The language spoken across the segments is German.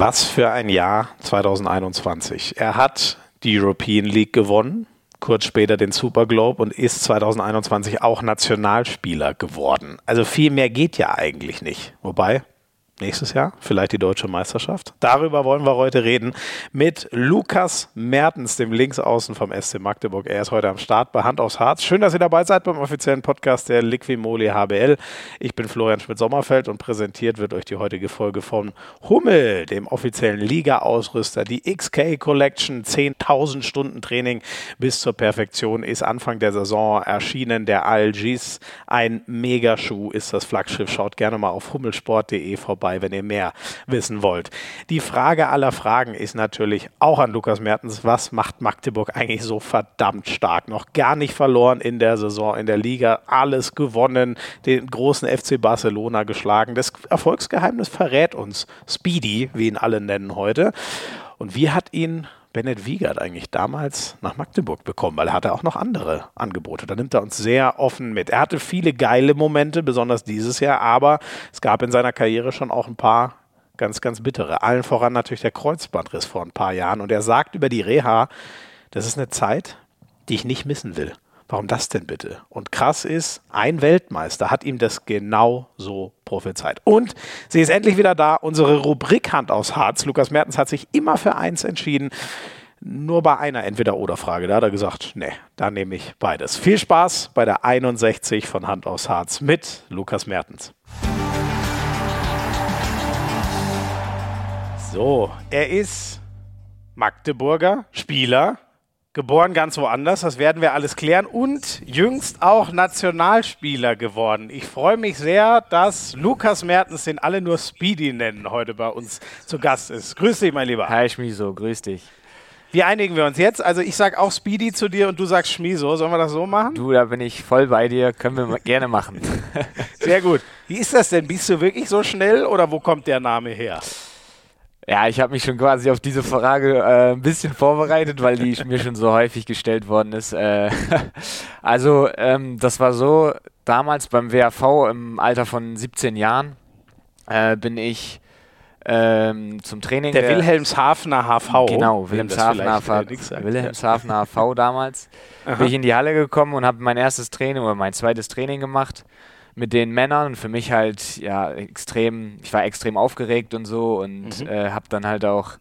Was für ein Jahr 2021. Er hat die European League gewonnen, kurz später den Super Globe und ist 2021 auch Nationalspieler geworden. Also viel mehr geht ja eigentlich nicht. Wobei, nächstes Jahr, vielleicht die deutsche Meisterschaft. Darüber wollen wir heute reden mit Lukas Mertens, dem Linksaußen vom SC Magdeburg. Er ist heute am Start bei Hand aufs Harz. Schön, dass ihr dabei seid beim offiziellen Podcast der Liquimoli HBL. Ich bin Florian Schmidt-Sommerfeld und präsentiert wird euch die heutige Folge von Hummel, dem offiziellen Liga-Ausrüster. Die XK Collection, 10.000 Stunden Training bis zur Perfektion, ist Anfang der Saison erschienen. Der Algis, ein Megaschuh ist das Flaggschiff. Schaut gerne mal auf hummelsport.de vorbei dabei, wenn ihr mehr wissen wollt. Die Frage aller Fragen ist natürlich auch an Lukas Mertens, was macht Magdeburg eigentlich so verdammt stark? Noch gar nicht verloren in der Saison, in der Liga, alles gewonnen, den großen FC Barcelona geschlagen. Das Erfolgsgeheimnis verrät uns Speedy, wie ihn alle nennen heute. Und wie hat ihn Bennett Wiegert eigentlich damals nach Magdeburg bekommen? Weil er hatte auch noch andere Angebote. Da nimmt er uns sehr offen mit. Er hatte viele geile Momente, besonders dieses Jahr, aber es gab in seiner Karriere schon auch ein paar ganz, ganz bittere. Allen voran natürlich der Kreuzbandriss vor ein paar Jahren. Und er sagt über die Reha, das ist eine Zeit, die ich nicht missen will. Warum das denn bitte? Und krass ist, ein Weltmeister hat ihm das genau so prophezeit. Und sie ist endlich wieder da, unsere Rubrik Hand aus Harz. Lukas Mertens hat sich immer für eins entschieden. Nur bei einer Entweder-Oder-Frage. Da hat er gesagt, nee, da nehme ich beides. Viel Spaß bei der 61 von Hand aus Harz mit Lukas Mertens. So, er ist Magdeburger Spieler, Geboren ganz woanders, das werden wir alles klären. Und jüngst auch Nationalspieler geworden. Ich freue mich sehr, dass Lukas Mertens, den alle nur Speedy nennen, heute bei uns zu Gast ist. Grüß dich, mein Lieber. Hi, Schmiso, grüß dich. Wie einigen wir uns jetzt? Also ich sage auch Speedy zu dir und du sagst Schmiso. Sollen wir das so machen? Du, da bin ich voll bei dir. Können wir gerne machen. Sehr gut. Wie ist das denn? Bist du wirklich so schnell oder wo kommt der Name her? Ja, ich habe mich schon quasi auf diese Frage äh, ein bisschen vorbereitet, weil die mir schon so häufig gestellt worden ist. Äh, also, ähm, das war so, damals beim WAV im Alter von 17 Jahren äh, bin ich ähm, zum Training. Der, der Wilhelmshavener HV. Genau, Wilhelmshavener HV, Wilhelmshavener HV damals. Aha. Bin ich in die Halle gekommen und habe mein erstes Training oder mein zweites Training gemacht mit den Männern und für mich halt ja extrem, ich war extrem aufgeregt und so und mhm. äh, habe dann halt auch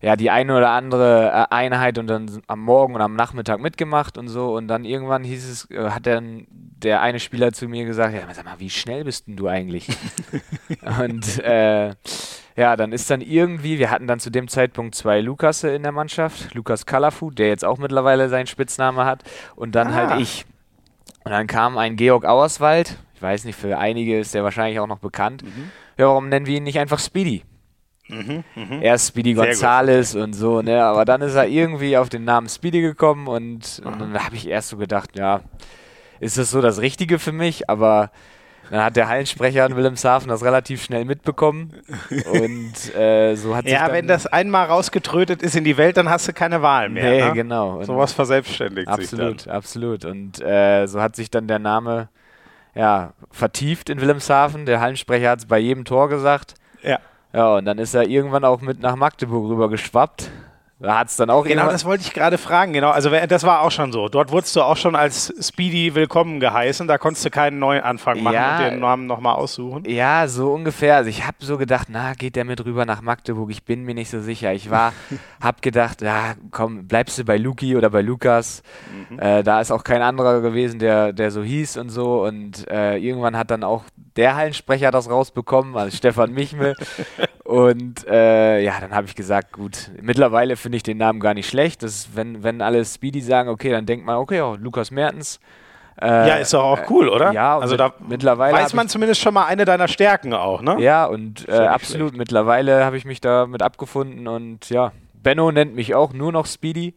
ja die eine oder andere äh, Einheit und dann am Morgen und am Nachmittag mitgemacht und so und dann irgendwann hieß es, äh, hat dann der eine Spieler zu mir gesagt, ja sag mal, wie schnell bist denn du eigentlich? und äh, ja, dann ist dann irgendwie, wir hatten dann zu dem Zeitpunkt zwei Lukasse in der Mannschaft, Lukas Kalafu, der jetzt auch mittlerweile seinen Spitzname hat und dann halt ah. halt ich. Und dann kam ein Georg Auerswald, ich weiß nicht, für einige ist der wahrscheinlich auch noch bekannt. Mhm. Ja, warum nennen wir ihn nicht einfach Speedy? Mhm, mh. Er ist Speedy Gonzales und so, ne? Aber dann ist er irgendwie auf den Namen Speedy gekommen und, und dann habe ich erst so gedacht, ja, ist das so das Richtige für mich? Aber dann hat der Hallensprecher in Wilhelmshaven das relativ schnell mitbekommen. Und äh, so hat sich Ja, wenn das einmal rausgetrötet ist in die Welt, dann hast du keine Wahl mehr. Nee, ne? genau. Sowas verselbstständigt absolut, sich Absolut, absolut. Und äh, so hat sich dann der Name ja, vertieft in Wilhelmshaven. Der Hallensprecher hat es bei jedem Tor gesagt. Ja. Ja, und dann ist er irgendwann auch mit nach Magdeburg rüber geschwappt. Da hat es dann auch Genau, das wollte ich gerade fragen. Genau, also das war auch schon so. Dort wurdest du auch schon als Speedy willkommen geheißen. Da konntest du keinen neuen Anfang machen ja, und den Namen nochmal aussuchen. Ja, so ungefähr. Also ich habe so gedacht, na, geht der mit rüber nach Magdeburg? Ich bin mir nicht so sicher. Ich war, habe gedacht, ja, komm, bleibst du bei Luki oder bei Lukas. Mhm. Äh, da ist auch kein anderer gewesen, der, der so hieß und so. Und äh, irgendwann hat dann auch der Hallensprecher das rausbekommen, also Stefan Michmel. und äh, ja, dann habe ich gesagt, gut, mittlerweile finde ich den Namen gar nicht schlecht. Das wenn, wenn alle Speedy sagen, okay, dann denkt man, okay, oh, Lukas Mertens. Äh, ja, ist doch auch cool, oder? Ja, also da mittlerweile weiß man zumindest schon mal eine deiner Stärken auch, ne? Ja, und äh, absolut. Schlecht. Mittlerweile habe ich mich damit abgefunden und ja, Benno nennt mich auch nur noch Speedy.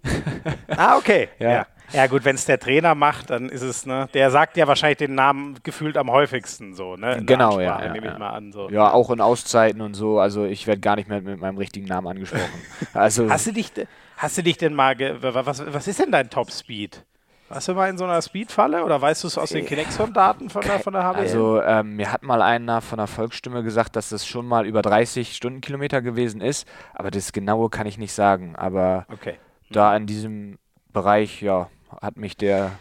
ah, okay. ja. ja. Ja, gut, wenn es der Trainer macht, dann ist es, ne, der sagt ja wahrscheinlich den Namen gefühlt am häufigsten so, ne? genau, ja. ja, nehme ich mal an. So. Ja, auch in Auszeiten und so. Also ich werde gar nicht mehr mit meinem richtigen Namen angesprochen. Also hast du dich, hast du dich denn mal, was, was ist denn dein Top Speed? Warst du mal in so einer Speedfalle oder weißt du es aus den Kinexon-Daten von der, von der HBL? Also ähm, mir hat mal einer von der Volksstimme gesagt, dass das schon mal über 30 Stundenkilometer gewesen ist, aber das Genaue kann ich nicht sagen. Aber okay. da in diesem Bereich, ja, hat mich der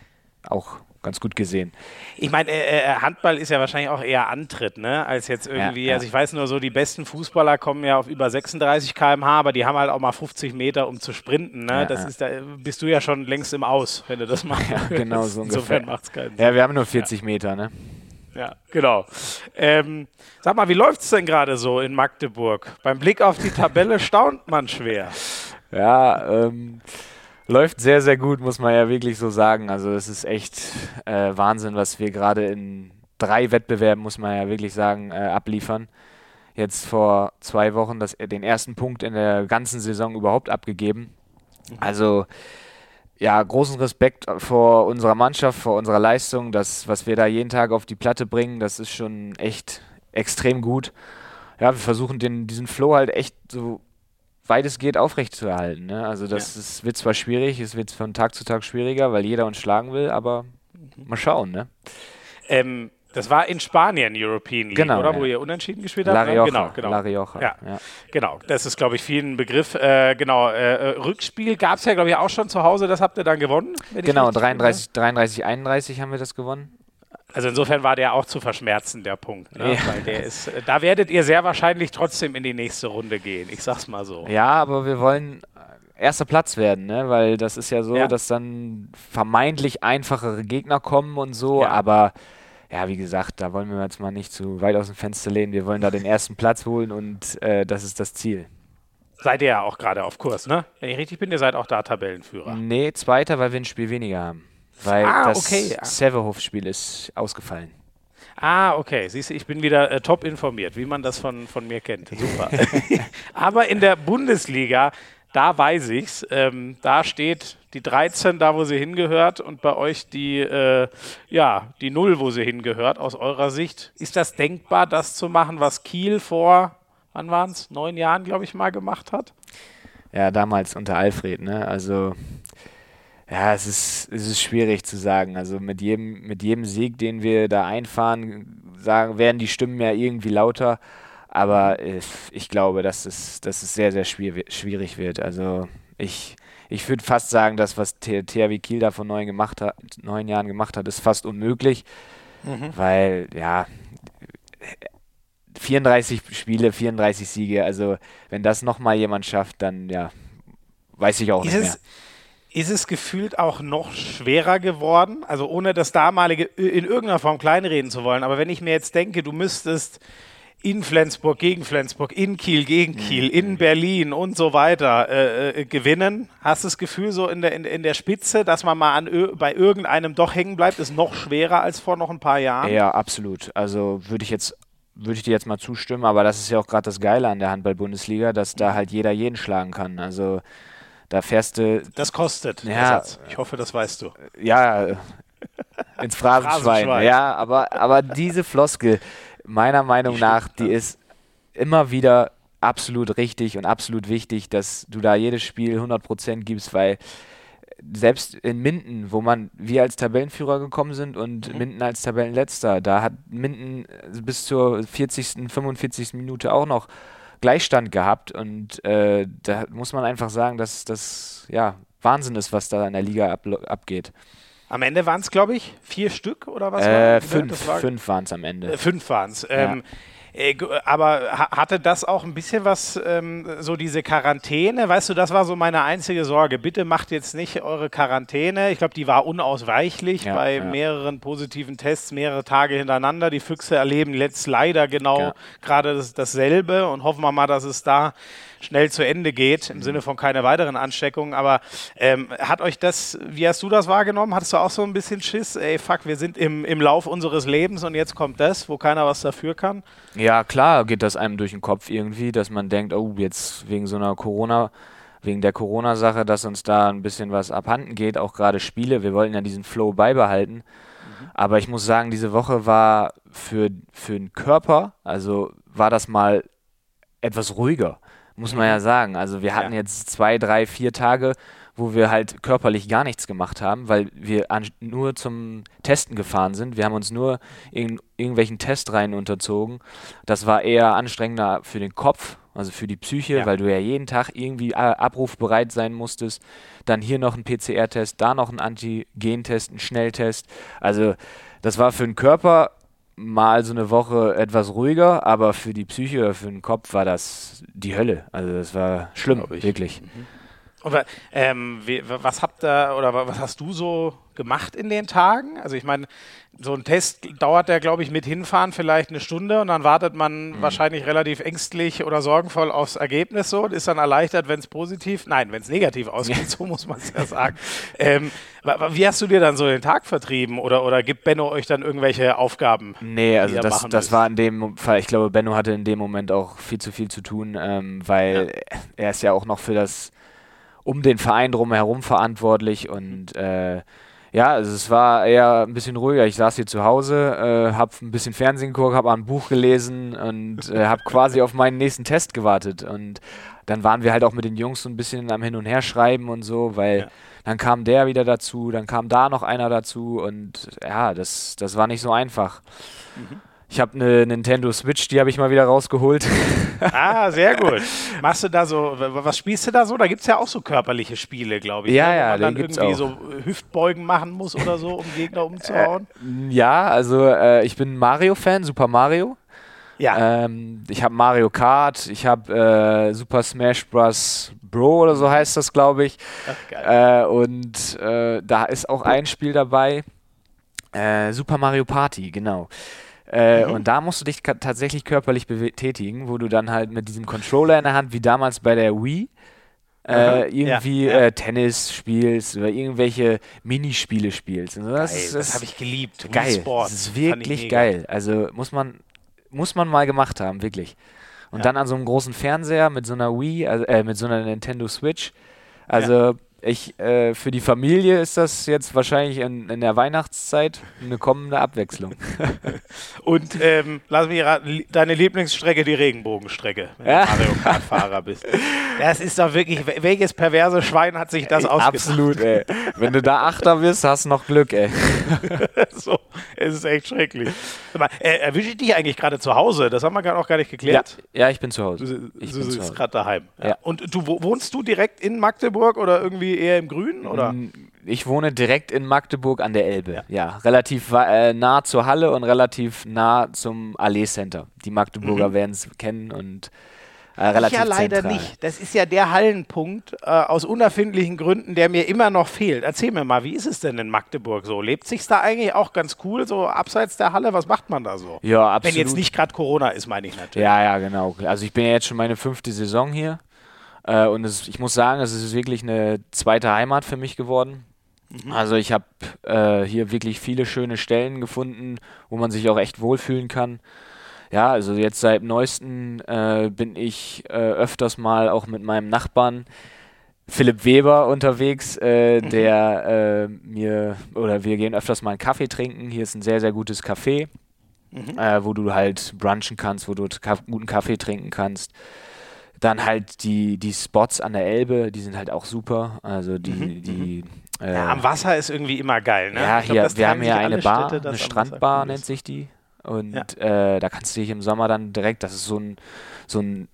auch ganz gut gesehen. Ich meine, äh, äh, Handball ist ja wahrscheinlich auch eher Antritt, ne? Als jetzt irgendwie, ja, ja. also ich weiß nur so, die besten Fußballer kommen ja auf über 36 km/h, aber die haben halt auch mal 50 Meter, um zu sprinten, ne? Ja, das ist da bist du ja schon längst im Aus, wenn du das machst. Ja, genau so Insofern macht es keinen Sinn. Ja, wir haben nur 40 Meter, ne? Ja, genau. Ähm, sag mal, wie läuft es denn gerade so in Magdeburg? Beim Blick auf die Tabelle staunt man schwer. Ja, ähm, läuft sehr, sehr gut, muss man ja wirklich so sagen. Also es ist echt äh, Wahnsinn, was wir gerade in drei Wettbewerben, muss man ja wirklich sagen, äh, abliefern. Jetzt vor zwei Wochen das, den ersten Punkt in der ganzen Saison überhaupt abgegeben. Also ja, großen Respekt vor unserer Mannschaft, vor unserer Leistung. Das, was wir da jeden Tag auf die Platte bringen, das ist schon echt extrem gut. Ja, wir versuchen den, diesen Flow halt echt so weit es geht aufrechtzuerhalten. Ne? Also das ja. ist, wird zwar schwierig, es wird von Tag zu Tag schwieriger, weil jeder uns schlagen will, aber mal schauen. Ne? Ähm, das war in Spanien European League, genau, oder? Ja. Wo ihr unentschieden gespielt habt? La Rioja, genau, genau. La Rioja, ja. ja. Genau, das ist, glaube ich, vielen Begriff. Äh, genau, äh, äh Rückspiel gab es ja, glaube ich, auch schon zu Hause. Das habt ihr dann gewonnen? Genau, 33, 33, 31 haben wir das gewonnen. Also insofern war der auch zu verschmerzen, der Punkt. Ne? Ja. Weil der ist, äh, da werdet ihr sehr wahrscheinlich trotzdem in die nächste Runde gehen. Ich sag's mal so. Ja, aber wir wollen äh, erster Platz werden, ne? Weil das ist ja so, ja. dass dann vermeintlich einfachere Gegner kommen und so, ja. aber ja, wie gesagt, da wollen wir jetzt mal nicht zu weit aus dem Fenster lehnen. Wir wollen da den ersten Platz holen und äh, das ist das Ziel. Seid ihr ja auch gerade auf Kurs, ne? Wenn ich richtig bin, ihr seid auch da Tabellenführer. Nee, Zweiter, weil wir ein Spiel weniger haben. Weil ah, das okay. Severhof-Spiel ist ausgefallen. Ah, okay. Siehst du, ich bin wieder äh, top informiert, wie man das von, von mir kennt. Super. Aber in der Bundesliga, da weiß ich's. Ähm, da steht die 13 da, wo sie hingehört und bei euch die, äh, ja, die 0, wo sie hingehört, aus eurer Sicht. Ist das denkbar, das zu machen, was Kiel vor, wann waren es, neun Jahren, glaube ich, mal gemacht hat? Ja, damals unter Alfred, ne? Also ja, es ist, es ist schwierig zu sagen. Also mit jedem, mit jedem Sieg, den wir da einfahren, sagen, werden die Stimmen ja irgendwie lauter. Aber ich, ich glaube, dass es, dass es sehr, sehr schwierig wird. Also ich, ich würde fast sagen, dass was THW Kiel da vor neun, gemacht hat, neun Jahren gemacht hat, ist fast unmöglich. Mhm. Weil, ja, 34 Spiele, 34 Siege, also wenn das nochmal jemand schafft, dann ja, weiß ich auch ist nicht mehr ist es gefühlt auch noch schwerer geworden. Also ohne das damalige in irgendeiner Form kleinreden zu wollen. Aber wenn ich mir jetzt denke, du müsstest in Flensburg gegen Flensburg, in Kiel gegen Kiel, mhm. in Berlin und so weiter äh, äh, gewinnen. Hast du das Gefühl so in der, in, in der Spitze, dass man mal an, bei irgendeinem doch hängen bleibt, ist noch schwerer als vor noch ein paar Jahren? Ja, absolut. Also würde ich jetzt würde ich dir jetzt mal zustimmen, aber das ist ja auch gerade das Geile an der Handball-Bundesliga, dass da halt jeder jeden schlagen kann. Also da fährst du. Das kostet. Ja, ich hoffe, das weißt du. Ja, ins Phrasenschwein. Phrasenschwein. Ja, aber, aber diese Floskel, meiner Meinung die nach, die ist immer wieder absolut richtig und absolut wichtig, dass du da jedes Spiel 100% gibst, weil selbst in Minden, wo man wir als Tabellenführer gekommen sind und mhm. Minden als Tabellenletzter, da hat Minden bis zur 40., 45. Minute auch noch Gleichstand gehabt und äh, da muss man einfach sagen, dass das ja Wahnsinn ist, was da in der Liga ab, abgeht. Am Ende waren es, glaube ich, vier Stück oder was? Äh, war, fünf, war? fünf waren es am Ende. Äh, fünf waren es. Ähm, ja. Äh, aber hatte das auch ein bisschen was, ähm, so diese Quarantäne? Weißt du, das war so meine einzige Sorge. Bitte macht jetzt nicht eure Quarantäne. Ich glaube, die war unausweichlich ja, bei ja. mehreren positiven Tests, mehrere Tage hintereinander. Die Füchse erleben jetzt leider genau ja. gerade das, dasselbe und hoffen wir mal, dass es da schnell zu Ende geht, im. Sinne von keine weiteren Ansteckungen. Aber ähm, hat euch das, wie hast du das wahrgenommen? Hattest du auch so ein bisschen Schiss? Ey, fuck, wir sind im, im Lauf unseres Lebens und jetzt kommt das, wo keiner was dafür kann? Ja, klar geht das einem durch den Kopf irgendwie, dass man denkt, oh, jetzt wegen so einer Corona- wegen der Corona-Sache, dass uns da ein bisschen was abhanden geht, auch gerade Spiele. Wir wollten ja diesen Flow beibehalten. Mhm. Aber ich muss sagen, diese Woche war für, für den Körper, also war das mal etwas ruhiger muss man ja sagen. Also wir hatten ja. jetzt zwei, drei, vier Tage, wo wir halt körperlich gar nichts gemacht haben, weil wir nur zum Testen gefahren sind. Wir haben uns nur in irgendwelchen Testreihen unterzogen. Das war eher anstrengender für den Kopf, also für die Psyche, ja. weil du ja jeden Tag irgendwie abrufbereit sein musstest. Dann hier noch ein PCR-Test, da noch ein Antigen-Test, ein Schnelltest. Also das war für den Körper mal so eine Woche etwas ruhiger, aber für die Psyche oder für den Kopf war das die Hölle. Also das war schlimm, wirklich. Mhm. Und, ähm, wie, was habt ihr oder was hast du so gemacht in den Tagen? Also ich meine, so ein Test dauert ja, glaube ich, mit hinfahren vielleicht eine Stunde und dann wartet man mhm. wahrscheinlich relativ ängstlich oder sorgenvoll aufs Ergebnis so und ist dann erleichtert, wenn es positiv, nein, wenn es negativ ausgeht, so muss man es ja sagen. Ähm, wie hast du dir dann so den Tag vertrieben oder, oder gibt Benno euch dann irgendwelche Aufgaben? Nee, also das, das war in dem Fall, ich glaube, Benno hatte in dem Moment auch viel zu viel zu tun, ähm, weil ja. er ist ja auch noch für das um den Verein drumherum verantwortlich und äh, ja, also es war eher ein bisschen ruhiger. Ich saß hier zu Hause, äh, habe ein bisschen Fernsehen geguckt, habe ein Buch gelesen und äh, habe quasi auf meinen nächsten Test gewartet. Und dann waren wir halt auch mit den Jungs so ein bisschen am Hin und Her schreiben und so, weil ja. dann kam der wieder dazu, dann kam da noch einer dazu und ja, das, das war nicht so einfach. Mhm. Ich habe eine Nintendo Switch, die habe ich mal wieder rausgeholt. Ah, sehr gut. Machst du da so, was spielst du da so? Da gibt es ja auch so körperliche Spiele, glaube ich. Ja, ne? ja, man dann irgendwie auch. so Hüftbeugen machen muss oder so, um Gegner umzuhauen. Äh, ja, also äh, ich bin Mario-Fan, Super Mario. Ja. Ähm, ich habe Mario Kart, ich habe äh, Super Smash Bros. Bro oder so heißt das, glaube ich. Ach, geil. Äh, und äh, da ist auch ein Spiel dabei. Äh, Super Mario Party, genau. Äh, mhm. Und da musst du dich tatsächlich körperlich betätigen, wo du dann halt mit diesem Controller in der Hand, wie damals bei der Wii, äh, irgendwie ja, ja. Äh, Tennis spielst oder irgendwelche Minispiele spielst. Und das, das, das habe ich geliebt. Geil. Sport. Das ist wirklich geil. Also muss man, muss man mal gemacht haben, wirklich. Und ja. dann an so einem großen Fernseher mit so einer Wii, also, äh, mit so einer Nintendo Switch. Also ich, äh, für die Familie ist das jetzt wahrscheinlich in, in der Weihnachtszeit eine kommende Abwechslung. Und ähm, lass mich raten, deine Lieblingsstrecke die Regenbogenstrecke, wenn ja. du Mario Kart-Fahrer bist. Das ist doch wirklich, welches perverse Schwein hat sich das ausgedacht? Absolut, ey. Wenn du da Achter bist, hast du noch Glück, ey. so, es ist echt schrecklich. Mal, äh, erwische ich dich eigentlich gerade zu Hause? Das haben wir gerade auch gar nicht geklärt. Ja, ja ich bin zu Hause. Du, ich du sitzt gerade daheim. Ja. Und du wohnst du direkt in Magdeburg oder irgendwie eher im Grünen? Oder? Mm, ich wohne direkt in Magdeburg an der Elbe. Ja, ja relativ äh, nah zur Halle und relativ nah zum Allee Center. Die Magdeburger mhm. werden es kennen und äh, relativ Ja, leider zentral. nicht. Das ist ja der Hallenpunkt äh, aus unerfindlichen Gründen, der mir immer noch fehlt. Erzähl mir mal, wie ist es denn in Magdeburg so? Lebt sich da eigentlich auch ganz cool, so abseits der Halle? Was macht man da so? Ja, absolut. Wenn jetzt nicht gerade Corona ist, meine ich natürlich. Ja, ja, genau. Also ich bin ja jetzt schon meine fünfte Saison hier. Äh, und es, ich muss sagen, es ist wirklich eine zweite Heimat für mich geworden. Mhm. Also ich habe äh, hier wirklich viele schöne Stellen gefunden, wo man sich auch echt wohlfühlen kann. Ja, also jetzt seit neuesten äh, bin ich äh, öfters mal auch mit meinem Nachbarn Philipp Weber unterwegs, äh, mhm. der äh, mir, oder wir gehen öfters mal einen Kaffee trinken. Hier ist ein sehr, sehr gutes Café, mhm. wo du halt brunchen kannst, wo du guten Kaffee trinken kannst. Dann halt die, die Spots an der Elbe, die sind halt auch super. Also die, mhm. die mhm. äh, ja, am Wasser ist irgendwie immer geil, ne? Ja, hier, wir haben hier eine Bar, Städte, eine Strandbar nennt sich die. Und ja. äh, da kannst du dich im Sommer dann direkt, das ist so ein, so ein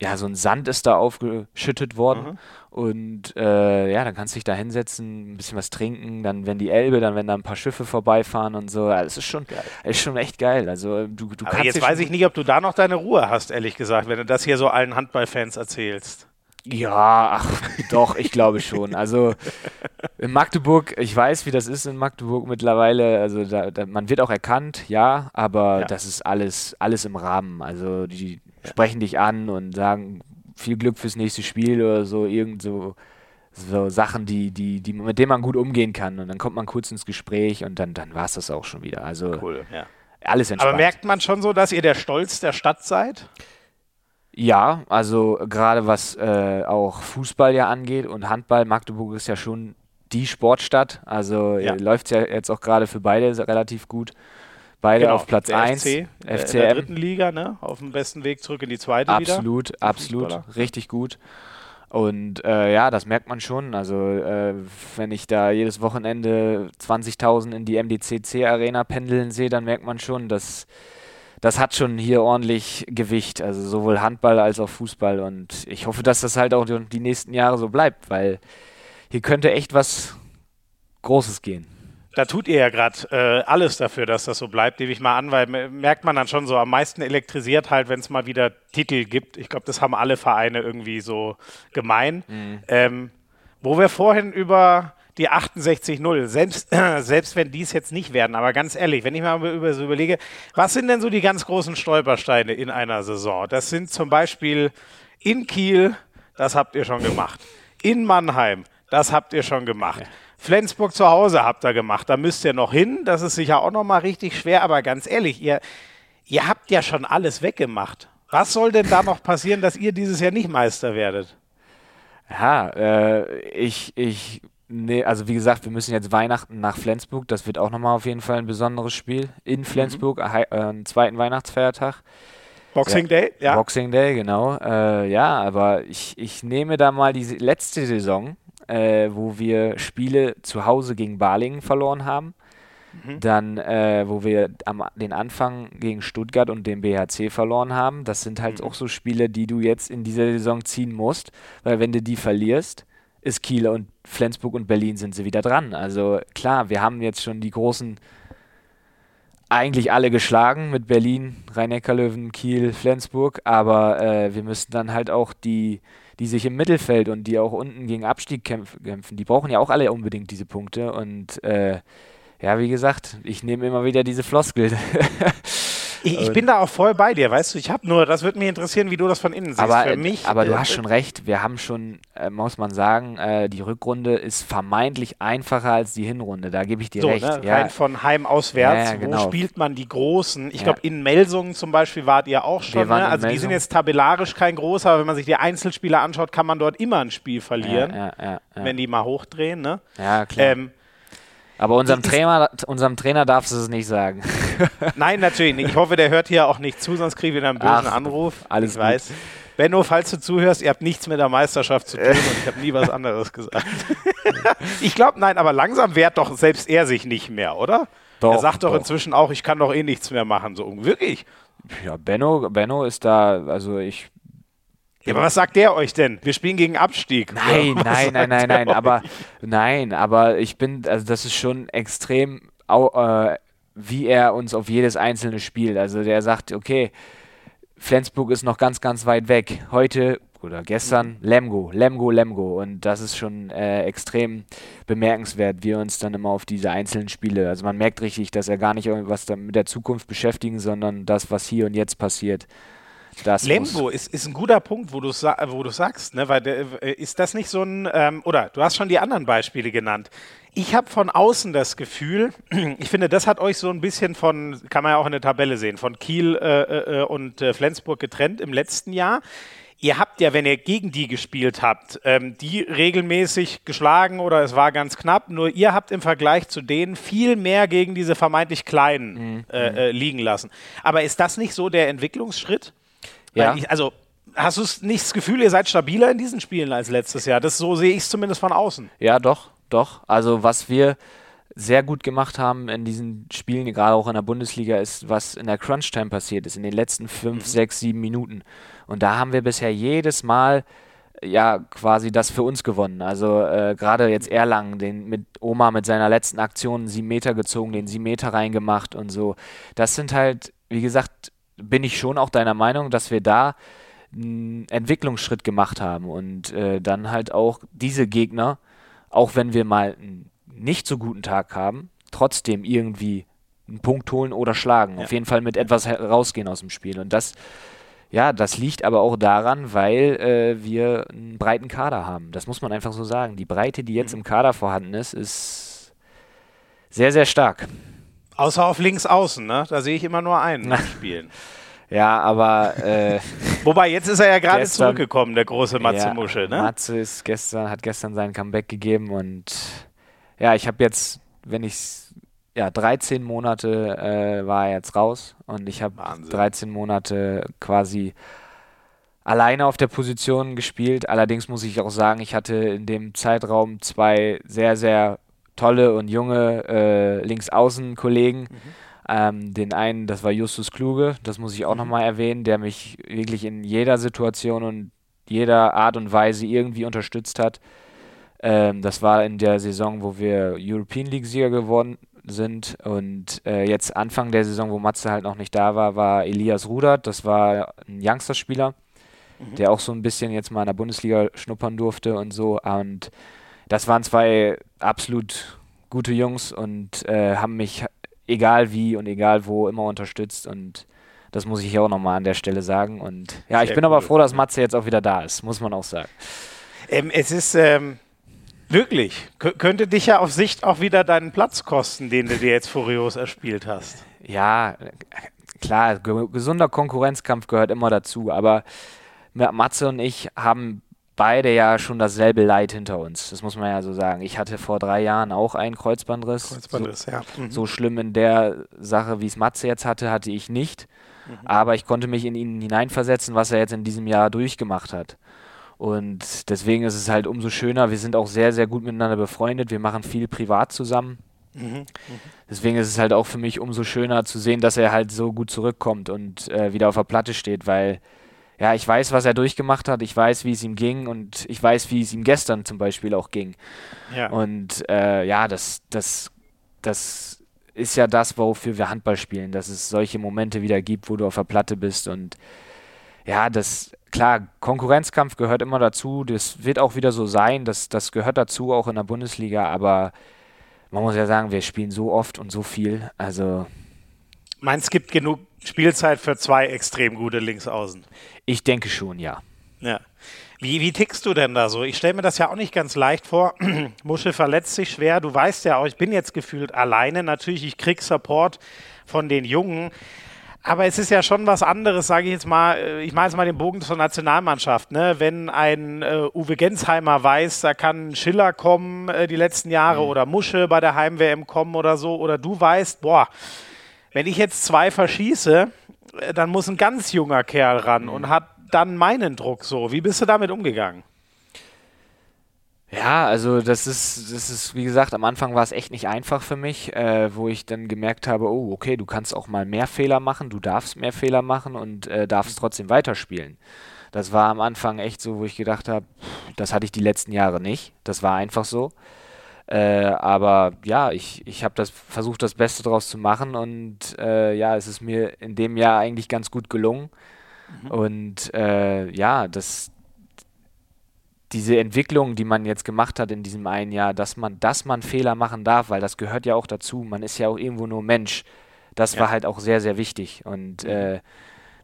ja, so ein Sand ist da aufgeschüttet worden. Mhm. Und äh, ja, dann kannst du dich da hinsetzen, ein bisschen was trinken, dann wenn die Elbe, dann wenn da ein paar Schiffe vorbeifahren und so. Es ist schon, ist schon echt geil. Also du, du Aber jetzt weiß ich nicht, ob du da noch deine Ruhe hast, ehrlich gesagt, wenn du das hier so allen Handballfans erzählst. Ja, ach, doch, ich glaube schon. Also in Magdeburg, ich weiß, wie das ist in Magdeburg mittlerweile. Also da, da, man wird auch erkannt, ja, aber ja. das ist alles, alles im Rahmen. Also die, sprechen dich an und sagen viel Glück fürs nächste Spiel oder so, irgend so, so Sachen, die, die, die, mit denen man gut umgehen kann. Und dann kommt man kurz ins Gespräch und dann, dann war es das auch schon wieder. Also cool, ja. alles entspannt. Aber merkt man schon so, dass ihr der Stolz der Stadt seid? Ja, also gerade was äh, auch Fußball ja angeht und Handball, Magdeburg ist ja schon die Sportstadt. Also ja. läuft es ja jetzt auch gerade für beide relativ gut. Beide genau, auf Platz 1. FC, FCM. In der dritten Liga, ne? Auf dem besten Weg zurück in die zweite absolut, wieder. Absolut, absolut. Richtig gut. Und äh, ja, das merkt man schon. Also äh, wenn ich da jedes Wochenende 20.000 in die MDCC-Arena pendeln sehe, dann merkt man schon, dass das hat schon hier ordentlich Gewicht. Also sowohl Handball als auch Fußball. Und ich hoffe, dass das halt auch die nächsten Jahre so bleibt, weil hier könnte echt was Großes gehen. Da tut ihr ja gerade äh, alles dafür, dass das so bleibt, nehme ich mal an, weil merkt man dann schon so am meisten elektrisiert halt, wenn es mal wieder Titel gibt. Ich glaube, das haben alle Vereine irgendwie so gemein. Mhm. Ähm, wo wir vorhin über die 68-0, selbst, äh, selbst wenn dies jetzt nicht werden, aber ganz ehrlich, wenn ich mal über so überlege, was sind denn so die ganz großen Stolpersteine in einer Saison? Das sind zum Beispiel in Kiel, das habt ihr schon gemacht. In Mannheim, das habt ihr schon gemacht. Ja. Flensburg zu Hause habt ihr gemacht. Da müsst ihr noch hin. Das ist sicher auch noch mal richtig schwer. Aber ganz ehrlich, ihr, ihr habt ja schon alles weggemacht. Was soll denn da noch passieren, dass ihr dieses Jahr nicht Meister werdet? Ja, äh, ich, ich, nee, also wie gesagt, wir müssen jetzt Weihnachten nach Flensburg. Das wird auch nochmal auf jeden Fall ein besonderes Spiel in Flensburg, mhm. äh, einen zweiten Weihnachtsfeiertag. Boxing ja, Day, ja. Boxing Day, genau. Äh, ja, aber ich, ich nehme da mal die letzte Saison äh, wo wir Spiele zu Hause gegen Balingen verloren haben. Mhm. Dann, äh, wo wir am, den Anfang gegen Stuttgart und den BHC verloren haben. Das sind halt mhm. auch so Spiele, die du jetzt in dieser Saison ziehen musst, weil wenn du die verlierst, ist Kiel und Flensburg und Berlin sind sie wieder dran. Also klar, wir haben jetzt schon die großen eigentlich alle geschlagen mit Berlin, Rhein-Neckar-Löwen, Kiel, Flensburg, aber äh, wir müssen dann halt auch die die sich im Mittelfeld und die auch unten gegen Abstieg kämpfen, die brauchen ja auch alle unbedingt diese Punkte. Und äh, ja, wie gesagt, ich nehme immer wieder diese Floskel. Ich, ich, bin da auch voll bei dir, weißt du. Ich habe nur, das würde mich interessieren, wie du das von innen siehst. Aber, Für mich, aber du äh, hast schon recht. Wir haben schon, äh, muss man sagen, äh, die Rückrunde ist vermeintlich einfacher als die Hinrunde. Da gebe ich dir so, recht. Ne? Ja. Rein von Heim auswärts. Ja, ja, genau. Wo spielt man die Großen? Ich glaube, in Melsungen zum Beispiel wart ihr auch schon. Ne? Also die sind jetzt tabellarisch kein großer, aber wenn man sich die Einzelspieler anschaut, kann man dort immer ein Spiel verlieren, wenn die mal hochdrehen. Ne? Ja, klar. Ähm, aber unserem Trainer, unserem Trainer darfst du es nicht sagen. Nein, natürlich nicht. Ich hoffe, der hört hier auch nicht zu, sonst kriegen wir einen bösen Ach, Anruf. Alles ich gut. weiß. Benno, falls du zuhörst, ihr habt nichts mit der Meisterschaft zu tun und ich habe nie was anderes gesagt. ich glaube, nein, aber langsam wehrt doch selbst er sich nicht mehr, oder? Doch, er sagt doch, doch, inzwischen auch, ich kann doch eh nichts mehr machen. So wirklich. Ja, Benno, Benno ist da, also ich ja, aber was sagt der euch denn? Wir spielen gegen Abstieg. Nein, nein, nein, nein, nein, aber nein, aber ich bin, also das ist schon extrem, äh, wie er uns auf jedes einzelne spielt. Also der sagt, okay, Flensburg ist noch ganz, ganz weit weg. Heute oder gestern mhm. Lemgo, Lemgo, Lemgo. Und das ist schon äh, extrem bemerkenswert, wie er uns dann immer auf diese einzelnen Spiele. Also man merkt richtig, dass er gar nicht irgendwas mit der Zukunft beschäftigen, sondern das, was hier und jetzt passiert. Das Lemgo ist, ist ein guter Punkt, wo du wo du sagst, ne? weil der, äh, ist das nicht so ein ähm, oder du hast schon die anderen Beispiele genannt. Ich habe von außen das Gefühl, ich finde, das hat euch so ein bisschen von, kann man ja auch in der Tabelle sehen, von Kiel äh, äh, und äh, Flensburg getrennt im letzten Jahr. Ihr habt ja, wenn ihr gegen die gespielt habt, ähm, die regelmäßig geschlagen oder es war ganz knapp. Nur ihr habt im Vergleich zu denen viel mehr gegen diese vermeintlich Kleinen mhm. äh, äh, liegen lassen. Aber ist das nicht so der Entwicklungsschritt? Ja. Ich, also hast du nicht das Gefühl, ihr seid stabiler in diesen Spielen als letztes Jahr? Das so sehe ich es zumindest von außen. Ja, doch, doch. Also was wir sehr gut gemacht haben in diesen Spielen, gerade auch in der Bundesliga, ist, was in der Crunch-Time passiert ist, in den letzten fünf, mhm. sechs, sieben Minuten. Und da haben wir bisher jedes Mal ja quasi das für uns gewonnen. Also äh, gerade jetzt Erlangen, den mit Oma mit seiner letzten Aktion sieben Meter gezogen, den sieben Meter reingemacht und so. Das sind halt, wie gesagt, bin ich schon auch deiner Meinung, dass wir da einen Entwicklungsschritt gemacht haben und äh, dann halt auch diese Gegner, auch wenn wir mal einen nicht so guten Tag haben, trotzdem irgendwie einen Punkt holen oder schlagen. Ja. Auf jeden Fall mit etwas rausgehen aus dem Spiel. Und das, ja, das liegt aber auch daran, weil äh, wir einen breiten Kader haben. Das muss man einfach so sagen. Die Breite, die jetzt mhm. im Kader vorhanden ist, ist sehr, sehr stark. Außer auf links außen, ne? Da sehe ich immer nur einen spielen. Ja, aber. Äh, Wobei, jetzt ist er ja gerade zurückgekommen, der große Matze ja, Musche, ne? Matze ist gestern, hat gestern sein Comeback gegeben und ja, ich habe jetzt, wenn ich ja, 13 Monate äh, war er jetzt raus und ich habe 13 Monate quasi alleine auf der Position gespielt. Allerdings muss ich auch sagen, ich hatte in dem Zeitraum zwei sehr, sehr tolle und junge äh, Linksaußen-Kollegen. Mhm. Ähm, den einen, das war Justus Kluge, das muss ich auch mhm. nochmal erwähnen, der mich wirklich in jeder Situation und jeder Art und Weise irgendwie unterstützt hat. Ähm, das war in der Saison, wo wir European League-Sieger geworden sind. Und äh, jetzt Anfang der Saison, wo Matze halt noch nicht da war, war Elias Rudert. Das war ein Youngster-Spieler, mhm. der auch so ein bisschen jetzt mal in der Bundesliga schnuppern durfte und so. Und das waren zwei absolut gute Jungs und äh, haben mich egal wie und egal wo immer unterstützt und das muss ich auch nochmal an der Stelle sagen. Und ja, Sehr ich bin cool. aber froh, dass Matze jetzt auch wieder da ist, muss man auch sagen. Ähm, es ist ähm, wirklich, könnte dich ja auf Sicht auch wieder deinen Platz kosten, den du dir jetzt furios erspielt hast. Ja, klar, gesunder Konkurrenzkampf gehört immer dazu, aber Matze und ich haben beide ja schon dasselbe Leid hinter uns. Das muss man ja so sagen. Ich hatte vor drei Jahren auch einen Kreuzbandriss. Kreuzbandriss, so, ja. Mhm. So schlimm in der Sache, wie es Matze jetzt hatte, hatte ich nicht. Mhm. Aber ich konnte mich in ihn hineinversetzen, was er jetzt in diesem Jahr durchgemacht hat. Und deswegen ist es halt umso schöner. Wir sind auch sehr, sehr gut miteinander befreundet. Wir machen viel privat zusammen. Mhm. mhm. Deswegen ist es halt auch für mich umso schöner zu sehen, dass er halt so gut zurückkommt und äh, wieder auf der Platte steht, weil ja, ich weiß, was er durchgemacht hat, ich weiß, wie es ihm ging und ich weiß, wie es ihm gestern zum Beispiel auch ging. Ja. Und äh, ja, das, das, das ist ja das, wofür wir Handball spielen, dass es solche Momente wieder gibt, wo du auf der Platte bist und ja, das, klar, Konkurrenzkampf gehört immer dazu, das wird auch wieder so sein, das, das gehört dazu, auch in der Bundesliga, aber man muss ja sagen, wir spielen so oft und so viel, also. Meinst es gibt genug Spielzeit für zwei extrem gute Linksaußen? Ich denke schon, ja. Ja. Wie, wie tickst du denn da so? Ich stelle mir das ja auch nicht ganz leicht vor. Muschel verletzt sich schwer. Du weißt ja auch, ich bin jetzt gefühlt alleine. Natürlich, ich krieg Support von den Jungen. Aber es ist ja schon was anderes, sage ich jetzt mal. Äh, ich mache jetzt mal den Bogen zur Nationalmannschaft. Ne? Wenn ein äh, Uwe Gensheimer weiß, da kann Schiller kommen äh, die letzten Jahre mhm. oder Musche bei der Heim-WM kommen oder so, oder du weißt, boah, wenn ich jetzt zwei verschieße, äh, dann muss ein ganz junger Kerl ran mhm. und hat dann meinen Druck so. Wie bist du damit umgegangen? Ja, also das ist, das ist, wie gesagt, am Anfang war es echt nicht einfach für mich, äh, wo ich dann gemerkt habe, oh, okay, du kannst auch mal mehr Fehler machen, du darfst mehr Fehler machen und äh, darfst trotzdem weiterspielen. Das war am Anfang echt so, wo ich gedacht habe, das hatte ich die letzten Jahre nicht. Das war einfach so. Äh, aber ja, ich, ich habe das versucht, das Beste daraus zu machen und äh, ja, es ist mir in dem Jahr eigentlich ganz gut gelungen. Mhm. Und äh, ja, das, diese Entwicklung, die man jetzt gemacht hat in diesem einen Jahr, dass man, dass man Fehler machen darf, weil das gehört ja auch dazu. Man ist ja auch irgendwo nur Mensch. Das ja. war halt auch sehr, sehr wichtig. Und mhm. äh,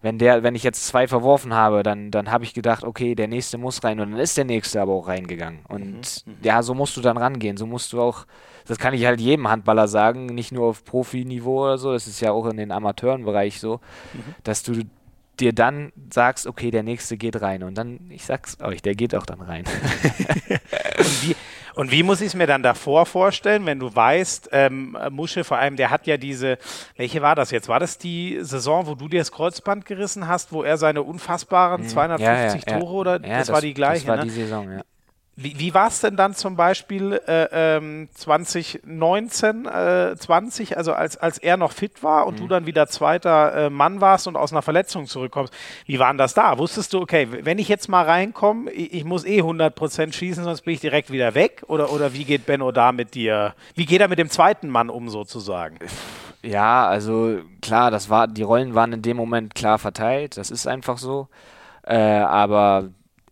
wenn der, wenn ich jetzt zwei verworfen habe, dann, dann habe ich gedacht, okay, der nächste muss rein und dann ist der nächste aber auch reingegangen. Und mhm. mhm. ja, so musst du dann rangehen. So musst du auch, das kann ich halt jedem Handballer sagen, nicht nur auf Profiniveau oder so, das ist ja auch in den Amateurenbereich so, mhm. dass du dir dann sagst, okay, der nächste geht rein. Und dann, ich sag's euch, der geht auch dann rein. und, wie, und wie muss ich es mir dann davor vorstellen, wenn du weißt, ähm, Musche vor allem, der hat ja diese, welche war das jetzt? War das die Saison, wo du dir das Kreuzband gerissen hast, wo er seine unfassbaren 250 mhm. ja, ja, Tore oder das, das, war die gleiche? Das war ne? die Saison, ja. Wie, wie war es denn dann zum Beispiel äh, ähm, 2019, äh, 20, also als, als er noch fit war und mhm. du dann wieder zweiter äh, Mann warst und aus einer Verletzung zurückkommst? Wie war denn das da? Wusstest du, okay, wenn ich jetzt mal reinkomme, ich, ich muss eh 100% schießen, sonst bin ich direkt wieder weg? Oder, oder wie geht Benno da mit dir? Wie geht er mit dem zweiten Mann um sozusagen? Ja, also klar, das war, die Rollen waren in dem Moment klar verteilt, das ist einfach so. Äh, aber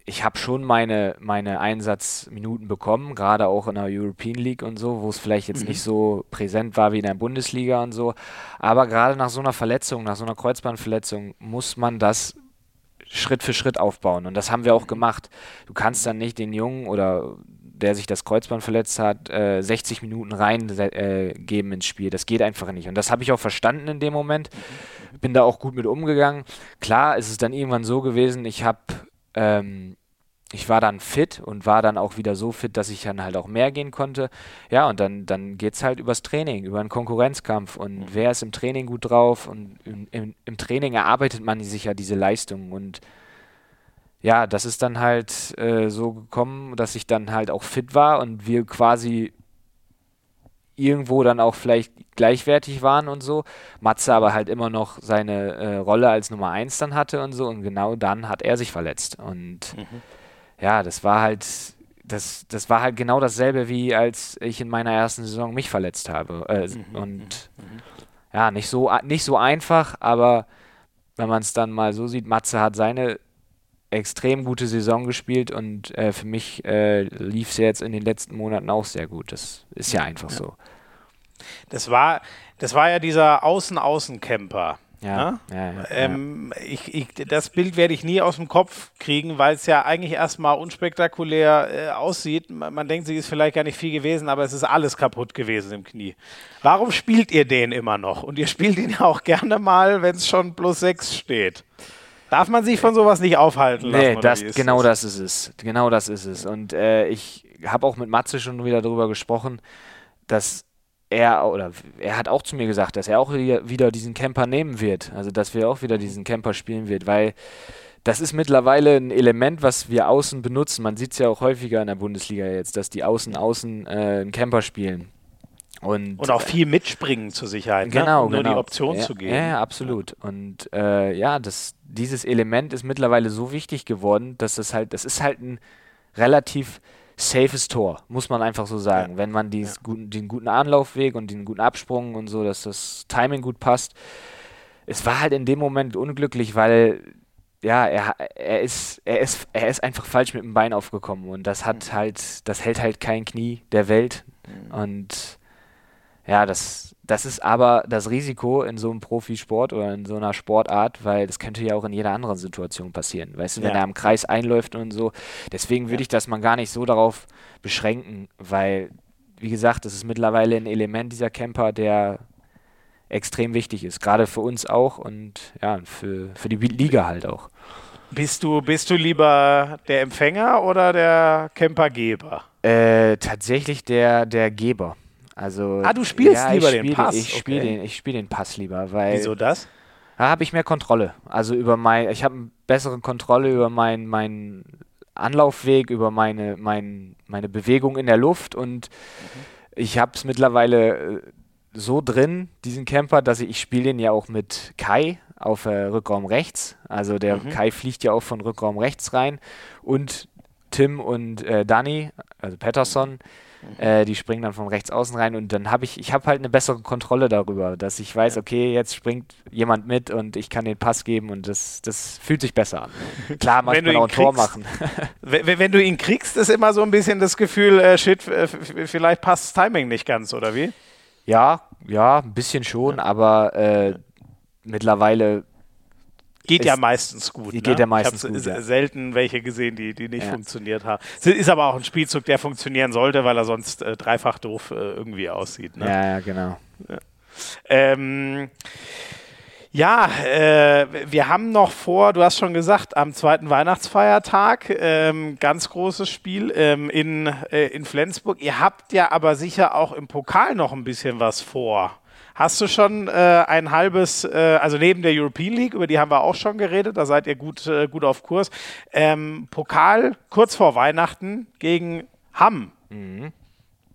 ich habe schon meine, meine Einsatzminuten bekommen, gerade auch in der European League und so, wo es vielleicht jetzt mhm. nicht so präsent war wie in der Bundesliga und so. Aber gerade nach so einer Verletzung, nach so einer Kreuzbandverletzung, muss man das Schritt für Schritt aufbauen. Und das haben wir auch gemacht. Du kannst dann nicht den Jungen oder der sich das Kreuzband verletzt hat, äh, 60 Minuten reingeben äh, ins Spiel. Das geht einfach nicht. Und das habe ich auch verstanden in dem Moment. Mhm. Bin da auch gut mit umgegangen. Klar ist es dann irgendwann so gewesen, ich habe ähm, ich war dann fit und war dann auch wieder so fit, dass ich dann halt auch mehr gehen konnte. Ja, und dann, dann geht es halt übers Training, über einen Konkurrenzkampf. Und mhm. wer ist im Training gut drauf? Und im, im, im, Training erarbeitet man sich ja diese Leistungen. Und ja, das ist dann halt äh, so gekommen, dass ich dann halt auch fit war und wir quasi irgendwo dann auch vielleicht gleichwertig waren und so. Matze aber halt immer noch seine äh, Rolle als Nummer 1 dann hatte und so und genau dann hat er sich verletzt und mhm. ja, das war halt das, das war halt genau dasselbe wie als ich in meiner ersten Saison mich verletzt habe äh, mhm. und mhm. ja, nicht so nicht so einfach, aber wenn man es dann mal so sieht, Matze hat seine extrem gute Saison gespielt und äh, für mich äh, lief es jetzt in den letzten Monaten auch sehr gut. Das ist ja einfach ja. so. Das war, das war ja dieser Außen-Außen-Camper. Ja, ne? ja, ja, ähm, ich, ich, das Bild werde ich nie aus dem Kopf kriegen, weil es ja eigentlich erstmal unspektakulär äh, aussieht. Man, man, denkt, sie ist vielleicht gar nicht viel gewesen, aber es ist alles kaputt gewesen im Knie. Warum spielt ihr den immer noch? Und ihr spielt ihn ja auch gerne mal, wenn es schon plus sechs steht. Darf man sich von sowas nicht aufhalten lassen? Nee, das, genau das? das ist es. Genau das ist es. Und äh, ich habe auch mit Matze schon wieder darüber gesprochen, dass er oder er hat auch zu mir gesagt, dass er auch wieder diesen Camper nehmen wird. Also dass wir auch wieder diesen Camper spielen wird, weil das ist mittlerweile ein Element, was wir außen benutzen. Man sieht es ja auch häufiger in der Bundesliga jetzt, dass die Außen außen äh, einen Camper spielen. Und, und auch viel mitspringen zur Sicherheit, genau, ne? um nur genau. die Option ja, zu geben. Ja, absolut. Und äh, ja, das, dieses Element ist mittlerweile so wichtig geworden, dass es halt, das ist halt ein relativ safes Tor, muss man einfach so sagen. Ja. Wenn man ja. guten, den guten Anlaufweg und den guten Absprung und so, dass das Timing gut passt. Es war halt in dem Moment unglücklich, weil ja, er, er, ist, er, ist, er ist einfach falsch mit dem Bein aufgekommen und das hat mhm. halt, das hält halt kein Knie der Welt. Mhm. Und ja, das, das ist aber das Risiko in so einem Profisport oder in so einer Sportart, weil das könnte ja auch in jeder anderen Situation passieren. Weißt du, wenn ja. er am Kreis einläuft und so. Deswegen würde ja. ich das mal gar nicht so darauf beschränken, weil, wie gesagt, das ist mittlerweile ein Element dieser Camper, der extrem wichtig ist. Gerade für uns auch und ja, für, für die Liga halt auch. Bist du, bist du lieber der Empfänger oder der Campergeber? Äh, tatsächlich der, der Geber. Also, ah, du spielst ja, lieber den Pass? Ich spiele okay. den, spiel den Pass lieber, weil. Wieso das? Da habe ich mehr Kontrolle. Also über mein, ich habe eine bessere Kontrolle über meinen mein Anlaufweg, über meine, mein, meine Bewegung in der Luft und mhm. ich habe es mittlerweile äh, so drin, diesen Camper, dass ich, ich spiele den ja auch mit Kai auf äh, Rückraum rechts. Also der mhm. Kai fliegt ja auch von Rückraum rechts rein und Tim und äh, Danny, also Patterson, äh, die springen dann von rechts außen rein und dann habe ich, ich habe halt eine bessere Kontrolle darüber, dass ich weiß, okay, jetzt springt jemand mit und ich kann den Pass geben und das, das fühlt sich besser an. Klar, manchmal auch ein Tor machen. wenn, wenn, du ihn kriegst, ist immer so ein bisschen das Gefühl, äh, shit, vielleicht passt das Timing nicht ganz, oder wie? Ja, ja, ein bisschen schon, aber äh, mittlerweile Geht ja meistens gut. Die ne? geht ja meistens ich gut. Ja. selten welche gesehen, die, die nicht ja. funktioniert haben. Es ist aber auch ein Spielzug, der funktionieren sollte, weil er sonst äh, dreifach doof äh, irgendwie aussieht. Ne? Ja, ja, genau. Ja. Ähm, ja, äh, wir haben noch vor, du hast schon gesagt, am zweiten Weihnachtsfeiertag, ähm, ganz großes Spiel ähm, in, äh, in Flensburg. Ihr habt ja aber sicher auch im Pokal noch ein bisschen was vor. Hast du schon äh, ein halbes, äh, also neben der European League, über die haben wir auch schon geredet, da seid ihr gut, äh, gut auf Kurs. Ähm, Pokal kurz vor Weihnachten gegen Hamm. Mhm.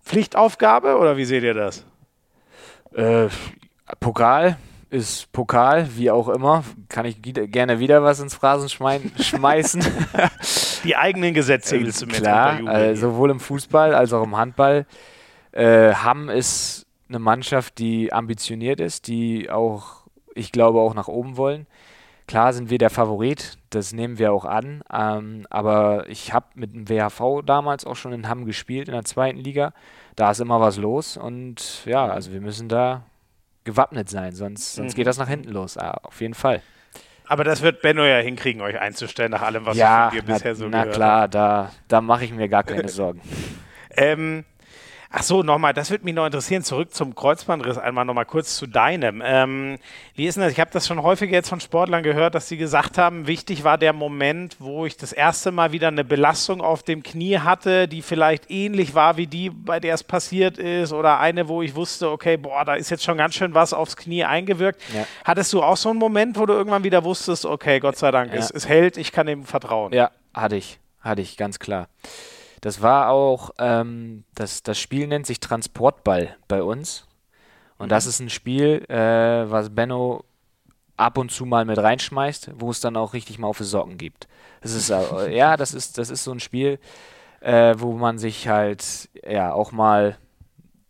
Pflichtaufgabe oder wie seht ihr das? Äh, Pokal ist Pokal, wie auch immer. Kann ich gerne wieder was ins Phrasen schmeißen. Die eigenen Gesetze willst du mir Klar, äh, sowohl im Fußball als auch im Handball. Äh, Hamm ist eine Mannschaft, die ambitioniert ist, die auch, ich glaube, auch nach oben wollen. Klar sind wir der Favorit, das nehmen wir auch an. Ähm, aber ich habe mit dem WHV damals auch schon in Hamm gespielt, in der zweiten Liga. Da ist immer was los und ja, also wir müssen da gewappnet sein, sonst, sonst mhm. geht das nach hinten los. Ja, auf jeden Fall. Aber das wird Benno ja hinkriegen, euch einzustellen, nach allem, was ja, dir bisher so na gehört Na klar, da, da mache ich mir gar keine Sorgen. ähm, Ach so, nochmal, das würde mich noch interessieren. Zurück zum Kreuzbandriss, einmal nochmal kurz zu deinem. Ähm, wie ist denn das? Ich habe das schon häufiger jetzt von Sportlern gehört, dass sie gesagt haben, wichtig war der Moment, wo ich das erste Mal wieder eine Belastung auf dem Knie hatte, die vielleicht ähnlich war wie die, bei der es passiert ist, oder eine, wo ich wusste, okay, boah, da ist jetzt schon ganz schön was aufs Knie eingewirkt. Ja. Hattest du auch so einen Moment, wo du irgendwann wieder wusstest, okay, Gott sei Dank, ja. es, es hält, ich kann dem vertrauen? Ja, hatte ich, hatte ich, ganz klar. Das war auch, ähm, das, das Spiel nennt sich Transportball bei uns. Und mhm. das ist ein Spiel, äh, was Benno ab und zu mal mit reinschmeißt, wo es dann auch richtig mal auf die Socken gibt. Das ist, äh, ja, das ist, das ist so ein Spiel, äh, wo man sich halt, ja, auch mal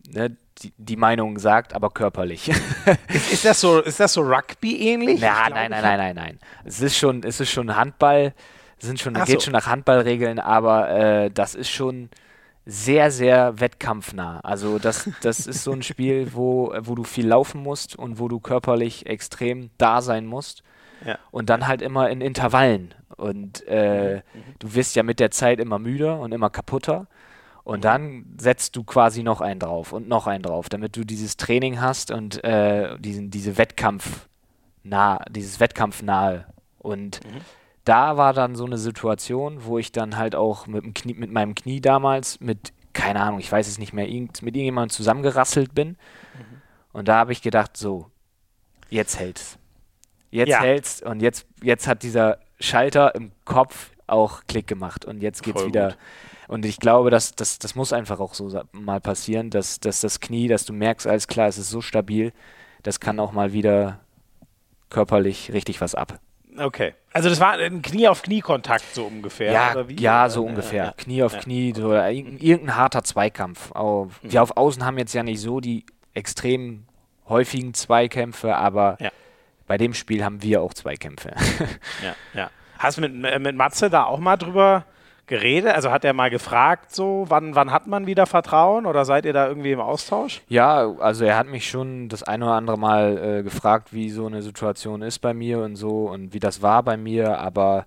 ne, die, die, Meinung sagt, aber körperlich. ist, ist, das so, ist das so Rugby ähnlich? Ja, nein, nein, nein, nein, nein. Es ist schon, es ist schon Handball, sind schon, geht so. schon nach Handballregeln, aber äh, das ist schon sehr, sehr wettkampfnah. Also das, das ist so ein Spiel, wo, wo du viel laufen musst und wo du körperlich extrem da sein musst. Ja. Und dann halt immer in Intervallen. Und äh, mhm. du wirst ja mit der Zeit immer müder und immer kaputter. Und mhm. dann setzt du quasi noch einen drauf und noch einen drauf, damit du dieses Training hast und äh, diesen, diese Wettkampf nah, dieses Wettkampfnahe. Und mhm. Da war dann so eine Situation, wo ich dann halt auch mit, Knie, mit meinem Knie damals mit, keine Ahnung, ich weiß es nicht mehr, irgend, mit irgendjemandem zusammengerasselt bin. Mhm. Und da habe ich gedacht, so, jetzt hält's. Jetzt ja. hält's und jetzt, jetzt hat dieser Schalter im Kopf auch Klick gemacht und jetzt geht's Voll wieder. Gut und ich glaube, dass, dass das muss einfach auch so mal passieren, dass, dass das Knie, dass du merkst, alles klar, es ist so stabil, das kann auch mal wieder körperlich richtig was ab. Okay. Also das war ein Knie auf Knie-Kontakt so ungefähr. Ja, ja so ungefähr. Ja, Knie auf ja. Knie oder irgendein harter Zweikampf. Auch, mhm. Wir auf Außen haben jetzt ja nicht so die extrem häufigen Zweikämpfe, aber ja. bei dem Spiel haben wir auch Zweikämpfe. ja, ja. Hast du mit, mit Matze da auch mal drüber geredet? Also hat er mal gefragt, so, wann, wann hat man wieder Vertrauen oder seid ihr da irgendwie im Austausch? Ja, also er hat mich schon das eine oder andere Mal äh, gefragt, wie so eine Situation ist bei mir und so und wie das war bei mir, aber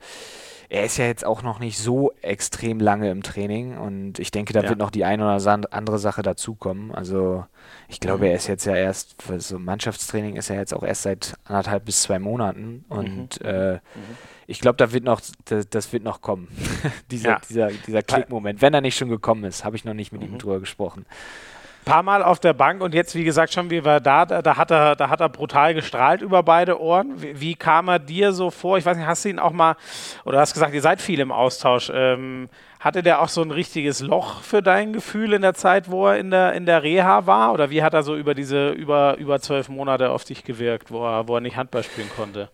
er ist ja jetzt auch noch nicht so extrem lange im Training und ich denke, da ja. wird noch die eine oder andere Sache dazukommen. Also ich glaube, mhm. er ist jetzt ja erst, so Mannschaftstraining ist er jetzt auch erst seit anderthalb bis zwei Monaten und mhm. Äh, mhm ich glaube, da wird noch, das, das, wird noch kommen. dieser, ja. dieser, dieser Klickmoment. Wenn er nicht schon gekommen ist, habe ich noch nicht mit mhm. ihm drüber gesprochen. Paar Mal auf der Bank und jetzt, wie gesagt, schon wie wir da, da, da, hat er, da hat er brutal gestrahlt über beide Ohren. Wie, wie, kam er dir so vor? Ich weiß nicht, hast du ihn auch mal, oder hast gesagt, ihr seid viel im Austausch. Ähm, hatte der auch so ein richtiges Loch für dein Gefühl in der Zeit, wo er in der, in der Reha war? Oder wie hat er so über diese über, über zwölf Monate auf dich gewirkt, wo er, wo er nicht Handball spielen konnte?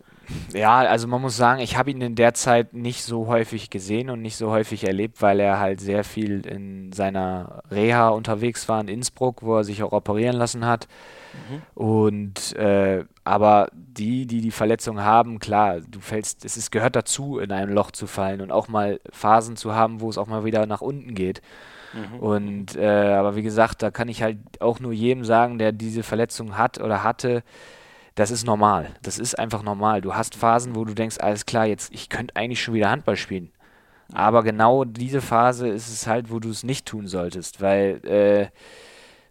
Ja, also man muss sagen, ich habe ihn in der Zeit nicht so häufig gesehen und nicht so häufig erlebt, weil er halt sehr viel in seiner Reha unterwegs war in Innsbruck, wo er sich auch operieren lassen hat. Mhm. Und äh, aber die, die die Verletzung haben, klar, du fällst, es ist, gehört dazu, in einem Loch zu fallen und auch mal Phasen zu haben, wo es auch mal wieder nach unten geht. Mhm. Und äh, aber wie gesagt, da kann ich halt auch nur jedem sagen, der diese Verletzung hat oder hatte, das ist normal. Das ist einfach normal. Du hast Phasen, wo du denkst, alles klar, jetzt, ich könnte eigentlich schon wieder Handball spielen. Aber genau diese Phase ist es halt, wo du es nicht tun solltest, weil äh,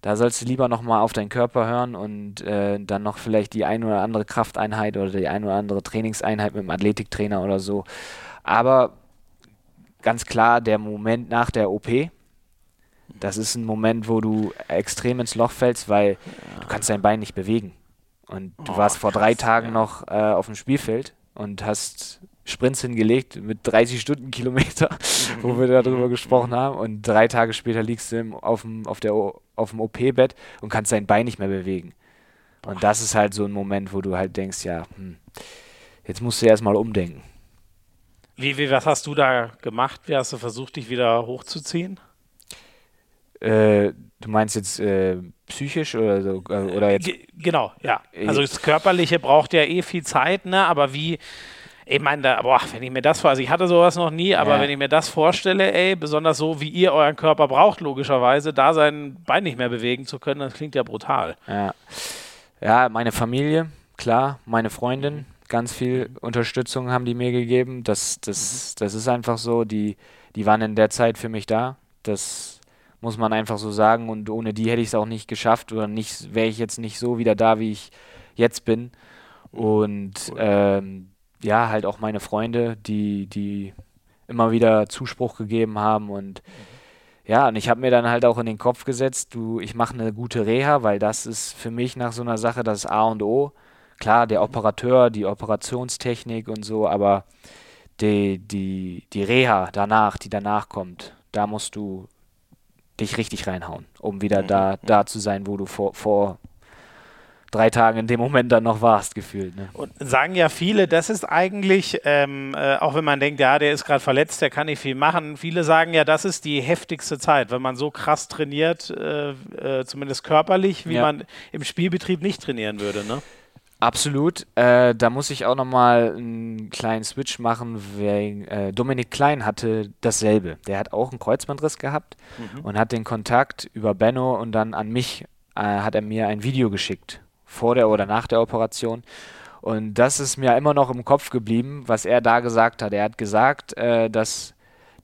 da sollst du lieber nochmal auf deinen Körper hören und äh, dann noch vielleicht die ein oder andere Krafteinheit oder die ein oder andere Trainingseinheit mit dem Athletiktrainer oder so. Aber ganz klar, der Moment nach der OP, das ist ein Moment, wo du extrem ins Loch fällst, weil du kannst dein Bein nicht bewegen. Und du oh, warst vor krass, drei Tagen ja. noch äh, auf dem Spielfeld und hast Sprints hingelegt mit 30 Stundenkilometer, wo wir darüber gesprochen haben. Und drei Tage später liegst du im, auf dem, auf auf dem OP-Bett und kannst dein Bein nicht mehr bewegen. Boah. Und das ist halt so ein Moment, wo du halt denkst, ja, hm, jetzt musst du erstmal umdenken. Wie, wie, was hast du da gemacht? Wie hast du versucht, dich wieder hochzuziehen? Äh, du meinst jetzt äh, psychisch oder so? Äh, oder jetzt? G genau, ja. Also das Körperliche braucht ja eh viel Zeit, ne? Aber wie, ich meine, da, boah, wenn ich mir das vor, also ich hatte sowas noch nie, aber ja. wenn ich mir das vorstelle, ey, besonders so, wie ihr euren Körper braucht, logischerweise, da sein Bein nicht mehr bewegen zu können, das klingt ja brutal. Ja, ja meine Familie, klar, meine Freundin, ganz viel Unterstützung haben die mir gegeben. Das, das, mhm. das ist einfach so, die, die waren in der Zeit für mich da. Das muss man einfach so sagen. Und ohne die hätte ich es auch nicht geschafft oder nicht, wäre ich jetzt nicht so wieder da, wie ich jetzt bin. Und ähm, ja, halt auch meine Freunde, die, die immer wieder Zuspruch gegeben haben und ja, und ich habe mir dann halt auch in den Kopf gesetzt, du, ich mache eine gute Reha, weil das ist für mich nach so einer Sache das A und O. Klar, der Operateur, die Operationstechnik und so, aber die, die, die Reha danach, die danach kommt, da musst du dich richtig reinhauen, um wieder mhm. da, da zu sein, wo du vor, vor drei Tagen in dem Moment dann noch warst, gefühlt. Ne? Und sagen ja viele, das ist eigentlich, ähm, äh, auch wenn man denkt, ja, der ist gerade verletzt, der kann nicht viel machen, viele sagen ja, das ist die heftigste Zeit, wenn man so krass trainiert, äh, äh, zumindest körperlich, wie ja. man im Spielbetrieb nicht trainieren würde. Ne? Absolut. Äh, da muss ich auch nochmal einen kleinen Switch machen, wegen äh, Dominik Klein hatte dasselbe. Der hat auch einen Kreuzbandriss gehabt mhm. und hat den Kontakt über Benno und dann an mich äh, hat er mir ein Video geschickt vor der oder nach der Operation. Und das ist mir immer noch im Kopf geblieben, was er da gesagt hat. Er hat gesagt, äh, dass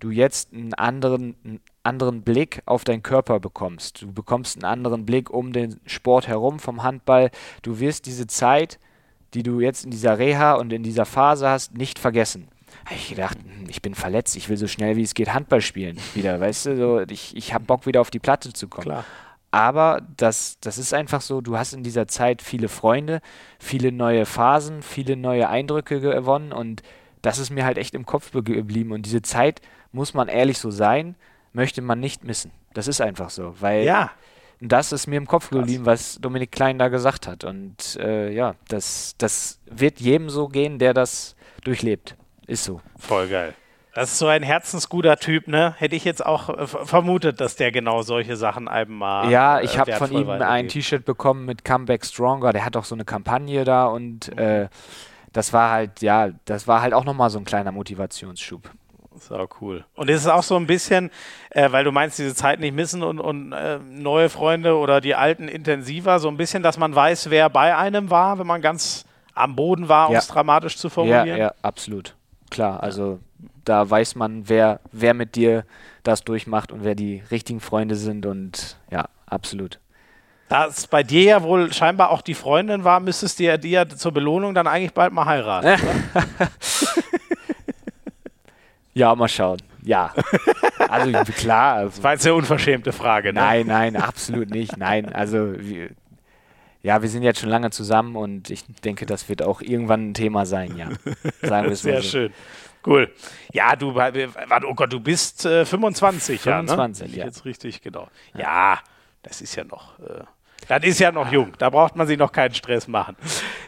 du jetzt einen anderen, anderen Blick auf deinen Körper bekommst. Du bekommst einen anderen Blick um den Sport herum vom Handball. Du wirst diese Zeit, die du jetzt in dieser Reha und in dieser Phase hast, nicht vergessen. Habe ich gedacht, hm, ich bin verletzt, ich will so schnell wie es geht Handball spielen wieder, weißt du, so, ich, ich habe Bock wieder auf die Platte zu kommen. Klar. Aber das, das ist einfach so, du hast in dieser Zeit viele Freunde, viele neue Phasen, viele neue Eindrücke gewonnen und das ist mir halt echt im Kopf geblieben. Und diese Zeit, muss man ehrlich so sein, möchte man nicht missen. Das ist einfach so, weil ja. das ist mir im Kopf geblieben, was Dominik Klein da gesagt hat. Und äh, ja, das, das wird jedem so gehen, der das durchlebt. Ist so. Voll geil. Das ist so ein herzensguter Typ, ne? Hätte ich jetzt auch äh, vermutet, dass der genau solche Sachen einem mal. Ja, ich äh, habe von ihm ein T-Shirt bekommen mit Comeback Stronger. Der hat auch so eine Kampagne da und mhm. äh, das war halt, ja, das war halt auch nochmal so ein kleiner Motivationsschub. So cool. Und ist es auch so ein bisschen, äh, weil du meinst, diese Zeit nicht missen und, und äh, neue Freunde oder die alten intensiver, so ein bisschen, dass man weiß, wer bei einem war, wenn man ganz am Boden war, um es dramatisch zu formulieren? Ja, ja, absolut. Klar, also da weiß man, wer, wer mit dir das durchmacht und wer die richtigen Freunde sind und ja, absolut. Da es bei dir ja wohl scheinbar auch die Freundin war, müsstest du ja dir zur Belohnung dann eigentlich bald mal heiraten. ja, mal schauen. Ja. Also klar. Also, das war jetzt eine unverschämte Frage, ne? Nein, nein, absolut nicht. Nein, also wir, ja, wir sind jetzt schon lange zusammen und ich denke, das wird auch irgendwann ein Thema sein, ja. Sagen wir es Sehr so. schön. Cool. Ja, du, oh Gott, du bist äh, 25, 25, ja. 25, ne? ja. Jetzt richtig, genau. Ja, das ist ja noch. Äh, das ist ja noch jung, da braucht man sich noch keinen Stress machen.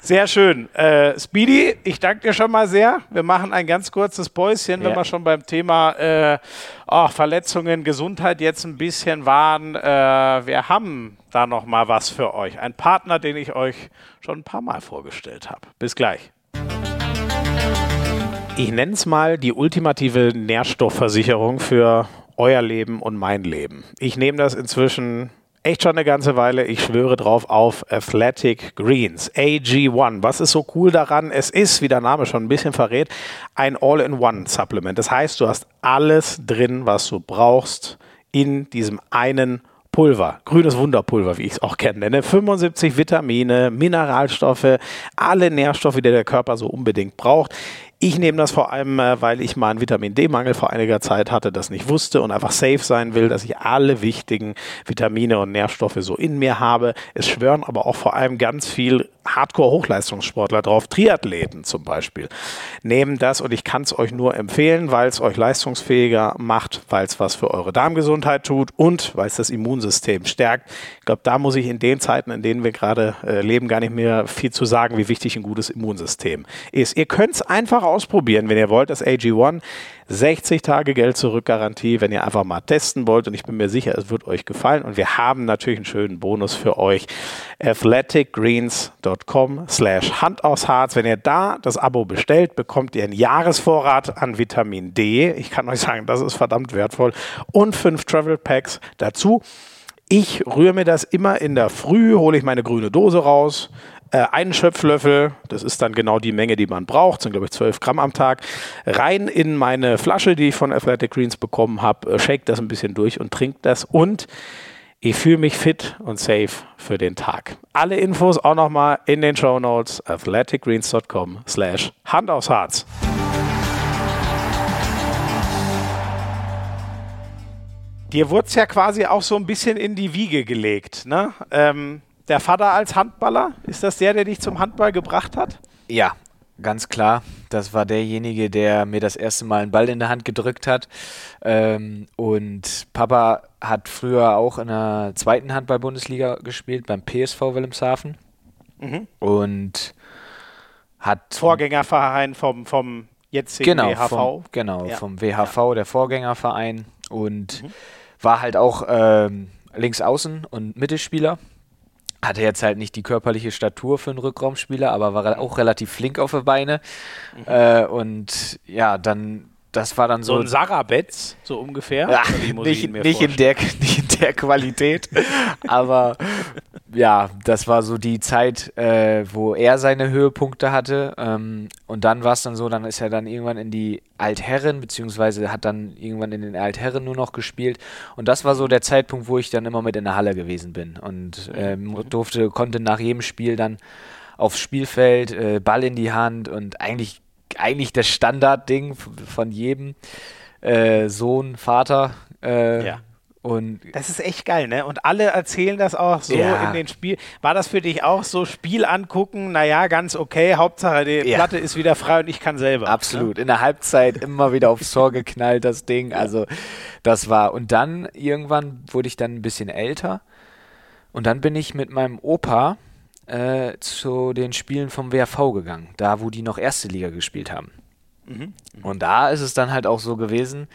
Sehr schön. Äh, Speedy, ich danke dir schon mal sehr. Wir machen ein ganz kurzes Päuschen, ja. wenn wir schon beim Thema äh, oh, Verletzungen, Gesundheit jetzt ein bisschen waren. Äh, wir haben da noch mal was für euch. Ein Partner, den ich euch schon ein paar Mal vorgestellt habe. Bis gleich ich nenne es mal die ultimative Nährstoffversicherung für euer Leben und mein Leben. Ich nehme das inzwischen echt schon eine ganze Weile. Ich schwöre drauf auf Athletic Greens. AG1. Was ist so cool daran? Es ist, wie der Name schon ein bisschen verrät, ein All-in-One-Supplement. Das heißt, du hast alles drin, was du brauchst in diesem einen Pulver, grünes Wunderpulver, wie ich es auch nenne. 75 Vitamine, Mineralstoffe, alle Nährstoffe, die der Körper so unbedingt braucht. Ich nehme das vor allem, äh, weil ich mal einen Vitamin D-Mangel vor einiger Zeit hatte, das nicht wusste und einfach safe sein will, dass ich alle wichtigen Vitamine und Nährstoffe so in mir habe. Es schwören aber auch vor allem ganz viel Hardcore-Hochleistungssportler drauf, Triathleten zum Beispiel, nehmen das und ich kann es euch nur empfehlen, weil es euch leistungsfähiger macht, weil es was für eure Darmgesundheit tut und weil es das Immunsystem stärkt. Ich glaube, da muss ich in den Zeiten, in denen wir gerade äh, leben, gar nicht mehr viel zu sagen, wie wichtig ein gutes Immunsystem ist. Ihr könnt es einfach ausprobieren, wenn ihr wollt, das AG1. 60 Tage Geld zurück Garantie, wenn ihr einfach mal testen wollt. Und ich bin mir sicher, es wird euch gefallen. Und wir haben natürlich einen schönen Bonus für euch. athleticgreens.com slash Hand aufs Harz. Wenn ihr da das Abo bestellt, bekommt ihr einen Jahresvorrat an Vitamin D. Ich kann euch sagen, das ist verdammt wertvoll. Und fünf Travel Packs dazu. Ich rühre mir das immer in der Früh, hole ich meine grüne Dose raus, äh, einen Schöpflöffel, das ist dann genau die Menge, die man braucht, sind glaube ich 12 Gramm am Tag, rein in meine Flasche, die ich von Athletic Greens bekommen habe, äh, shake das ein bisschen durch und trinke das und ich fühle mich fit und safe für den Tag. Alle Infos auch nochmal in den Show Notes athleticgreens.com slash Hand aufs Harz. Dir wurde es ja quasi auch so ein bisschen in die Wiege gelegt, ne? Ähm, der Vater als Handballer, ist das der, der dich zum Handball gebracht hat? Ja, ganz klar. Das war derjenige, der mir das erste Mal einen Ball in der Hand gedrückt hat. Ähm, und Papa hat früher auch in der zweiten Handball-Bundesliga gespielt, beim PSV Wilhelmshaven. Mhm. Und hat. Vorgängerverein vom, vom jetzigen genau, WHV. Vom, genau, ja. vom WHV, ja. der Vorgängerverein. Und mhm. War halt auch ähm, links außen und Mittelspieler. Hatte jetzt halt nicht die körperliche Statur für einen Rückraumspieler, aber war auch relativ flink auf die Beine. Mhm. Äh, und ja, dann das war dann so. So ein Sarabetz, so ungefähr. Ja, nicht, nicht, in der, nicht in der Qualität, aber ja, das war so die Zeit, äh, wo er seine Höhepunkte hatte. Ähm, und dann war es dann so, dann ist er dann irgendwann in die Altherren, beziehungsweise hat dann irgendwann in den Altherren nur noch gespielt. Und das war so der Zeitpunkt, wo ich dann immer mit in der Halle gewesen bin und ähm, durfte, konnte nach jedem Spiel dann aufs Spielfeld, äh, Ball in die Hand und eigentlich, eigentlich das Standardding von jedem äh, Sohn, Vater. Äh, ja und das ist echt geil, ne? Und alle erzählen das auch so ja. in den Spiel. War das für dich auch so Spiel angucken? Naja, ganz okay. Hauptsache die ja. Platte ist wieder frei und ich kann selber. Absolut. Ne? In der Halbzeit immer wieder aufs Tor geknallt, das Ding. Also das war. Und dann irgendwann wurde ich dann ein bisschen älter. Und dann bin ich mit meinem Opa äh, zu den Spielen vom WRV gegangen. Da, wo die noch erste Liga gespielt haben. Mhm. Und da ist es dann halt auch so gewesen,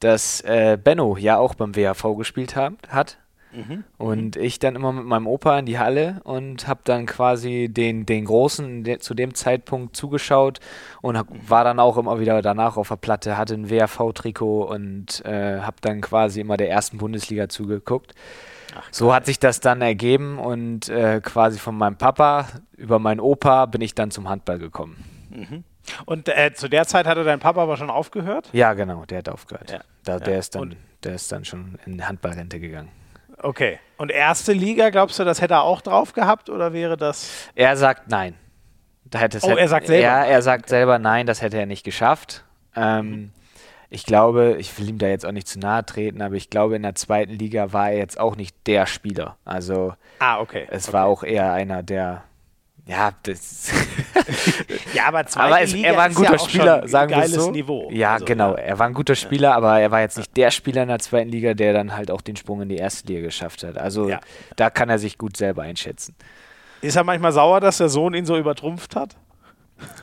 dass äh, Benno ja auch beim WHV gespielt hat. hat. Mhm. Und ich dann immer mit meinem Opa in die Halle und habe dann quasi den, den Großen de, zu dem Zeitpunkt zugeschaut und hab, war dann auch immer wieder danach auf der Platte, hatte ein WHV-Trikot und äh, habe dann quasi immer der ersten Bundesliga zugeguckt. Ach, so hat sich das dann ergeben und äh, quasi von meinem Papa über meinen Opa bin ich dann zum Handball gekommen. Mhm. Und äh, zu der Zeit hatte dein Papa aber schon aufgehört? Ja, genau, der hat aufgehört. Ja. Da, ja. Der, ist dann, der ist dann schon in Handballrente gegangen. Okay. Und erste Liga, glaubst du, das hätte er auch drauf gehabt oder wäre das? Er sagt nein. Da hätte es oh, er sagt selber. Ja, er sagt okay. selber nein, das hätte er nicht geschafft. Ähm, mhm. Ich glaube, ich will ihm da jetzt auch nicht zu nahe treten, aber ich glaube, in der zweiten Liga war er jetzt auch nicht der Spieler. Also ah, okay. es okay. war auch eher einer, der ja, das. ja, aber, aber es, er war ein guter ja Spieler, sagen wir so. Niveau. Ja, also, genau. Ja. Er war ein guter Spieler, aber er war jetzt nicht der Spieler in der zweiten Liga, der dann halt auch den Sprung in die erste Liga geschafft hat. Also ja. da kann er sich gut selber einschätzen. Ist er manchmal sauer, dass der Sohn ihn so übertrumpft hat?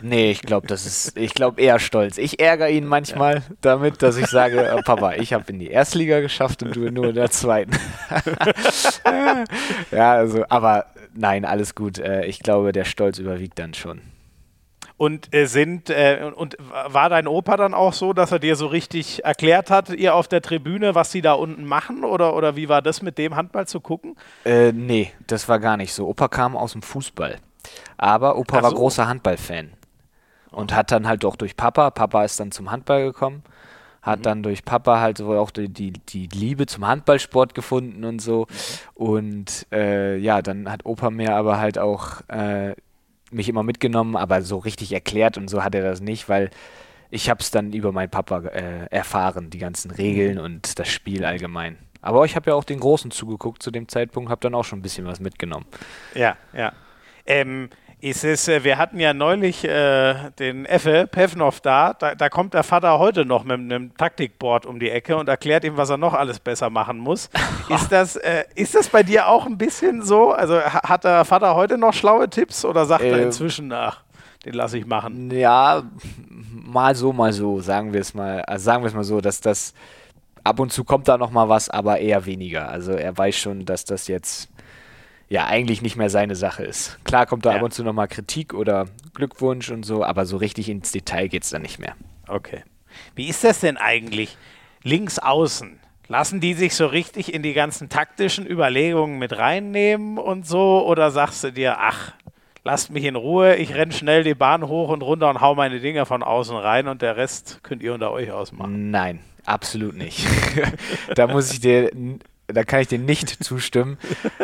Nee, ich glaube, das ist, ich glaube eher stolz. Ich ärgere ihn manchmal damit, dass ich sage, oh, Papa, ich habe in die Erstliga geschafft und du nur in der zweiten. ja, also, aber nein, alles gut. Äh, ich glaube, der Stolz überwiegt dann schon. Und äh, sind äh, und war dein Opa dann auch so, dass er dir so richtig erklärt hat, ihr auf der Tribüne, was sie da unten machen? Oder, oder wie war das mit dem Handball zu gucken? Äh, nee, das war gar nicht so. Opa kam aus dem Fußball. Aber Opa so. war großer Handballfan. Und hat dann halt auch durch Papa, Papa ist dann zum Handball gekommen, hat mhm. dann durch Papa halt so auch die, die, die, Liebe zum Handballsport gefunden und so. Mhm. Und äh, ja, dann hat Opa mir aber halt auch äh, mich immer mitgenommen, aber so richtig erklärt und so hat er das nicht, weil ich habe es dann über meinen Papa äh, erfahren, die ganzen Regeln mhm. und das Spiel allgemein. Aber ich habe ja auch den Großen zugeguckt zu dem Zeitpunkt, habe dann auch schon ein bisschen was mitgenommen. Ja, ja. Ähm, es, äh, wir hatten ja neulich äh, den Effe Pevnov da. da. da. kommt der Vater heute noch mit einem Taktikboard um die Ecke und erklärt ihm, was er noch alles besser machen muss. ist, das, äh, ist das bei dir auch ein bisschen so? Also hat der Vater heute noch schlaue Tipps oder sagt äh, er inzwischen nach? Den lasse ich machen. Ja, mal so, mal so, sagen wir es mal. Also sagen wir es mal so, dass das ab und zu kommt da noch mal was, aber eher weniger. Also er weiß schon, dass das jetzt ja eigentlich nicht mehr seine Sache ist. Klar kommt da ja. ab und zu nochmal Kritik oder Glückwunsch und so, aber so richtig ins Detail geht es dann nicht mehr. Okay. Wie ist das denn eigentlich? Links außen. Lassen die sich so richtig in die ganzen taktischen Überlegungen mit reinnehmen und so? Oder sagst du dir, ach, lasst mich in Ruhe, ich renne schnell die Bahn hoch und runter und hau meine Dinger von außen rein und der Rest könnt ihr unter euch ausmachen? Nein, absolut nicht. da muss ich dir da kann ich dir nicht zustimmen.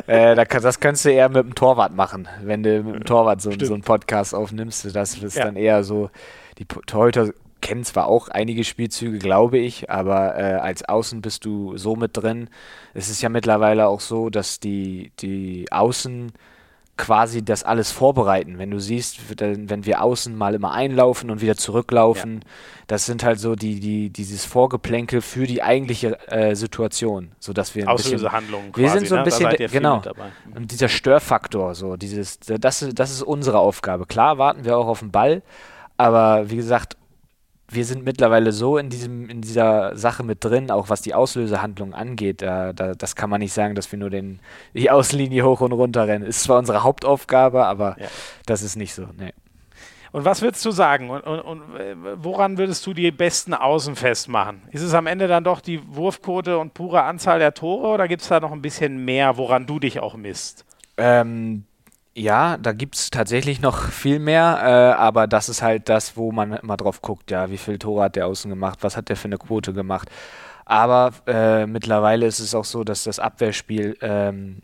äh, da, das könntest du eher mit dem Torwart machen, wenn du mit dem Torwart so, so einen Podcast aufnimmst. Das ist ja. dann eher so, die Torhüter kennen zwar auch einige Spielzüge, glaube ich, aber äh, als Außen bist du so mit drin. Es ist ja mittlerweile auch so, dass die, die Außen quasi das alles vorbereiten. Wenn du siehst, wenn wir außen mal immer einlaufen und wieder zurücklaufen, ja. das sind halt so die, die, dieses Vorgeplänkel für die eigentliche äh, Situation, so dass wir ein Auslösehandlungen bisschen, wir sind so ein ne? bisschen genau mhm. und dieser Störfaktor, so dieses, das, das ist unsere Aufgabe. Klar warten wir auch auf den Ball, aber wie gesagt, wir sind mittlerweile so in diesem in dieser Sache mit drin, auch was die Auslösehandlung angeht. Da, da, das kann man nicht sagen, dass wir nur den, die Außenlinie hoch und runter rennen. Ist zwar unsere Hauptaufgabe, aber ja. das ist nicht so. Nee. Und was würdest du sagen? Und, und, und, woran würdest du die besten Außen festmachen? Ist es am Ende dann doch die Wurfquote und pure Anzahl der Tore oder gibt es da noch ein bisschen mehr, woran du dich auch misst? Ähm, ja, da gibt es tatsächlich noch viel mehr, äh, aber das ist halt das, wo man immer drauf guckt, ja, wie viele Tore hat der außen gemacht, was hat der für eine Quote gemacht. Aber äh, mittlerweile ist es auch so, dass das Abwehrspiel ähm,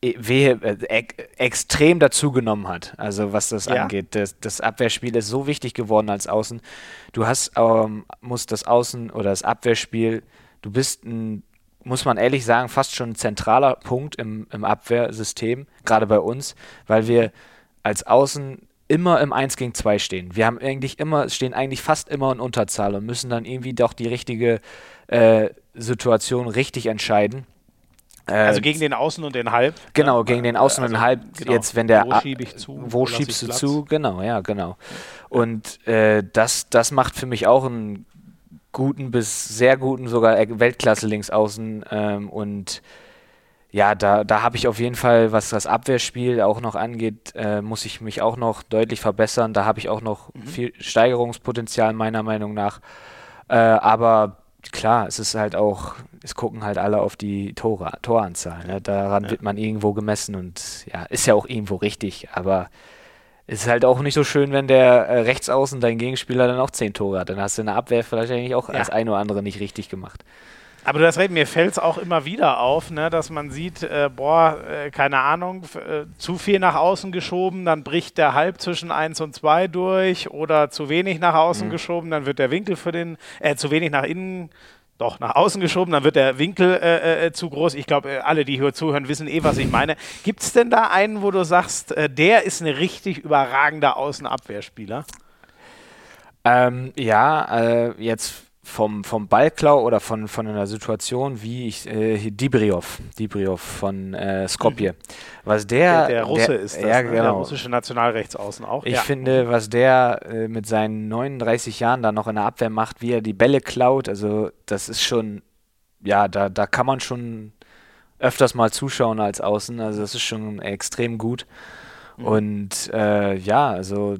e, äh, extrem dazugenommen hat, also was das ja. angeht. Das, das, Abwehrspiel ist so wichtig geworden als Außen. Du hast, ähm, musst das Außen- oder das Abwehrspiel, du bist ein muss man ehrlich sagen, fast schon ein zentraler Punkt im, im Abwehrsystem, gerade bei uns, weil wir als Außen immer im 1 gegen 2 stehen. Wir haben eigentlich immer, stehen eigentlich fast immer in Unterzahl und müssen dann irgendwie doch die richtige äh, Situation richtig entscheiden. Äh, also gegen den Außen und den Halb. Genau, gegen den Außen also, und den Halb. Genau. Jetzt, wenn der. Wo schiebe ich zu? Wo schiebst du Platz? zu? Genau, ja, genau. Und äh, das, das macht für mich auch einen guten bis sehr guten, sogar Weltklasse Linksaußen. Ähm, und ja, da, da habe ich auf jeden Fall, was das Abwehrspiel auch noch angeht, äh, muss ich mich auch noch deutlich verbessern. Da habe ich auch noch mhm. viel Steigerungspotenzial meiner Meinung nach. Äh, aber klar, es ist halt auch, es gucken halt alle auf die Tore, Toranzahl. Ne? Daran ja. wird man irgendwo gemessen und ja, ist ja auch irgendwo richtig, aber ist halt auch nicht so schön, wenn der äh, Rechtsaußen, dein Gegenspieler, dann auch zehn Tore hat. Dann hast du in der Abwehr vielleicht eigentlich auch ja. das eine oder andere nicht richtig gemacht. Aber du hast recht, mir fällt es auch immer wieder auf, ne, dass man sieht, äh, boah, äh, keine Ahnung, äh, zu viel nach außen geschoben, dann bricht der Halb zwischen 1 und 2 durch oder zu wenig nach außen mhm. geschoben, dann wird der Winkel für den, äh, zu wenig nach innen doch nach außen geschoben, dann wird der Winkel äh, äh, zu groß. Ich glaube, äh, alle, die hier zuhören, wissen eh, was ich meine. Gibt es denn da einen, wo du sagst, äh, der ist ein richtig überragender Außenabwehrspieler? Ähm, ja, äh, jetzt vom, vom Ballklau oder von, von einer Situation wie ich, äh, Dibriov, Dibriov von äh, Skopje. Mhm. Was der, der, der Russe der, ist das, ja, ne? genau. der russische Nationalrechtsaußen auch. Ich ja. finde, was der äh, mit seinen 39 Jahren da noch in der Abwehr macht, wie er die Bälle klaut, also das ist schon, ja, da, da kann man schon öfters mal zuschauen als Außen, also das ist schon extrem gut. Mhm. Und äh, ja, also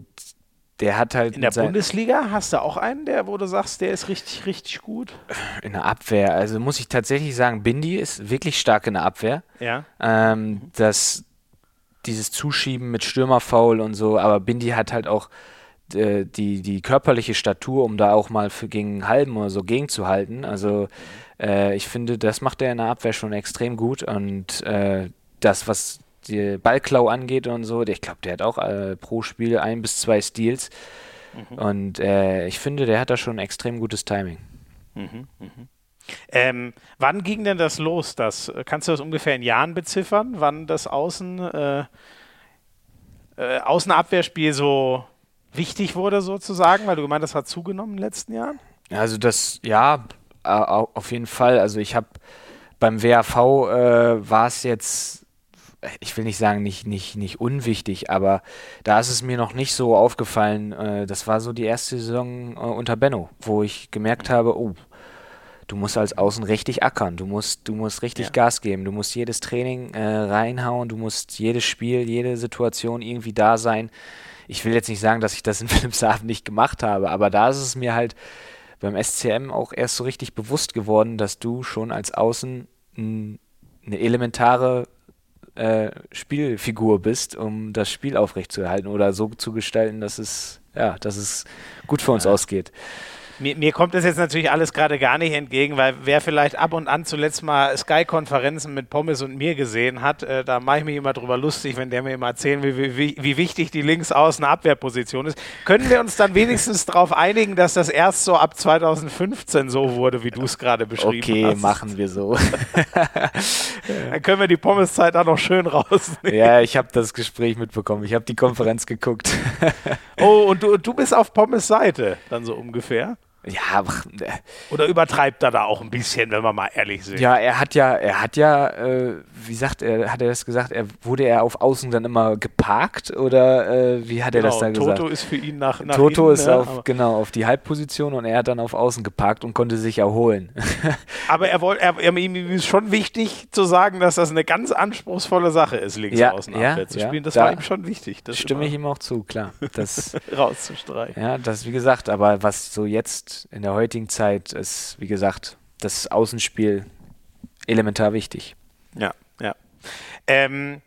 der hat halt. In der Bundesliga hast du auch einen, der, wo du sagst, der ist richtig, richtig gut? In der Abwehr. Also muss ich tatsächlich sagen, Bindi ist wirklich stark in der Abwehr. Ja. Ähm, das, dieses Zuschieben mit Stürmerfaul und so, aber Bindi hat halt auch äh, die, die körperliche Statur, um da auch mal für gegen Halben oder so gegenzuhalten. Also äh, ich finde, das macht er in der Abwehr schon extrem gut und äh, das, was die Ballklau angeht und so, ich glaube, der hat auch äh, pro Spiel ein bis zwei Steals. Mhm. Und äh, ich finde, der hat da schon ein extrem gutes Timing. Mhm, mh. ähm, wann ging denn das los? Das, kannst du das ungefähr in Jahren beziffern, wann das Außen, äh, äh, Außenabwehrspiel so wichtig wurde, sozusagen? Weil du gemeint, das hat zugenommen in den letzten Jahren? Also das, ja, auf jeden Fall. Also ich habe beim WAV äh, war es jetzt ich will nicht sagen, nicht, nicht, nicht unwichtig, aber da ist es mir noch nicht so aufgefallen. Äh, das war so die erste Saison äh, unter Benno, wo ich gemerkt habe, oh, du musst als Außen richtig ackern, du musst, du musst richtig ja. Gas geben, du musst jedes Training äh, reinhauen, du musst jedes Spiel, jede Situation irgendwie da sein. Ich will jetzt nicht sagen, dass ich das in Wilhelmshaven nicht gemacht habe, aber da ist es mir halt beim SCM auch erst so richtig bewusst geworden, dass du schon als Außen eine elementare äh, Spielfigur bist, um das Spiel aufrechtzuerhalten oder so zu gestalten, dass es, ja, dass es gut für uns ja. ausgeht. Mir, mir, kommt das jetzt natürlich alles gerade gar nicht entgegen, weil wer vielleicht ab und an zuletzt mal Sky-Konferenzen mit Pommes und mir gesehen hat, äh, da mache ich mich immer drüber lustig, wenn der mir immer erzählen will, wie, wie, wie wichtig die linksaußen Abwehrposition ist. Können wir uns dann wenigstens darauf einigen, dass das erst so ab 2015 so wurde, wie du es gerade beschrieben okay, hast? Okay, machen wir so. dann können wir die Pommeszeit auch noch schön rausnehmen. Ja, ich habe das Gespräch mitbekommen. Ich habe die Konferenz geguckt. oh, und du, du bist auf Pommes Seite, dann so ungefähr? Ja, äh, oder übertreibt er da auch ein bisschen, wenn wir mal ehrlich sind? Ja, er hat ja, er hat ja, äh, wie sagt er, hat er das gesagt? Er wurde er auf Außen dann immer geparkt oder äh, wie hat genau, er das genau, da gesagt? Toto ist für ihn nach, nach Toto hinten, ist ne? auf, genau auf die Halbposition und er hat dann auf Außen geparkt und konnte sich erholen. aber er wollte, er, er, ihm ist schon wichtig zu sagen, dass das eine ganz anspruchsvolle Sache ist, links ja, außen ja, zu ja, spielen. Das da war ihm schon wichtig. Das stimme ich ihm auch zu, klar. Das rauszustreichen. Ja, das wie gesagt, aber was so jetzt in der heutigen Zeit ist, wie gesagt, das Außenspiel elementar wichtig. Ja, ja. Ähm,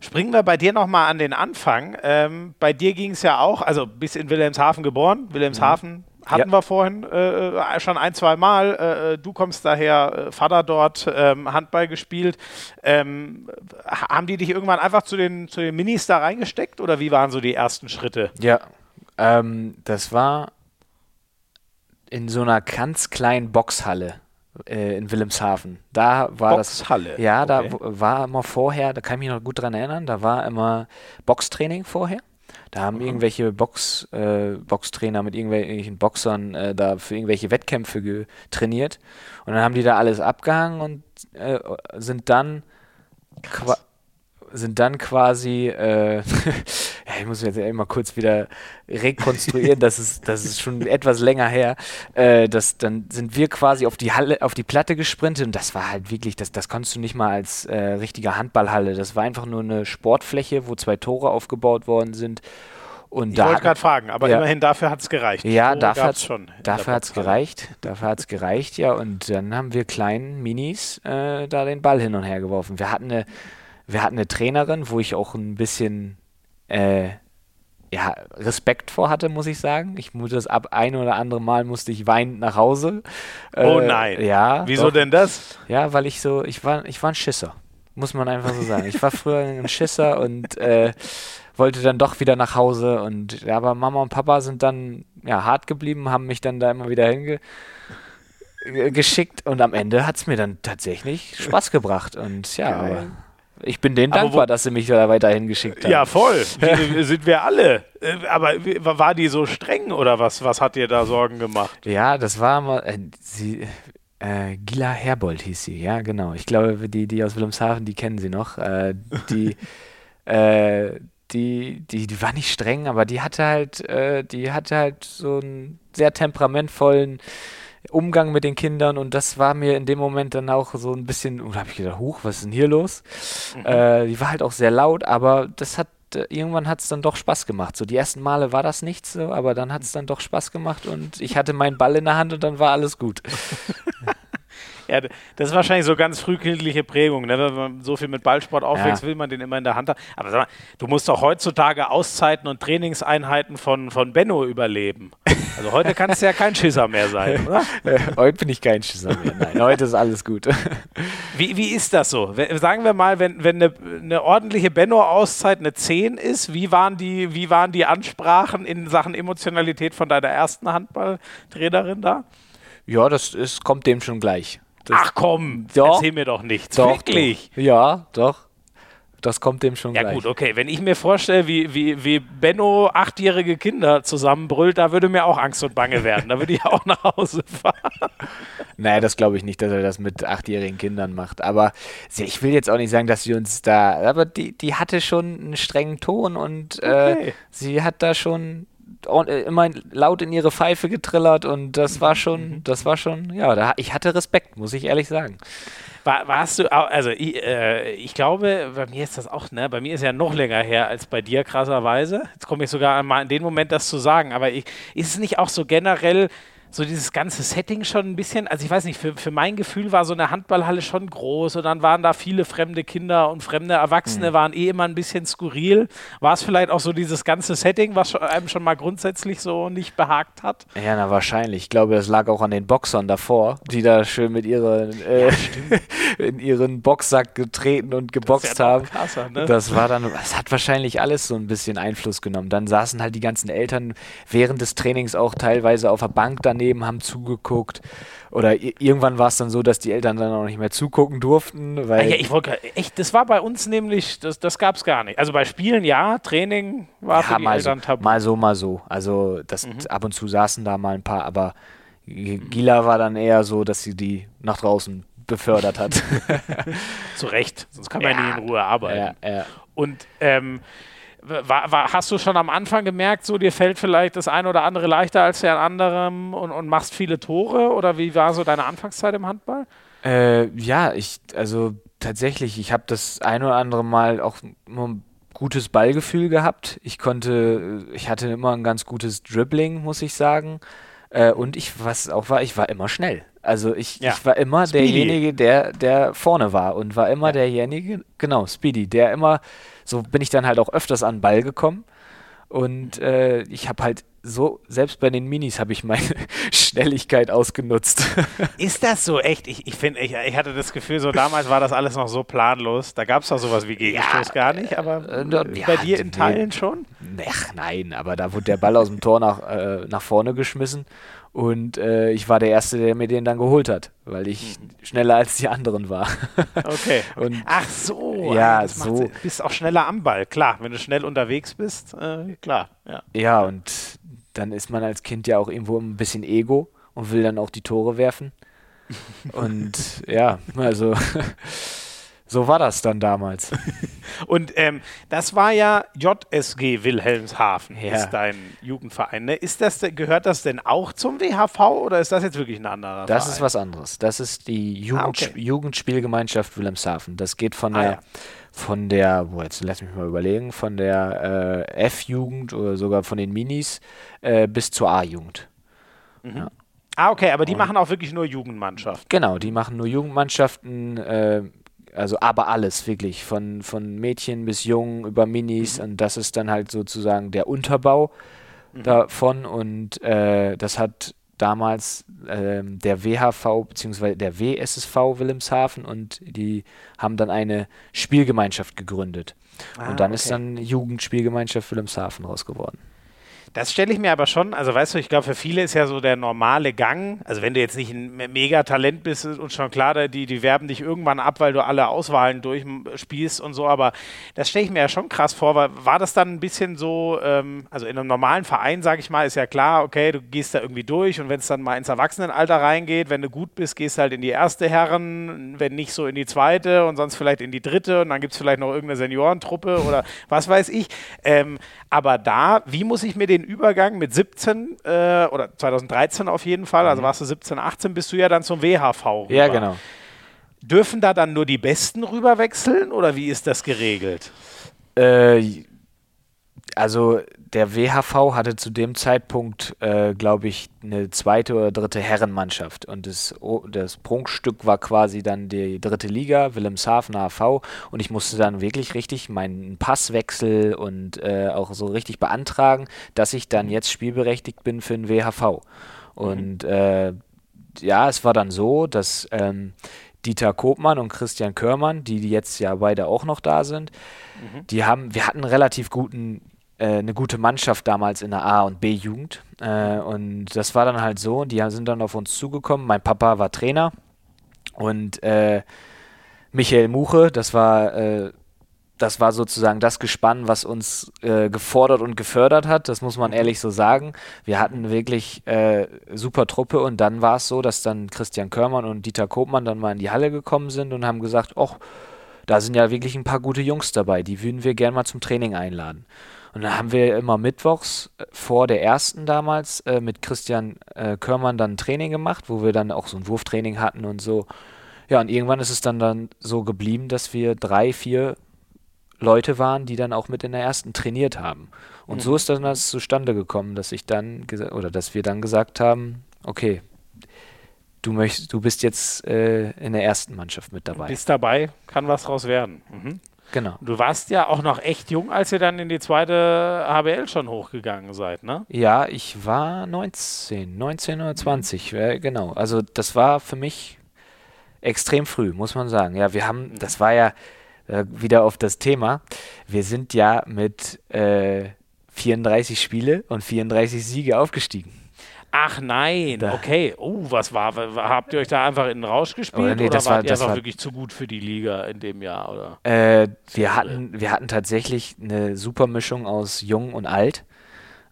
springen wir bei dir nochmal an den Anfang. Ähm, bei dir ging es ja auch, also bis in Wilhelmshaven geboren. Wilhelmshaven mhm. hatten ja. wir vorhin äh, schon ein, zwei Mal. Äh, äh du kommst daher, äh, Vater dort, ähm, Handball gespielt. Ähm, haben die dich irgendwann einfach zu den, zu den Minis da reingesteckt oder wie waren so die ersten Schritte? Ja, ähm, das war in so einer ganz kleinen Boxhalle äh, in Wilhelmshaven. Da war Boxhalle. das. Ja, okay. da war immer vorher, da kann ich mich noch gut dran erinnern, da war immer Boxtraining vorher. Da haben mhm. irgendwelche Box, äh, Boxtrainer mit irgendwelchen Boxern äh, da für irgendwelche Wettkämpfe trainiert. Und dann haben die da alles abgehangen und äh, sind dann sind dann quasi, äh, ich muss jetzt immer kurz wieder rekonstruieren, das ist, das ist schon etwas länger her. Äh, das, dann sind wir quasi auf die Halle, auf die Platte gesprintet und das war halt wirklich, das, das konntest du nicht mal als äh, richtige Handballhalle. Das war einfach nur eine Sportfläche, wo zwei Tore aufgebaut worden sind. Und ich wollte gerade fragen, aber ja, immerhin dafür hat es gereicht. Ja, Tore dafür hat es schon. Dafür hat es gereicht. Dafür hat es gereicht, ja. Und dann haben wir kleinen Minis äh, da den Ball hin und her geworfen. Wir hatten eine wir hatten eine Trainerin, wo ich auch ein bisschen äh, ja, Respekt vor hatte, muss ich sagen. Ich musste das ab ein oder andere Mal musste ich weinend nach Hause. Äh, oh nein. Ja. Wieso doch. denn das? Ja, weil ich so, ich war, ich war ein Schisser. Muss man einfach so sagen. Ich war früher ein Schisser und äh, wollte dann doch wieder nach Hause und ja, aber Mama und Papa sind dann ja hart geblieben, haben mich dann da immer wieder hingeschickt und am Ende hat es mir dann tatsächlich Spaß gebracht und ja, aber ich bin denen dankbar, wo, dass sie mich da weiterhin geschickt haben. Ja, voll. sind wir alle. Äh, aber war die so streng oder was? Was hat dir da Sorgen gemacht? Ja, das war mal. Äh, sie, äh, Gila Herbold hieß sie, ja, genau. Ich glaube, die, die aus Wilhelmshaven, die kennen sie noch. Äh, die, äh, die, die, die war nicht streng, aber die hatte halt, äh, die hatte halt so einen sehr temperamentvollen Umgang mit den Kindern und das war mir in dem Moment dann auch so ein bisschen, und da habe ich gedacht, huch, was ist denn hier los? Mhm. Äh, die war halt auch sehr laut, aber das hat äh, irgendwann hat es dann doch Spaß gemacht. So die ersten Male war das nicht so, aber dann hat es dann doch Spaß gemacht und ich hatte meinen Ball in der Hand und dann war alles gut. Ja, das ist wahrscheinlich so ganz frühkindliche Prägung. Ne? Wenn man so viel mit Ballsport aufwächst, ja. will man den immer in der Hand haben. Aber sag mal, du musst doch heutzutage Auszeiten und Trainingseinheiten von, von Benno überleben. Also heute kannst du ja kein Schisser mehr sein, oder? heute bin ich kein Schisser mehr. Nein, heute ist alles gut. Wie, wie ist das so? Sagen wir mal, wenn, wenn eine, eine ordentliche Benno-Auszeit eine 10 ist, wie waren, die, wie waren die Ansprachen in Sachen Emotionalität von deiner ersten Handballtrainerin da? Ja, das ist, kommt dem schon gleich. Das Ach komm, doch, erzähl mir doch nichts. Doch, Wirklich? Doch. Ja, doch. Das kommt dem schon ja, gleich. Ja gut, okay. Wenn ich mir vorstelle, wie, wie, wie Benno achtjährige Kinder zusammenbrüllt, da würde mir auch Angst und Bange werden. Da würde ich auch nach Hause fahren. Naja, das glaube ich nicht, dass er das mit achtjährigen Kindern macht. Aber ich will jetzt auch nicht sagen, dass sie uns da. Aber die, die hatte schon einen strengen Ton und äh, okay. äh, sie hat da schon immer laut in ihre Pfeife getrillert und das war schon, mhm. das war schon, ja, da, ich hatte Respekt, muss ich ehrlich sagen. War, warst du, also ich, äh, ich glaube, bei mir ist das auch, ne, bei mir ist ja noch länger her als bei dir, krasserweise. Jetzt komme ich sogar mal in den Moment, das zu sagen, aber ich, ist es nicht auch so generell so dieses ganze Setting schon ein bisschen, also ich weiß nicht, für, für mein Gefühl war so eine Handballhalle schon groß und dann waren da viele fremde Kinder und fremde Erwachsene mhm. waren eh immer ein bisschen skurril. War es vielleicht auch so dieses ganze Setting, was einem schon mal grundsätzlich so nicht behagt hat? Ja, na wahrscheinlich. Ich glaube, das lag auch an den Boxern davor, die da schön mit ihren, äh, ja, in ihren Boxsack getreten und geboxt ja haben. Krasser, ne? Das war dann, das hat wahrscheinlich alles so ein bisschen Einfluss genommen. Dann saßen halt die ganzen Eltern während des Trainings auch teilweise auf der Bank daneben, haben zugeguckt. Oder irgendwann war es dann so, dass die Eltern dann auch nicht mehr zugucken durften. Weil ja, ich wollte echt, das war bei uns nämlich, das, das gab es gar nicht. Also bei Spielen ja, Training war ja, für die Eltern so, tabu. Mal so, mal so. Also das, mhm. ab und zu saßen da mal ein paar, aber Gila war dann eher so, dass sie die nach draußen befördert hat. Zu Recht, sonst kann man ja nie in Ruhe arbeiten. Ja, ja. Und ähm, war, war, hast du schon am Anfang gemerkt, so dir fällt vielleicht das eine oder andere leichter als der anderem und, und machst viele Tore? Oder wie war so deine Anfangszeit im Handball? Äh, ja, ich, also tatsächlich, ich habe das ein oder andere Mal auch ein gutes Ballgefühl gehabt. Ich konnte, ich hatte immer ein ganz gutes Dribbling, muss ich sagen. Äh, und ich, was auch war, ich war immer schnell. Also ich, ja. ich war immer Speedy. derjenige, der, der vorne war und war immer ja. derjenige, genau, Speedy, der immer, so bin ich dann halt auch öfters an den Ball gekommen. Und äh, ich habe halt so, selbst bei den Minis habe ich meine Schnelligkeit ausgenutzt. Ist das so echt? Ich, ich finde, ich, ich, hatte das Gefühl, so damals war das alles noch so planlos. Da gab es doch sowas wie Gegenstoß ja, gar nicht, aber äh, ja, bei dir in Teilen nee, schon? Ach nein, aber da wurde der Ball aus dem Tor nach, äh, nach vorne geschmissen und äh, ich war der Erste, der mir den dann geholt hat, weil ich mhm. schneller als die anderen war. okay. Und Ach so. Ja, das so. Du bist auch schneller am Ball, klar. Wenn du schnell unterwegs bist, äh, klar. Ja. ja, und dann ist man als Kind ja auch irgendwo ein bisschen Ego und will dann auch die Tore werfen. und ja, also so war das dann damals. Und ähm, das war ja JSG Wilhelmshaven, ja. ist dein Jugendverein. Ne? Ist das, gehört das denn auch zum WHV oder ist das jetzt wirklich ein anderer Das Verein? ist was anderes. Das ist die Jugend, ah, okay. Jugendspielgemeinschaft Wilhelmshaven. Das geht von ah, der, ja. Von der, wo jetzt lass mich mal überlegen, von der äh, F-Jugend oder sogar von den Minis äh, bis zur A-Jugend. Mhm. Ja. Ah, okay, aber die Und machen auch wirklich nur Jugendmannschaften. Genau, die machen nur Jugendmannschaften. Äh, also aber alles wirklich, von, von Mädchen bis Jungen über Minis mhm. und das ist dann halt sozusagen der Unterbau mhm. davon und äh, das hat damals äh, der WHV bzw. der WSSV Wilhelmshaven und die haben dann eine Spielgemeinschaft gegründet. Ah, und dann okay. ist dann Jugendspielgemeinschaft Wilhelmshaven raus geworden. Das stelle ich mir aber schon, also weißt du, ich glaube, für viele ist ja so der normale Gang, also wenn du jetzt nicht ein Mega-Talent bist und schon klar, die, die werben dich irgendwann ab, weil du alle Auswahlen durchspielst und so, aber das stelle ich mir ja schon krass vor, weil war das dann ein bisschen so, ähm, also in einem normalen Verein, sage ich mal, ist ja klar, okay, du gehst da irgendwie durch und wenn es dann mal ins Erwachsenenalter reingeht, wenn du gut bist, gehst du halt in die erste Herren, wenn nicht so in die zweite und sonst vielleicht in die dritte und dann gibt es vielleicht noch irgendeine Seniorentruppe oder was weiß ich. Ähm, aber da, wie muss ich mir den Übergang mit 17 äh, oder 2013 auf jeden Fall, also mhm. warst du 17, 18, bist du ja dann zum WHV rüber. Ja, genau. Dürfen da dann nur die Besten rüberwechseln oder wie ist das geregelt? Äh, also der WHV hatte zu dem Zeitpunkt, äh, glaube ich, eine zweite oder dritte Herrenmannschaft. Und das, das Prunkstück war quasi dann die dritte Liga, Wilhelmshaven HV. Und ich musste dann wirklich richtig meinen Passwechsel und äh, auch so richtig beantragen, dass ich dann jetzt spielberechtigt bin für den WHV. Und mhm. äh, ja, es war dann so, dass ähm, Dieter Kopmann und Christian Körmann, die, jetzt ja beide auch noch da sind, mhm. die haben, wir hatten einen relativ guten eine gute Mannschaft damals in der A- und B-Jugend. Äh, und das war dann halt so, die sind dann auf uns zugekommen. Mein Papa war Trainer und äh, Michael Muche, das war, äh, das war sozusagen das Gespann, was uns äh, gefordert und gefördert hat. Das muss man mhm. ehrlich so sagen. Wir hatten wirklich äh, super Truppe und dann war es so, dass dann Christian Körmann und Dieter Kopmann dann mal in die Halle gekommen sind und haben gesagt, ach, da sind ja wirklich ein paar gute Jungs dabei, die würden wir gerne mal zum Training einladen. Und dann haben wir immer mittwochs äh, vor der ersten damals äh, mit Christian äh, Körmann dann ein Training gemacht, wo wir dann auch so ein Wurftraining hatten und so. Ja, und irgendwann ist es dann, dann so geblieben, dass wir drei, vier Leute waren, die dann auch mit in der ersten trainiert haben. Und mhm. so ist dann das zustande gekommen, dass ich dann oder dass wir dann gesagt haben, okay, du möchtest, du bist jetzt äh, in der ersten Mannschaft mit dabei. Du bist dabei, kann was draus werden. Mhm. Genau. Du warst ja auch noch echt jung, als ihr dann in die zweite HBL schon hochgegangen seid, ne? Ja, ich war 19, 19 oder 20, äh, genau. Also das war für mich extrem früh, muss man sagen. Ja, wir haben, das war ja äh, wieder auf das Thema. Wir sind ja mit äh, 34 Spiele und 34 Siege aufgestiegen. Ach nein, okay. Oh, was war, habt ihr euch da einfach in den Rausch gespielt oder, nee, oder wart war, ihr einfach war, wirklich zu gut für die Liga in dem Jahr? Oder? Äh, wir, hatten, wir hatten tatsächlich eine super Mischung aus jung und alt.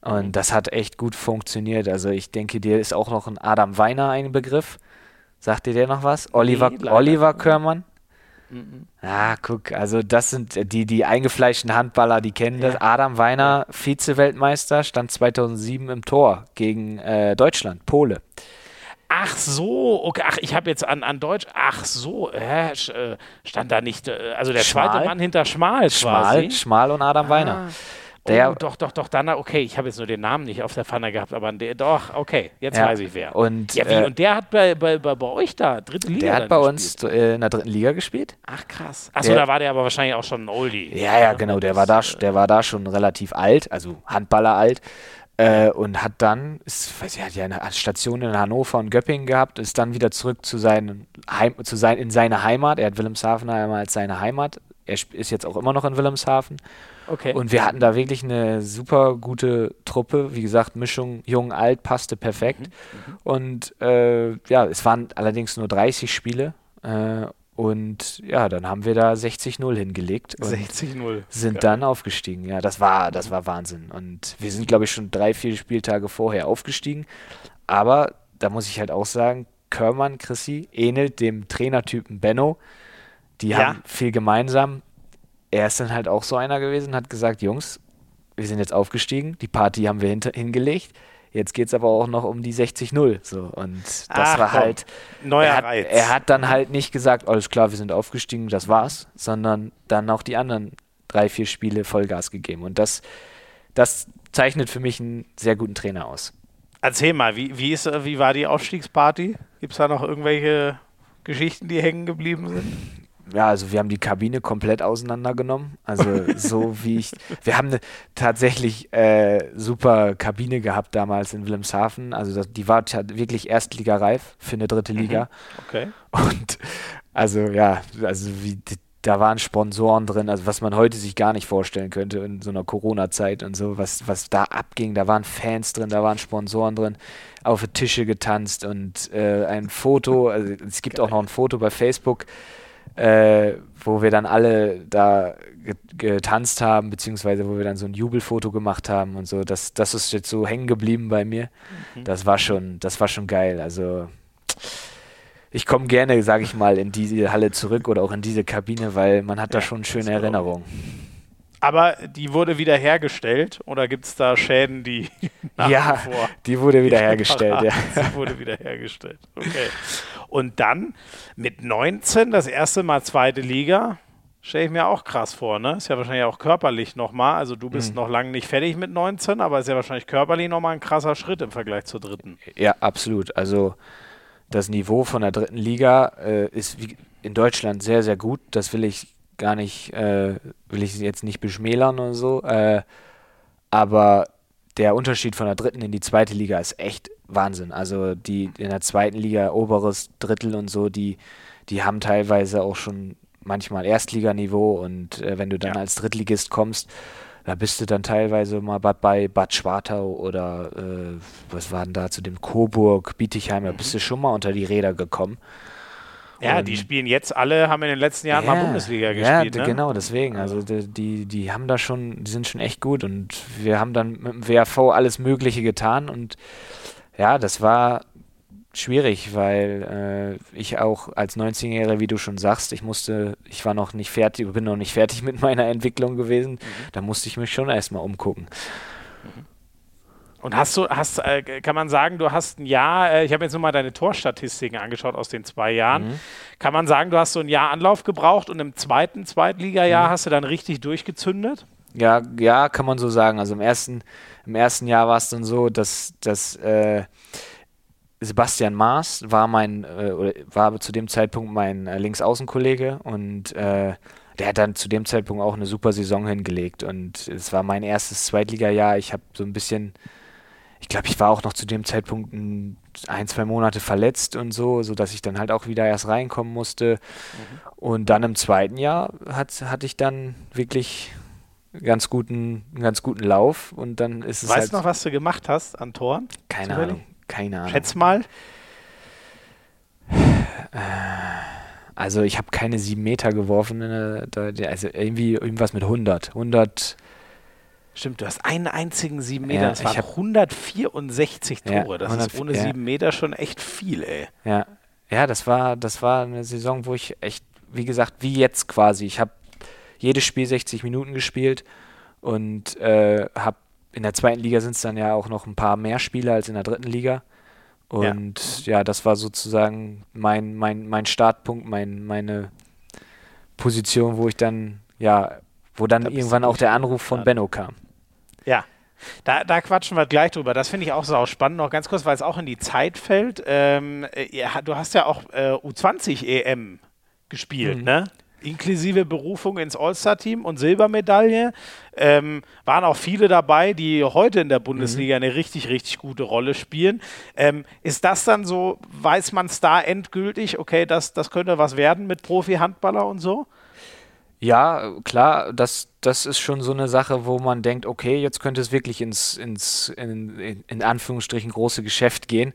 Und mhm. das hat echt gut funktioniert. Also ich denke, dir ist auch noch ein Adam Weiner ein Begriff. Sagt dir der noch was? Oliver, nee, Oliver Körmann? Mhm. Ah, guck, also das sind äh, die, die eingefleischten Handballer, die kennen ja. das. Adam Weiner. Vize-Weltmeister, stand 2007 im Tor gegen äh, Deutschland, Pole. Ach so, okay. Ach, ich habe jetzt an, an Deutsch. Ach so, äh, stand da nicht. Äh, also der Schmal. zweite Mann hinter Schmal, Schmal, quasi. Schmal und Adam ah. Weiner. Der, oh, doch, doch, doch, dann, okay, ich habe jetzt nur den Namen nicht auf der Pfanne gehabt, aber der, doch, okay, jetzt ja, weiß ich wer. Und, ja, wie, äh, und der hat bei, bei, bei, bei, euch da, dritte Liga Der hat bei gespielt. uns äh, in der dritten Liga gespielt. Ach krass. Achso, da war der aber wahrscheinlich auch schon ein Oldie. Ja, ja, genau, der war, da, der war da schon relativ alt, also Handballer alt. Äh, und hat dann, ist, weiß ich, hat ja eine Station in Hannover und Göppingen gehabt, ist dann wieder zurück zu seinen Heim, zu sein, in seine Heimat. Er hat Wilhelmshaven einmal als seine Heimat. Er ist jetzt auch immer noch in Wilhelmshaven Okay. Und wir hatten da wirklich eine super gute Truppe. Wie gesagt, Mischung jung, alt passte perfekt. Mhm. Mhm. Und äh, ja, es waren allerdings nur 30 Spiele. Äh, und ja, dann haben wir da 60-0 hingelegt. 60-0. Sind Geil. dann aufgestiegen. Ja, das war, das war Wahnsinn. Und wir sind, glaube ich, schon drei, vier Spieltage vorher aufgestiegen. Aber da muss ich halt auch sagen, Körmann, Chrissy, ähnelt dem Trainertypen Benno. Die ja. haben viel gemeinsam er ist dann halt auch so einer gewesen, hat gesagt, Jungs, wir sind jetzt aufgestiegen, die Party haben wir hinter, hingelegt. Jetzt geht es aber auch noch um die 60-0. So. Und das Ach, war halt. Neuer er hat, Reiz. Er hat dann halt nicht gesagt, alles klar, wir sind aufgestiegen, das war's, sondern dann auch die anderen drei, vier Spiele Vollgas gegeben. Und das, das zeichnet für mich einen sehr guten Trainer aus. Erzähl mal, wie, wie, ist, wie war die Aufstiegsparty? Gibt es da noch irgendwelche Geschichten, die hängen geblieben sind? Ja, also wir haben die Kabine komplett auseinandergenommen. Also so wie ich. Wir haben eine tatsächlich äh, super Kabine gehabt damals in Wilhelmshaven. Also das, die war wirklich erstligareif für eine dritte Liga. Mhm. Okay. Und also ja, also wie da waren Sponsoren drin, also was man heute sich gar nicht vorstellen könnte in so einer Corona-Zeit und so, was, was da abging. Da waren Fans drin, da waren Sponsoren drin, auf Tische getanzt und äh, ein Foto, also es gibt Geil. auch noch ein Foto bei Facebook, äh, wo wir dann alle da getanzt haben, beziehungsweise wo wir dann so ein Jubelfoto gemacht haben und so. Das, das ist jetzt so hängen geblieben bei mir. Mhm. Das war schon, das war schon geil. Also ich komme gerne, sage ich mal, in diese Halle zurück oder auch in diese Kabine, weil man hat ja, da schon schöne Erinnerungen. Aber die wurde wieder hergestellt oder gibt es da Schäden, die nach ja, vor die wurde wieder hergestellt. Ja. Die wurde wieder hergestellt. Okay. Und dann mit 19 das erste Mal zweite Liga. Stelle ich mir auch krass vor, ne? Ist ja wahrscheinlich auch körperlich nochmal. Also du bist mhm. noch lange nicht fertig mit 19, aber ist ja wahrscheinlich körperlich nochmal ein krasser Schritt im Vergleich zur dritten. Ja, absolut. Also das Niveau von der dritten Liga äh, ist in Deutschland sehr, sehr gut. Das will ich gar nicht, äh, will ich jetzt nicht beschmälern oder so, äh, aber der Unterschied von der dritten in die zweite Liga ist echt Wahnsinn. Also die in der zweiten Liga, oberes Drittel und so, die, die haben teilweise auch schon manchmal Erstliganiveau und äh, wenn du dann ja. als Drittligist kommst, da bist du dann teilweise mal bei Bad Schwartau oder äh, was war denn da zu dem Coburg, Bietigheim, da bist du schon mal unter die Räder gekommen. Ja, die spielen jetzt alle, haben in den letzten Jahren ja, mal Bundesliga gespielt. Ja, ne? genau, deswegen. Also die, die haben da schon, die sind schon echt gut und wir haben dann mit dem WRV alles Mögliche getan und ja, das war schwierig, weil äh, ich auch als 19-Jähriger, wie du schon sagst, ich musste, ich war noch nicht fertig, bin noch nicht fertig mit meiner Entwicklung gewesen. Mhm. Da musste ich mich schon erstmal umgucken. Mhm. Und hast du, hast, äh, kann man sagen, du hast ein Jahr, äh, ich habe jetzt nur mal deine Torstatistiken angeschaut aus den zwei Jahren. Mhm. Kann man sagen, du hast so ein Jahr Anlauf gebraucht und im zweiten Zweitliga-Jahr mhm. hast du dann richtig durchgezündet? Ja, ja, kann man so sagen. Also im ersten, im ersten Jahr war es dann so, dass, dass äh, Sebastian Maas war mein, äh, war zu dem Zeitpunkt mein äh, Linksaußenkollege und äh, der hat dann zu dem Zeitpunkt auch eine super Saison hingelegt und es war mein erstes Zweitligajahr. Ich habe so ein bisschen, ich glaube, ich war auch noch zu dem Zeitpunkt ein, ein, zwei Monate verletzt und so, sodass ich dann halt auch wieder erst reinkommen musste. Mhm. Und dann im zweiten Jahr hat, hatte ich dann wirklich ganz guten, ganz guten Lauf und dann ist es. Weißt halt du noch, was du gemacht hast an Toren? Keine Ahnung. Keine Ahnung. Schätz mal. Also ich habe keine sieben Meter geworfen, also irgendwie irgendwas mit 100. 100. Stimmt, du hast einen einzigen sieben Meter. Ja, das waren 164 Tore. Ja, das ist ohne ja. sieben Meter schon echt viel, ey. Ja, ja, das war, das war eine Saison, wo ich echt, wie gesagt, wie jetzt quasi. Ich habe jedes Spiel 60 Minuten gespielt und äh, habe in der zweiten Liga sind es dann ja auch noch ein paar mehr Spiele als in der dritten Liga. Und ja, ja das war sozusagen mein, mein, mein Startpunkt, mein, meine Position, wo ich dann, ja, wo dann da irgendwann auch der Anruf von Benno kam. Ja, da, da, quatschen wir gleich drüber. Das finde ich auch so spannend. Noch ganz kurz, weil es auch in die Zeit fällt. Ähm, ja, du hast ja auch äh, U20 EM gespielt, mhm. ne? Inklusive Berufung ins All-Star-Team und Silbermedaille. Ähm, waren auch viele dabei, die heute in der Bundesliga mhm. eine richtig, richtig gute Rolle spielen. Ähm, ist das dann so, weiß man es da endgültig, okay, das, das könnte was werden mit Profi-Handballer und so? Ja, klar, das, das ist schon so eine Sache, wo man denkt, okay, jetzt könnte es wirklich ins, ins in, in Anführungsstrichen große Geschäft gehen.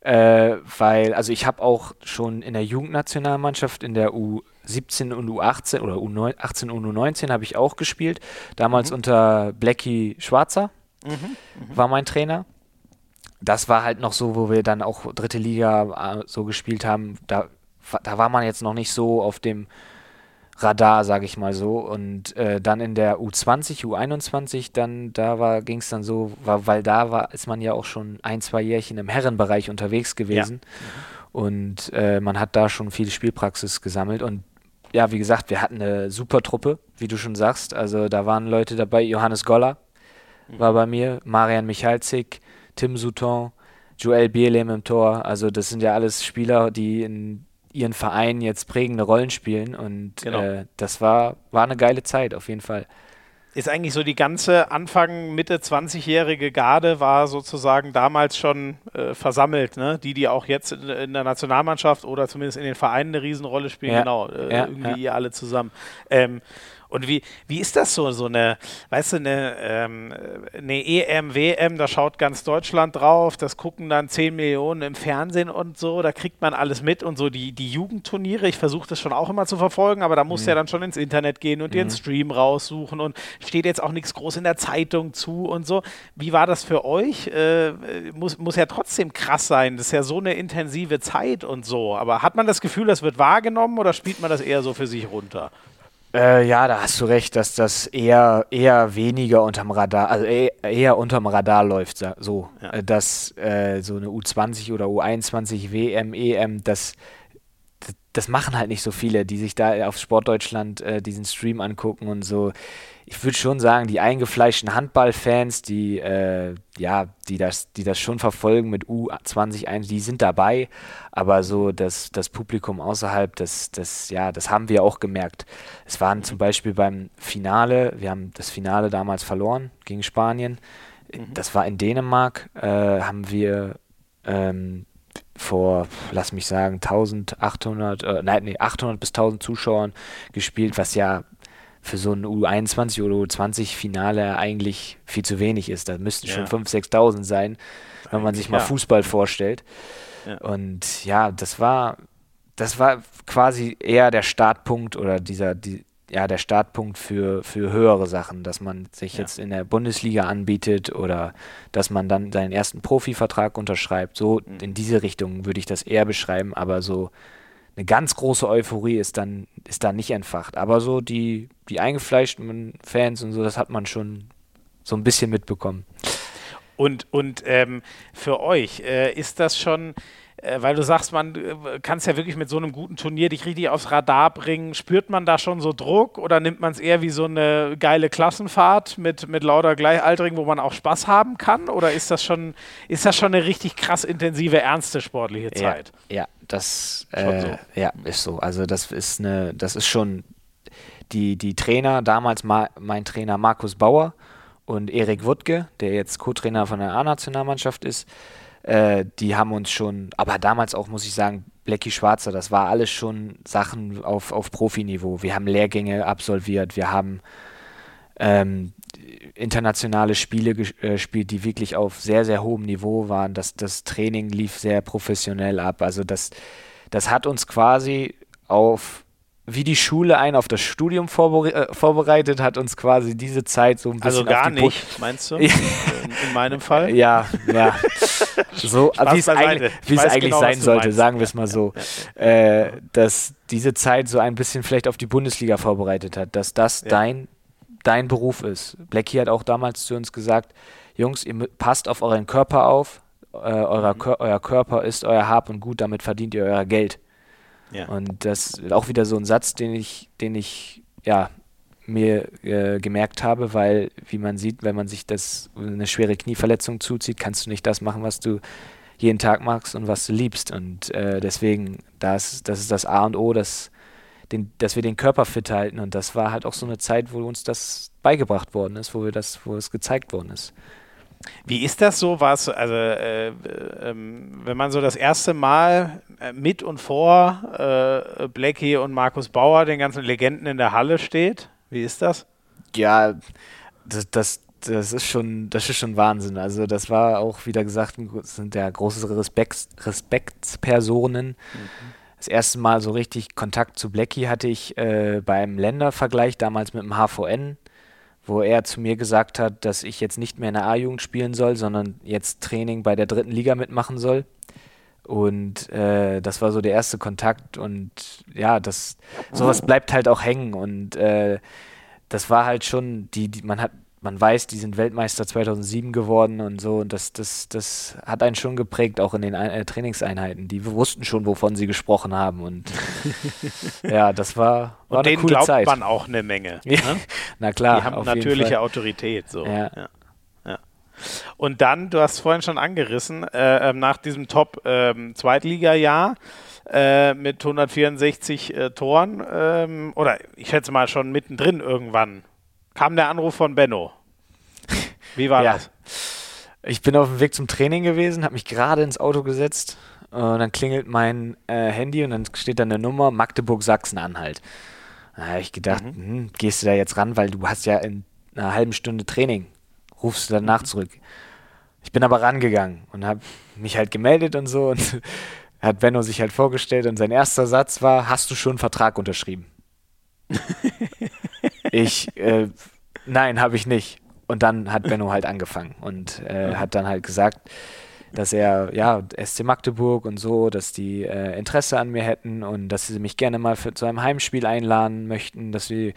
Äh, weil, also ich habe auch schon in der Jugendnationalmannschaft in der U 17 und U18 oder U18 und U19 habe ich auch gespielt. Damals mhm. unter Blackie Schwarzer mhm. Mhm. war mein Trainer. Das war halt noch so, wo wir dann auch dritte Liga äh, so gespielt haben. Da, da war man jetzt noch nicht so auf dem Radar, sage ich mal so. Und äh, dann in der U20, U21, dann da ging es dann so, war, weil da war, ist man ja auch schon ein, zwei Jährchen im Herrenbereich unterwegs gewesen. Ja. Und äh, man hat da schon viel Spielpraxis gesammelt. Und ja, wie gesagt, wir hatten eine super Truppe, wie du schon sagst. Also da waren Leute dabei, Johannes Goller war bei mir, Marian Michalzik, Tim Souton, Joel Bierlehm im Tor. Also das sind ja alles Spieler, die in ihren Vereinen jetzt prägende Rollen spielen und genau. äh, das war, war eine geile Zeit auf jeden Fall ist eigentlich so die ganze Anfang, Mitte 20-jährige Garde war sozusagen damals schon äh, versammelt, ne? Die, die auch jetzt in, in, der Nationalmannschaft oder zumindest in den Vereinen eine Riesenrolle spielen, ja. genau, äh, ja, irgendwie ja. ihr alle zusammen. Ähm, und wie, wie ist das so, so eine, weißt du, eine, ähm, eine EM, WM, da schaut ganz Deutschland drauf, das gucken dann 10 Millionen im Fernsehen und so, da kriegt man alles mit und so die, die Jugendturniere, ich versuche das schon auch immer zu verfolgen, aber da muss mhm. ja dann schon ins Internet gehen und mhm. einen Stream raussuchen und steht jetzt auch nichts groß in der Zeitung zu und so. Wie war das für euch? Äh, muss, muss ja trotzdem krass sein, das ist ja so eine intensive Zeit und so, aber hat man das Gefühl, das wird wahrgenommen oder spielt man das eher so für sich runter? Äh, ja, da hast du recht, dass das eher, eher weniger unterm Radar, also eher, eher unterm Radar läuft, so. Ja. Äh, dass äh, so eine U20 oder U21 WM, EM, das, das machen halt nicht so viele, die sich da auf Sportdeutschland äh, diesen Stream angucken und so ich würde schon sagen, die eingefleischten Handballfans, die, äh, ja, die das, die das schon verfolgen mit U20, die sind dabei, aber so das, das Publikum außerhalb, das, das, ja, das haben wir auch gemerkt. Es waren zum Beispiel beim Finale, wir haben das Finale damals verloren gegen Spanien. Mhm. Das war in Dänemark, äh, haben wir ähm, vor, lass mich sagen, 1800, äh, nein, nee, 800 bis 1000 Zuschauern gespielt, was ja für so ein U21 oder U20-Finale eigentlich viel zu wenig ist. Da müssten ja. schon 5.000, 6.000 sein, wenn man sich mal ja. Fußball vorstellt. Ja. Und ja, das war, das war quasi eher der Startpunkt oder dieser, die, ja, der Startpunkt für, für höhere Sachen, dass man sich jetzt in der Bundesliga anbietet oder dass man dann seinen ersten Profivertrag unterschreibt. So mhm. in diese Richtung würde ich das eher beschreiben, aber so eine ganz große Euphorie ist dann, ist dann nicht entfacht. Aber so die, die eingefleischten Fans und so, das hat man schon so ein bisschen mitbekommen. Und, und ähm, für euch äh, ist das schon weil du sagst, man äh, kann es ja wirklich mit so einem guten Turnier dich richtig aufs Radar bringen. Spürt man da schon so Druck oder nimmt man es eher wie so eine geile Klassenfahrt mit, mit lauter Gleichaltrigen, wo man auch Spaß haben kann? Oder ist das schon, ist das schon eine richtig krass intensive, ernste sportliche Zeit? Ja, ja das äh, so. ja, ist so. Also das ist eine, das ist schon die, die Trainer, damals ma, mein Trainer Markus Bauer und Erik Wuttke, der jetzt Co-Trainer von der A-Nationalmannschaft ist, äh, die haben uns schon, aber damals auch, muss ich sagen, Blackie Schwarzer, das war alles schon Sachen auf, auf Profiniveau. Wir haben Lehrgänge absolviert, wir haben ähm, internationale Spiele äh, gespielt, die wirklich auf sehr, sehr hohem Niveau waren. Das, das Training lief sehr professionell ab. Also das, das hat uns quasi auf wie die Schule einen auf das Studium vorbere äh, vorbereitet, hat uns quasi diese Zeit so ein bisschen. Also gar nicht, Bo meinst du? in, in, meinem Fall? Ja, ja. so, wie es eigentlich, es eigentlich genau, sein sollte, sagen wir es mal so. Ja, ja, ja. Äh, dass diese Zeit so ein bisschen vielleicht auf die Bundesliga vorbereitet hat, dass das dein, dein Beruf ist. Blackie hat auch damals zu uns gesagt: Jungs, ihr passt auf euren Körper auf. Äh, euer, mhm. euer Körper ist euer Hab und Gut, damit verdient ihr euer Geld. Ja. Und das ist auch wieder so ein Satz, den ich, den ich ja mir äh, gemerkt habe, weil, wie man sieht, wenn man sich das eine schwere Knieverletzung zuzieht, kannst du nicht das machen, was du jeden Tag magst und was du liebst. Und äh, deswegen, das, das ist das A und O, dass, den, dass wir den Körper fit halten. Und das war halt auch so eine Zeit, wo uns das beigebracht worden ist, wo wir das, wo es gezeigt worden ist. Wie ist das so? Was, also, äh, äh, wenn man so das erste Mal äh, mit und vor äh, Blackie und Markus Bauer, den ganzen Legenden in der Halle steht, wie ist das? Ja, das, das, das ist schon, das ist schon Wahnsinn. Also das war auch wieder gesagt, sind ja große Respekt, Respektspersonen. Mhm. Das erste Mal so richtig Kontakt zu Blackie hatte ich äh, beim Ländervergleich damals mit dem HVN wo er zu mir gesagt hat, dass ich jetzt nicht mehr in der A-Jugend spielen soll, sondern jetzt Training bei der dritten Liga mitmachen soll. Und äh, das war so der erste Kontakt und ja, das sowas bleibt halt auch hängen und äh, das war halt schon die, die man hat man weiß, die sind Weltmeister 2007 geworden und so. Und das, das, das hat einen schon geprägt, auch in den äh, Trainingseinheiten. Die wussten schon, wovon sie gesprochen haben. Und ja, das war, war und eine coole glaubt Zeit. man auch eine Menge. Ne? Na klar. Die haben natürliche Autorität. So. Ja. ja. Und dann, du hast es vorhin schon angerissen, äh, ähm, nach diesem Top-Zweitliga-Jahr ähm, äh, mit 164 äh, Toren, ähm, oder ich schätze mal schon mittendrin irgendwann kam der Anruf von Benno. Wie war ja. das? Ich bin auf dem Weg zum Training gewesen, habe mich gerade ins Auto gesetzt und dann klingelt mein äh, Handy und dann steht da eine Nummer Magdeburg-Sachsen-Anhalt. Da habe ich gedacht, mhm. hm, gehst du da jetzt ran, weil du hast ja in einer halben Stunde Training. Rufst du danach mhm. zurück. Ich bin aber rangegangen und habe mich halt gemeldet und so und hat Benno sich halt vorgestellt und sein erster Satz war, hast du schon einen Vertrag unterschrieben? ich, äh, nein, habe ich nicht. Und dann hat Benno halt angefangen und äh, hat dann halt gesagt, dass er, ja, SC Magdeburg und so, dass die äh, Interesse an mir hätten und dass sie mich gerne mal für, zu einem Heimspiel einladen möchten, dass sie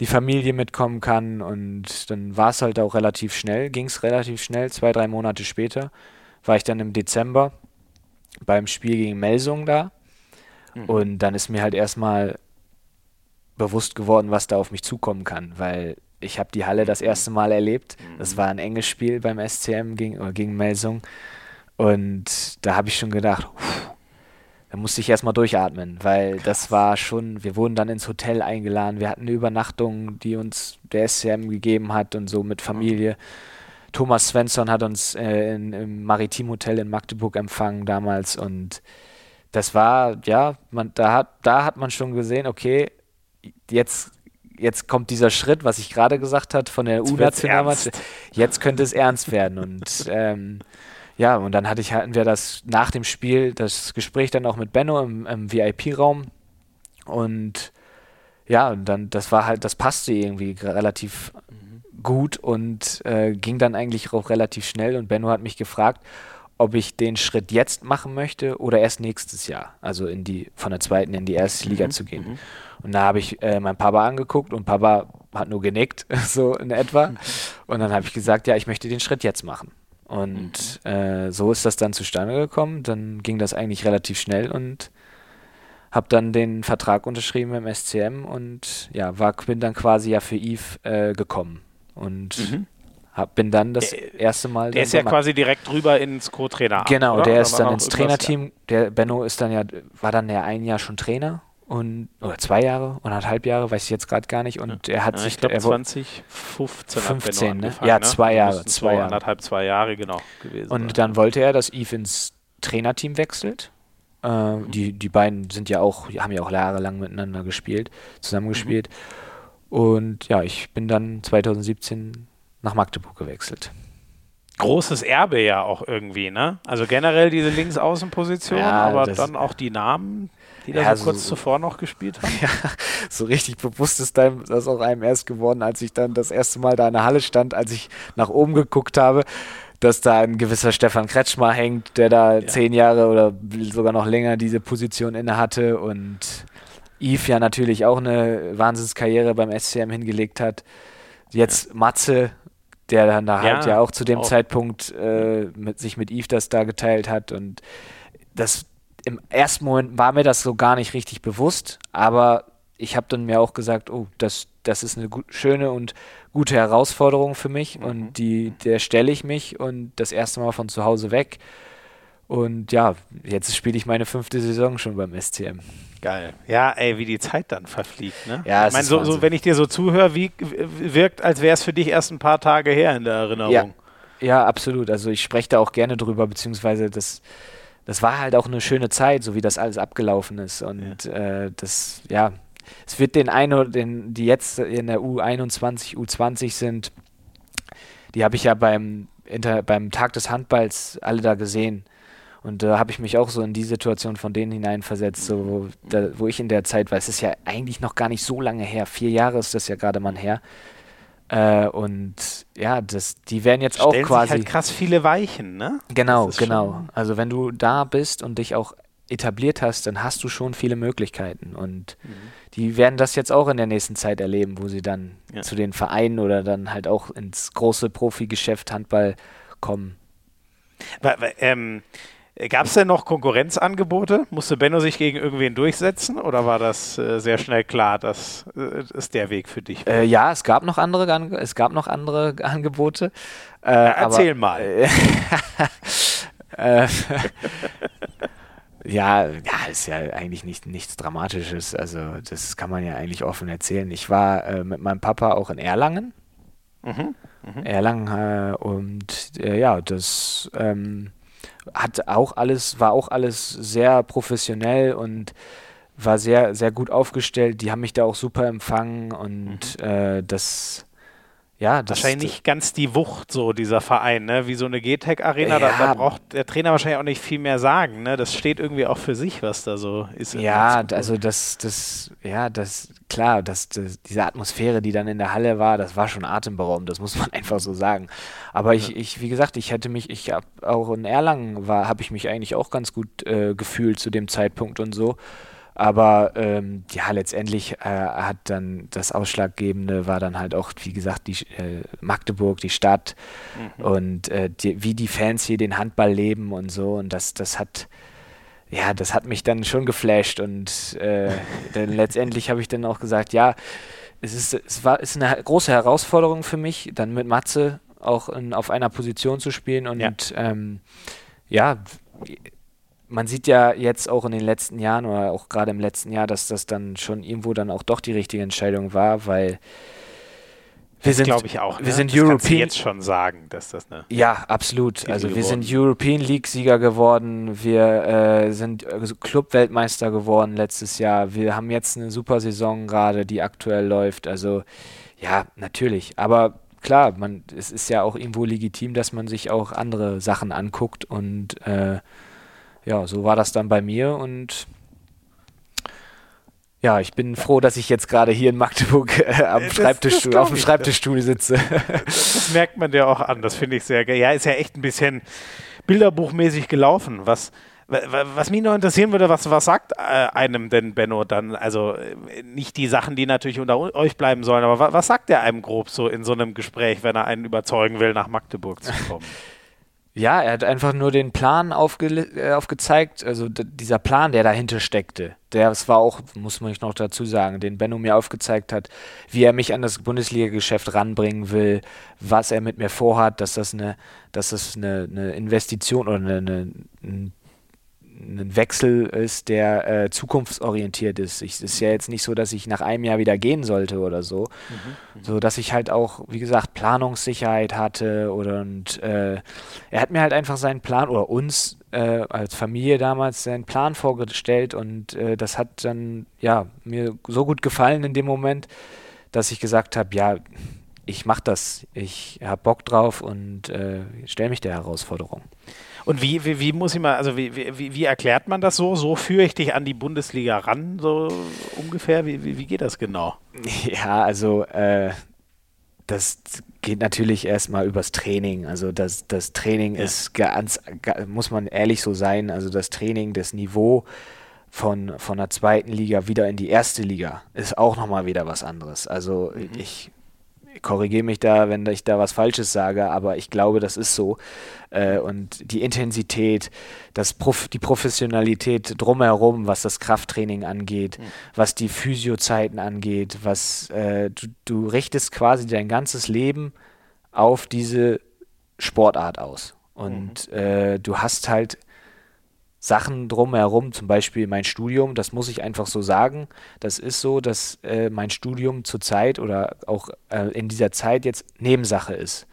die Familie mitkommen kann. Und dann war es halt auch relativ schnell, ging es relativ schnell, zwei, drei Monate später war ich dann im Dezember beim Spiel gegen Melsung da. Mhm. Und dann ist mir halt erstmal bewusst geworden, was da auf mich zukommen kann, weil ich habe die Halle das mhm. erste Mal erlebt. Das mhm. war ein enges Spiel beim SCM gegen, oder gegen Melsung. Und da habe ich schon gedacht, pff, da musste ich erstmal durchatmen, weil das war schon, wir wurden dann ins Hotel eingeladen, wir hatten eine Übernachtung, die uns der SCM gegeben hat und so mit Familie. Thomas Svensson hat uns äh, in, im Maritim Hotel in Magdeburg empfangen damals und das war, ja, man, da, hat, da hat man schon gesehen, okay, jetzt, jetzt kommt dieser Schritt, was ich gerade gesagt habe, von der U-Nationalmannschaft. Jetzt könnte es ernst werden. Und ähm, ja, und dann hatte ich, hatten wir das nach dem Spiel, das Gespräch dann auch mit Benno im, im VIP-Raum. Und ja, und dann, das war halt, das passte irgendwie relativ mhm. gut und äh, ging dann eigentlich auch relativ schnell. Und Benno hat mich gefragt, ob ich den Schritt jetzt machen möchte oder erst nächstes Jahr, also in die von der zweiten in die erste Liga mhm. zu gehen. Mhm. Und da habe ich äh, meinen Papa angeguckt und Papa hat nur genickt, so in etwa. Und dann habe ich gesagt, ja, ich möchte den Schritt jetzt machen. Und mhm. äh, so ist das dann zustande gekommen. Dann ging das eigentlich relativ schnell und habe dann den Vertrag unterschrieben im SCM und ja, war, bin dann quasi ja für Yves äh, gekommen. Und mhm. Hab, bin dann das der, erste Mal. Der ist ja quasi direkt rüber ins Co-Trainer. Genau, oder? der ist dann ins Trainerteam. Der Benno ist dann ja, war dann ja ein Jahr schon Trainer und oder zwei Jahre, anderthalb Jahre, weiß ich jetzt gerade gar nicht. Und ja. er hat ja, sich. Ich glaube 2015 15, ne? Ja, ne? zwei Jahre. Zwei Jahre. Anderthalb, zwei Jahre, genau. Gewesen und sein. dann wollte er, dass Yves ins Trainerteam wechselt. Äh, mhm. die, die beiden sind ja auch, haben ja auch jahrelang miteinander gespielt, zusammengespielt. Mhm. Und ja, ich bin dann 2017 nach Magdeburg gewechselt großes Erbe ja auch irgendwie, ne? Also generell diese Linksaußenposition, ja, aber dann auch die Namen, die da ja, so kurz zuvor noch gespielt haben. Ja, so richtig bewusst ist das auch einem erst geworden, als ich dann das erste Mal da in der Halle stand, als ich nach oben geguckt habe, dass da ein gewisser Stefan Kretschmer hängt, der da ja. zehn Jahre oder sogar noch länger diese Position inne hatte und Yves ja natürlich auch eine Wahnsinnskarriere beim SCM hingelegt hat. Jetzt Matze, der dann da halt ja auch zu dem auch. Zeitpunkt äh, mit, sich mit Yves das da geteilt hat und das im ersten Moment war mir das so gar nicht richtig bewusst, aber ich habe dann mir auch gesagt, oh, das, das ist eine gut, schöne und gute Herausforderung für mich mhm. und die, der stelle ich mich und das erste Mal von zu Hause weg. Und ja, jetzt spiele ich meine fünfte Saison schon beim SCM. Geil. Ja, ey, wie die Zeit dann verfliegt, ne? Ja, ich meine, so, so, wenn ich dir so zuhöre, wie wirkt, als wäre es für dich erst ein paar Tage her in der Erinnerung. Ja, ja absolut. Also ich spreche da auch gerne drüber, beziehungsweise das das war halt auch eine schöne Zeit, so wie das alles abgelaufen ist. Und ja. Äh, das, ja, es wird den einen, den, die jetzt in der U21, U20 sind, die habe ich ja beim, Inter, beim Tag des Handballs alle da gesehen. Und da habe ich mich auch so in die Situation von denen hineinversetzt, so, wo, da, wo ich in der Zeit war. Es ist ja eigentlich noch gar nicht so lange her. Vier Jahre ist das ja gerade mal her. Äh, und ja, das, die werden jetzt Stellen auch quasi. Sich halt krass viele Weichen, ne? Genau, genau. Also wenn du da bist und dich auch etabliert hast, dann hast du schon viele Möglichkeiten. Und mhm. die werden das jetzt auch in der nächsten Zeit erleben, wo sie dann ja. zu den Vereinen oder dann halt auch ins große Profigeschäft Handball kommen. Ähm, Gab es denn noch Konkurrenzangebote? Musste Benno sich gegen irgendwen durchsetzen oder war das äh, sehr schnell klar, dass äh, es der Weg für dich war? Äh, ja, es gab noch andere, es gab noch andere Angebote. Äh, ja, erzähl aber, mal. Äh, ja, ja, ist ja eigentlich nicht, nichts Dramatisches. Also das kann man ja eigentlich offen erzählen. Ich war äh, mit meinem Papa auch in Erlangen. Mhm. Mhm. Erlangen und ja, das ähm, hat auch alles, war auch alles sehr professionell und war sehr, sehr gut aufgestellt. Die haben mich da auch super empfangen und mhm. äh, das ja, das wahrscheinlich nicht ganz die Wucht, so dieser Verein, ne? Wie so eine GTEC-Arena, ja. da, da, braucht der Trainer wahrscheinlich auch nicht viel mehr sagen, ne? Das steht irgendwie auch für sich, was da so ist. Ja, also das, das, ja, das, klar, das, das, diese Atmosphäre, die dann in der Halle war, das war schon atemberaubend, das muss man einfach so sagen. Aber ich, ich wie gesagt, ich hätte mich, ich habe auch in Erlangen war, habe ich mich eigentlich auch ganz gut äh, gefühlt zu dem Zeitpunkt und so. Aber ähm, ja, letztendlich äh, hat dann das Ausschlaggebende war dann halt auch, wie gesagt, die äh, Magdeburg, die Stadt mhm. und äh, die, wie die Fans hier den Handball leben und so. Und das, das hat, ja, das hat mich dann schon geflasht. Und äh, dann letztendlich habe ich dann auch gesagt, ja, es ist, es war, ist eine große Herausforderung für mich, dann mit Matze auch in, auf einer Position zu spielen und ja, ähm, ja man sieht ja jetzt auch in den letzten Jahren oder auch gerade im letzten Jahr, dass das dann schon irgendwo dann auch doch die richtige Entscheidung war, weil wir sind, glaube ich auch. Wir ne? sind das European. Du jetzt schon sagen, dass das eine. Ja, absolut. Also wir sind European League Sieger geworden. Wir äh, sind also Club-Weltmeister geworden letztes Jahr. Wir haben jetzt eine super Saison gerade, die aktuell läuft. Also ja, natürlich. Aber klar, man, es ist ja auch irgendwo legitim, dass man sich auch andere Sachen anguckt und äh, ja, so war das dann bei mir und ja, ich bin froh, dass ich jetzt gerade hier in Magdeburg äh, am Schreibtischstuhl, auf dem Schreibtischstuhl sitze. Das merkt man dir auch an, das finde ich sehr geil. Ja, ist ja echt ein bisschen bilderbuchmäßig gelaufen. Was, was mich noch interessieren würde, was, was sagt äh, einem denn Benno dann? Also äh, nicht die Sachen, die natürlich unter euch bleiben sollen, aber was, was sagt er einem grob so in so einem Gespräch, wenn er einen überzeugen will, nach Magdeburg zu kommen? Ja, er hat einfach nur den Plan aufge äh, aufgezeigt, also dieser Plan, der dahinter steckte. Der, das war auch, muss man noch dazu sagen, den Benno mir aufgezeigt hat, wie er mich an das Bundesliga-Geschäft ranbringen will, was er mit mir vorhat, dass das eine, dass das eine, eine Investition oder eine, eine, ein ein Wechsel ist, der äh, zukunftsorientiert ist. Es ist ja jetzt nicht so, dass ich nach einem Jahr wieder gehen sollte oder so, mhm, mhm. so dass ich halt auch, wie gesagt, Planungssicherheit hatte oder und äh, er hat mir halt einfach seinen Plan oder uns äh, als Familie damals seinen Plan vorgestellt und äh, das hat dann ja mir so gut gefallen in dem Moment, dass ich gesagt habe, ja, ich mache das, ich habe Bock drauf und äh, stelle mich der Herausforderung. Und wie, wie, wie muss ich mal, also wie, wie, wie erklärt man das so? So führe ich dich an die Bundesliga ran, so ungefähr? Wie, wie, wie geht das genau? Ja, also äh, das geht natürlich erstmal übers Training. Also das, das Training ja. ist ganz, muss man ehrlich so sein, also das Training, das Niveau von, von der zweiten Liga wieder in die erste Liga ist auch nochmal wieder was anderes. Also mhm. ich korrigiere mich da, wenn ich da was Falsches sage, aber ich glaube, das ist so. Äh, und die Intensität, das Prof die Professionalität drumherum, was das Krafttraining angeht, mhm. was die Physiozeiten angeht, was äh, du, du richtest quasi dein ganzes Leben auf diese Sportart aus. Und mhm. äh, du hast halt Sachen drumherum, zum Beispiel mein Studium, das muss ich einfach so sagen. Das ist so, dass äh, mein Studium zurzeit oder auch äh, in dieser Zeit jetzt Nebensache ist.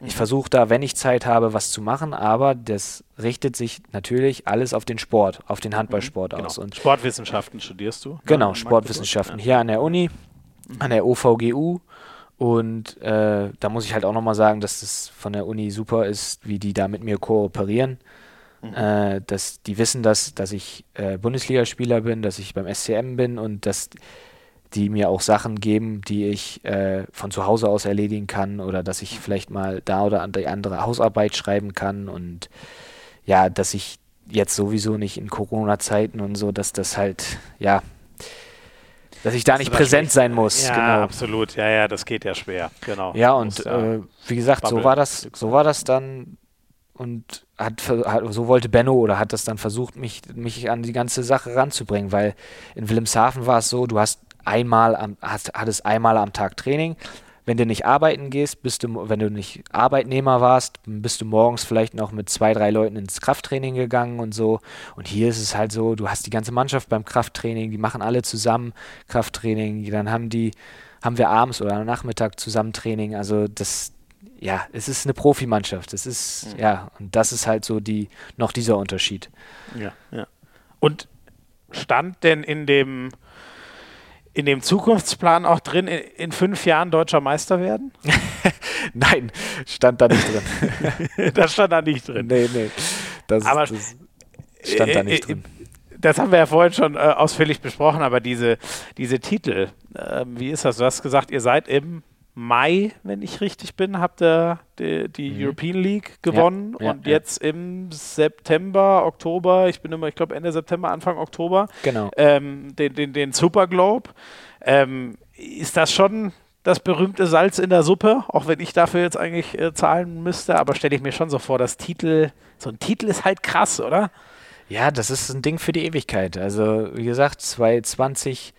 Ich mhm. versuche da, wenn ich Zeit habe, was zu machen, aber das richtet sich natürlich alles auf den Sport, auf den Handballsport mhm, genau. aus. Und Sportwissenschaften studierst du? Genau, ja, Sportwissenschaften hier an der Uni, mhm. an der OVGU. Und äh, da muss ich halt auch nochmal sagen, dass das von der Uni super ist, wie die da mit mir kooperieren. Mhm. Äh, dass die wissen, dass, dass ich äh, Bundesligaspieler bin, dass ich beim SCM bin und dass die mir auch Sachen geben, die ich äh, von zu Hause aus erledigen kann oder dass ich vielleicht mal da oder die andere Hausarbeit schreiben kann und ja, dass ich jetzt sowieso nicht in Corona-Zeiten und so, dass das halt, ja, dass ich da dass nicht präsent sein muss. Ja, genau. absolut. Ja, ja, das geht ja schwer. Genau. Ja, und äh, wie gesagt, so war das, so war das dann und hat, hat, so wollte Benno oder hat das dann versucht, mich, mich an die ganze Sache ranzubringen, weil in Wilhelmshaven war es so, du hast einmal am, hast, hattest einmal am Tag Training. Wenn du nicht arbeiten gehst, bist du, wenn du nicht Arbeitnehmer warst, bist du morgens vielleicht noch mit zwei, drei Leuten ins Krafttraining gegangen und so. Und hier ist es halt so, du hast die ganze Mannschaft beim Krafttraining, die machen alle zusammen Krafttraining, dann haben die, haben wir abends oder am Nachmittag zusammen Training. Also das, ja, es ist eine Profimannschaft. Es ist, mhm. ja, und das ist halt so die, noch dieser Unterschied. Ja, ja. Und stand denn in dem, in dem Zukunftsplan auch drin, in, in fünf Jahren deutscher Meister werden? Nein, stand da nicht drin. das stand da nicht drin. Nee, nee. Das, aber das stand da nicht äh, drin. Das haben wir ja vorhin schon äh, ausführlich besprochen, aber diese, diese Titel, äh, wie ist das? Du hast gesagt, ihr seid im Mai, wenn ich richtig bin, habt ihr die, die mhm. European League gewonnen ja, ja, und jetzt im September, Oktober, ich bin immer, ich glaube Ende September, Anfang Oktober, genau. ähm, den, den, den Super Globe. Ähm, ist das schon das berühmte Salz in der Suppe, auch wenn ich dafür jetzt eigentlich äh, zahlen müsste, aber stelle ich mir schon so vor, das Titel, so ein Titel ist halt krass, oder? Ja, das ist ein Ding für die Ewigkeit. Also, wie gesagt, 2020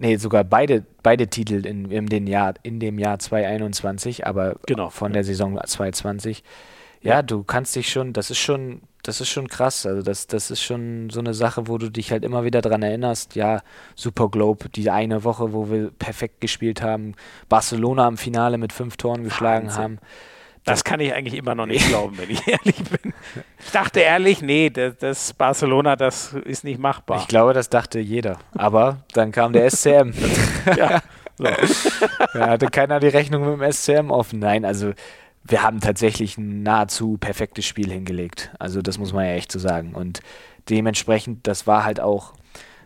nee, sogar beide, beide Titel in, in, den Jahr, in dem Jahr 2021, aber genau, von ja. der Saison 2020. Ja, ja, du kannst dich schon, das ist schon, das ist schon krass. Also das, das ist schon so eine Sache, wo du dich halt immer wieder dran erinnerst. Ja, Super Globe, die eine Woche, wo wir perfekt gespielt haben, Barcelona im Finale mit fünf Toren geschlagen Wahnsinn. haben. Das kann ich eigentlich immer noch nicht glauben, wenn ich ehrlich bin. Ich dachte ehrlich, nee, das, das, Barcelona, das ist nicht machbar. Ich glaube, das dachte jeder. Aber dann kam der SCM. ja. So. Da hatte keiner die Rechnung mit dem SCM offen. Nein, also wir haben tatsächlich ein nahezu perfektes Spiel hingelegt. Also das muss man ja echt so sagen. Und dementsprechend, das war halt auch,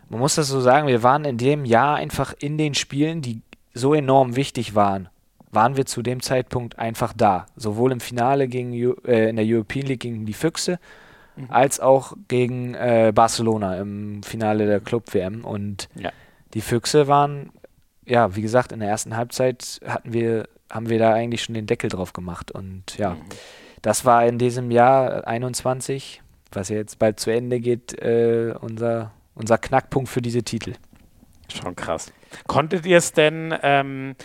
man muss das so sagen, wir waren in dem Jahr einfach in den Spielen, die so enorm wichtig waren waren wir zu dem Zeitpunkt einfach da. Sowohl im Finale gegen, äh, in der European League gegen die Füchse, mhm. als auch gegen äh, Barcelona im Finale der Club-WM. Und ja. die Füchse waren, ja, wie gesagt, in der ersten Halbzeit hatten wir, haben wir da eigentlich schon den Deckel drauf gemacht. Und ja, mhm. das war in diesem Jahr 21, was ja jetzt bald zu Ende geht, äh, unser, unser Knackpunkt für diese Titel. Schon krass. Konntet ihr es denn, ähm,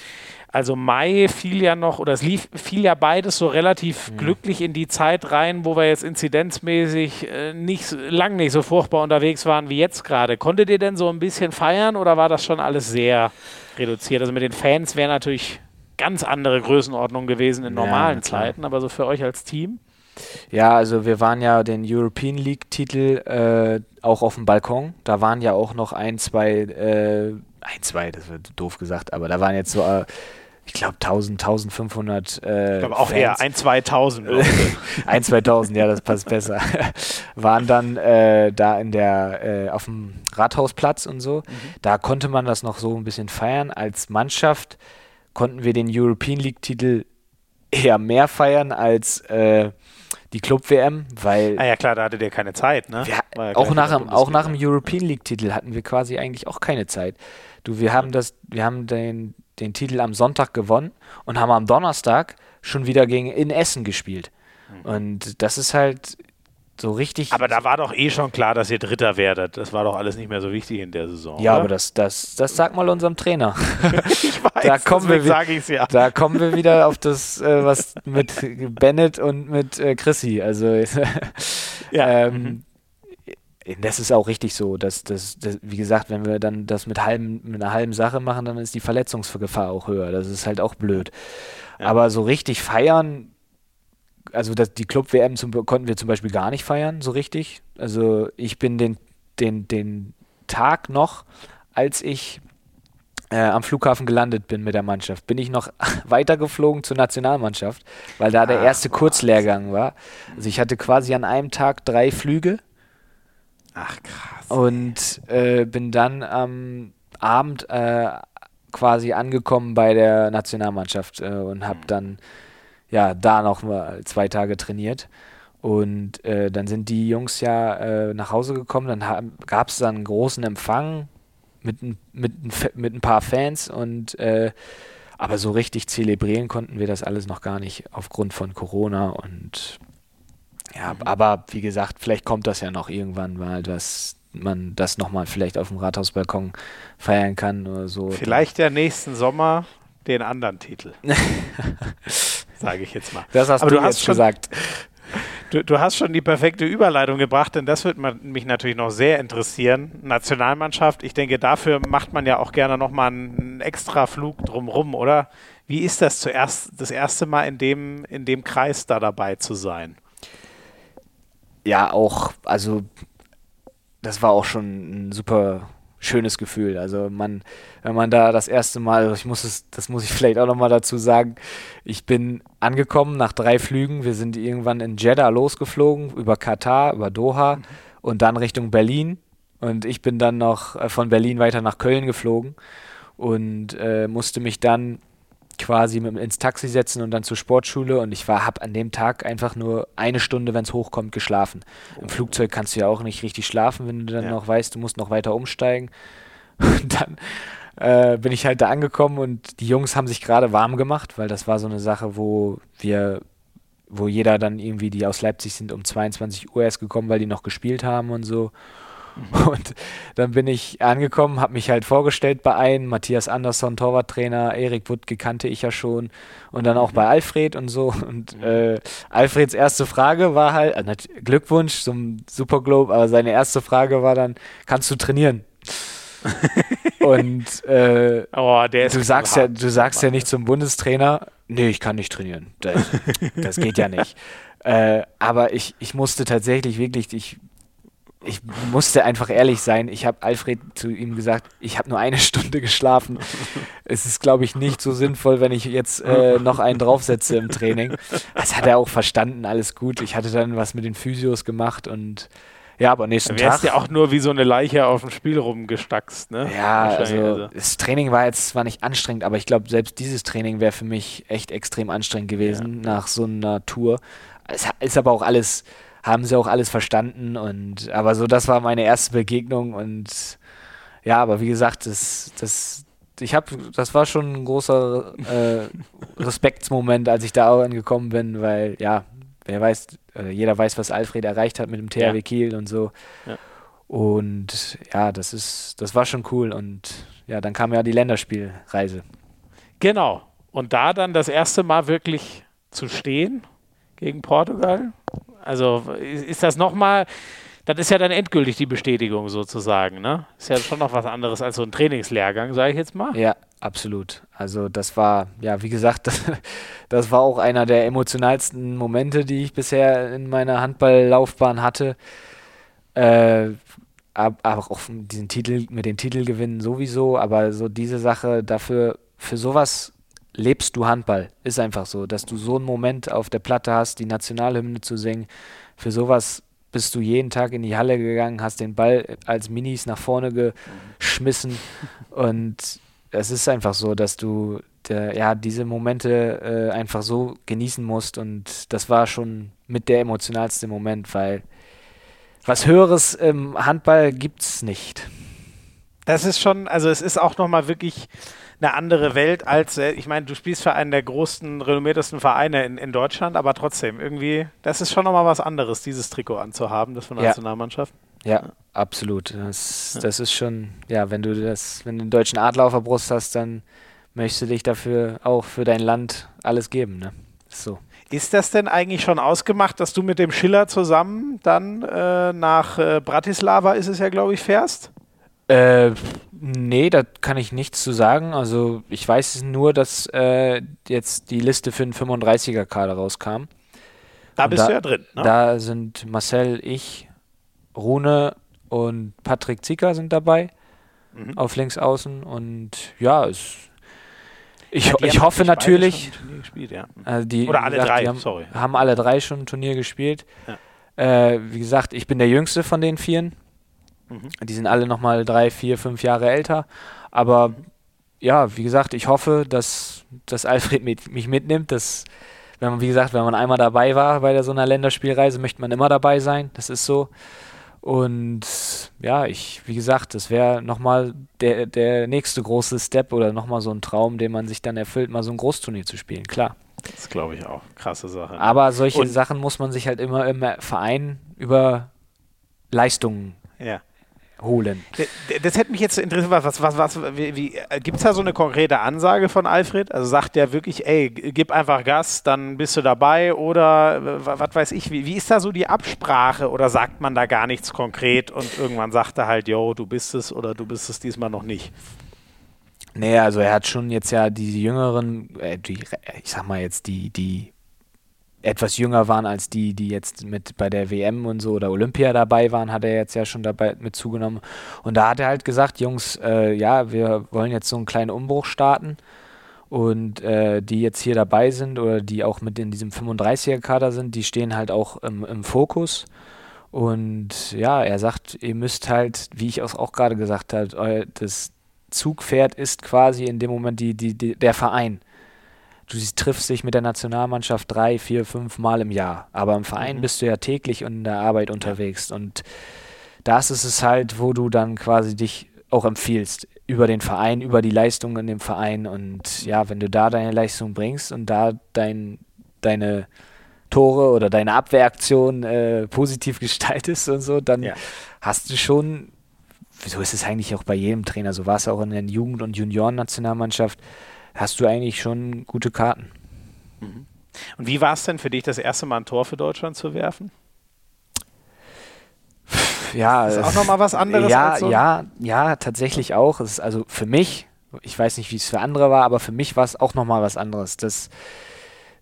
also Mai fiel ja noch, oder es lief, fiel ja beides so relativ mhm. glücklich in die Zeit rein, wo wir jetzt inzidenzmäßig äh, nicht, lang nicht so furchtbar unterwegs waren wie jetzt gerade. Konntet ihr denn so ein bisschen feiern oder war das schon alles sehr reduziert? Also mit den Fans wäre natürlich ganz andere Größenordnung gewesen in normalen ja, Zeiten, aber so für euch als Team? Ja, also wir waren ja den European League-Titel äh, auch auf dem Balkon. Da waren ja auch noch ein, zwei, äh, ein, zwei, das wird doof gesagt, aber da waren jetzt so, äh, ich glaube 1000, 1500. Äh, ich glaube auch Fans. eher ein, 2000. ein, 2000, ja, das passt besser. waren dann äh, da in der, äh, auf dem Rathausplatz und so. Mhm. Da konnte man das noch so ein bisschen feiern. Als Mannschaft konnten wir den European League-Titel eher mehr feiern als äh, die Club-WM, weil. Ah ja, klar, da hattet ihr keine Zeit, ne? Wir, auch, nach dem, auch nach dem European League-Titel hatten wir quasi eigentlich auch keine Zeit. Du, wir haben das, wir haben den, den Titel am Sonntag gewonnen und haben am Donnerstag schon wieder gegen in Essen gespielt. Mhm. Und das ist halt so richtig. Aber da war doch eh schon klar, dass ihr Dritter werdet. Das war doch alles nicht mehr so wichtig in der Saison. Ja, oder? aber das, das, das sag mal unserem Trainer. ich weiß, da kommen wir, ja. Da kommen wir wieder auf das, äh, was mit Bennett und mit äh, Chrissy. Also ja. ähm, mhm. Das ist auch richtig so, dass, dass, dass, wie gesagt, wenn wir dann das mit, halben, mit einer halben Sache machen, dann ist die Verletzungsgefahr auch höher. Das ist halt auch blöd. Ja. Aber so richtig feiern, also das, die Club-WM konnten wir zum Beispiel gar nicht feiern, so richtig. Also ich bin den, den, den Tag noch, als ich äh, am Flughafen gelandet bin mit der Mannschaft, bin ich noch weitergeflogen zur Nationalmannschaft, weil da der Ach, erste Kurzlehrgang war. Also ich hatte quasi an einem Tag drei Flüge. Ach krass. Und äh, bin dann am Abend äh, quasi angekommen bei der Nationalmannschaft äh, und habe mhm. dann ja, da noch mal zwei Tage trainiert. Und äh, dann sind die Jungs ja äh, nach Hause gekommen, dann gab es dann einen großen Empfang mit, mit, mit ein paar Fans und äh, aber so richtig zelebrieren konnten wir das alles noch gar nicht aufgrund von Corona und ja, mhm. aber wie gesagt, vielleicht kommt das ja noch irgendwann mal, dass man das nochmal vielleicht auf dem Rathausbalkon feiern kann oder so. Vielleicht ja nächsten Sommer den anderen Titel. sage ich jetzt mal. Das hast Aber du, du hast schon, gesagt. Du, du, hast schon die perfekte Überleitung gebracht, denn das würde mich natürlich noch sehr interessieren. Nationalmannschaft, ich denke, dafür macht man ja auch gerne nochmal einen extra Flug drumrum, oder? Wie ist das zuerst das erste Mal in dem, in dem Kreis da dabei zu sein? Ja, auch, also das war auch schon ein super schönes Gefühl. Also man, wenn man da das erste Mal, ich muss es, das muss ich vielleicht auch nochmal dazu sagen, ich bin angekommen nach drei Flügen. Wir sind irgendwann in Jeddah losgeflogen, über Katar, über Doha mhm. und dann Richtung Berlin. Und ich bin dann noch äh, von Berlin weiter nach Köln geflogen und äh, musste mich dann quasi mit, ins Taxi setzen und dann zur Sportschule und ich war habe an dem Tag einfach nur eine Stunde, wenn es hochkommt, geschlafen. Im Flugzeug kannst du ja auch nicht richtig schlafen, wenn du dann ja. noch weißt, du musst noch weiter umsteigen. Und dann äh, bin ich halt da angekommen und die Jungs haben sich gerade warm gemacht, weil das war so eine Sache, wo wir wo jeder dann irgendwie, die aus Leipzig sind, um 22 Uhr erst gekommen, weil die noch gespielt haben und so. Und dann bin ich angekommen, habe mich halt vorgestellt bei einem, Matthias Andersson, Torwarttrainer, Erik Wuttke kannte ich ja schon und dann auch bei Alfred und so. Und äh, Alfreds erste Frage war halt, äh, Glückwunsch zum Superglobe, aber seine erste Frage war dann, kannst du trainieren? und äh, oh, du sagst ja, du sagst ja nicht zum Bundestrainer, nee, ich kann nicht trainieren. Das, das geht ja nicht. Äh, aber ich, ich musste tatsächlich wirklich, ich ich musste einfach ehrlich sein. Ich habe Alfred zu ihm gesagt, ich habe nur eine Stunde geschlafen. es ist, glaube ich, nicht so sinnvoll, wenn ich jetzt äh, noch einen draufsetze im Training. Das hat er auch verstanden, alles gut. Ich hatte dann was mit den Physios gemacht und ja, aber nächsten Tag. Du wärst ja auch nur wie so eine Leiche auf dem Spiel rumgestackst, ne? Ja, also, also das Training war jetzt zwar nicht anstrengend, aber ich glaube, selbst dieses Training wäre für mich echt extrem anstrengend gewesen ja. nach so einer Tour. Es ist aber auch alles haben sie auch alles verstanden und aber so, das war meine erste Begegnung und ja, aber wie gesagt, das, das, ich habe, das war schon ein großer äh, Respektsmoment, als ich da auch angekommen bin, weil ja, wer weiß, äh, jeder weiß, was Alfred erreicht hat mit dem THW ja. Kiel und so. Ja. Und ja, das ist, das war schon cool. Und ja, dann kam ja die Länderspielreise. Genau. Und da dann das erste Mal wirklich zu stehen gegen Portugal. Also ist das nochmal, das ist ja dann endgültig die Bestätigung sozusagen, ne? Ist ja schon noch was anderes als so ein Trainingslehrgang, sage ich jetzt mal. Ja, absolut. Also das war, ja, wie gesagt, das, das war auch einer der emotionalsten Momente, die ich bisher in meiner Handballlaufbahn hatte. Äh, aber auch diesen Titel, mit den Titelgewinnen sowieso, aber so diese Sache dafür, für sowas lebst du Handball. Ist einfach so, dass du so einen Moment auf der Platte hast, die Nationalhymne zu singen. Für sowas bist du jeden Tag in die Halle gegangen, hast den Ball als Minis nach vorne geschmissen und es ist einfach so, dass du der, ja diese Momente äh, einfach so genießen musst und das war schon mit der emotionalste Moment, weil was Höheres im Handball gibt es nicht. Das ist schon, also es ist auch nochmal wirklich eine andere Welt als, äh, ich meine, du spielst für einen der größten, renommiertesten Vereine in, in Deutschland, aber trotzdem, irgendwie, das ist schon nochmal was anderes, dieses Trikot anzuhaben, das von der ja. Nationalmannschaft. Ja, absolut. Das, ja. das ist schon, ja, wenn du das, wenn du den deutschen Adler auf der Brust hast, dann möchtest du dich dafür auch für dein Land alles geben, ne? So. Ist das denn eigentlich schon ausgemacht, dass du mit dem Schiller zusammen dann äh, nach äh, Bratislava, ist es ja, glaube ich, fährst? Äh, nee, da kann ich nichts zu sagen. Also ich weiß nur, dass äh, jetzt die Liste für den 35er-Kader rauskam. Da bist da, du ja drin. Ne? Da sind Marcel, ich, Rune und Patrick Zicker sind dabei mhm. auf links außen. Und ja, es ich, ja, ich hoffe natürlich. Gespielt, ja. also die, Oder alle gesagt, drei, haben, sorry. Haben alle drei schon ein Turnier gespielt. Ja. Äh, wie gesagt, ich bin der Jüngste von den Vieren. Mhm. Die sind alle nochmal drei, vier, fünf Jahre älter. Aber ja, wie gesagt, ich hoffe, dass, dass Alfred mit, mich mitnimmt. Dass, wenn man, wie gesagt, wenn man einmal dabei war bei der, so einer Länderspielreise, möchte man immer dabei sein. Das ist so. Und ja, ich, wie gesagt, das wäre nochmal der, der nächste große Step oder nochmal so ein Traum, den man sich dann erfüllt, mal so ein Großturnier zu spielen, klar. Das glaube ich auch. Krasse Sache. Ne? Aber solche Und Sachen muss man sich halt immer im Verein über Leistungen ja holen. Das hätte mich jetzt interessiert, was, was, was, wie gibt es da so eine konkrete Ansage von Alfred? Also sagt der wirklich, ey, gib einfach Gas, dann bist du dabei oder was weiß ich, wie, wie ist da so die Absprache oder sagt man da gar nichts konkret und irgendwann sagt er halt, yo, du bist es oder du bist es diesmal noch nicht? Nee, also er hat schon jetzt ja die jüngeren, äh, die, ich sag mal jetzt die, die etwas jünger waren als die, die jetzt mit bei der WM und so oder Olympia dabei waren, hat er jetzt ja schon dabei mit zugenommen. Und da hat er halt gesagt, Jungs, äh, ja, wir wollen jetzt so einen kleinen Umbruch starten. Und äh, die jetzt hier dabei sind oder die auch mit in diesem 35er-Kader sind, die stehen halt auch im, im Fokus. Und ja, er sagt, ihr müsst halt, wie ich auch, auch gerade gesagt habe, das Zugpferd ist quasi in dem Moment die, die, die, der Verein du triffst dich mit der Nationalmannschaft drei, vier, fünf Mal im Jahr. Aber im Verein mhm. bist du ja täglich in der Arbeit unterwegs. Und das ist es halt, wo du dann quasi dich auch empfiehlst über den Verein, über die Leistung in dem Verein. Und ja, wenn du da deine Leistung bringst und da dein, deine Tore oder deine Abwehraktion äh, positiv gestaltest und so, dann ja. hast du schon, wieso ist es eigentlich auch bei jedem Trainer, so war es auch in der Jugend- und Junioren-Nationalmannschaft, hast du eigentlich schon gute Karten. Mhm. Und wie war es denn für dich, das erste Mal ein Tor für Deutschland zu werfen? Ja, ist auch nochmal was anderes. Ja, so? ja, ja, tatsächlich auch. Es ist also für mich, ich weiß nicht, wie es für andere war, aber für mich war es auch nochmal was anderes. Das,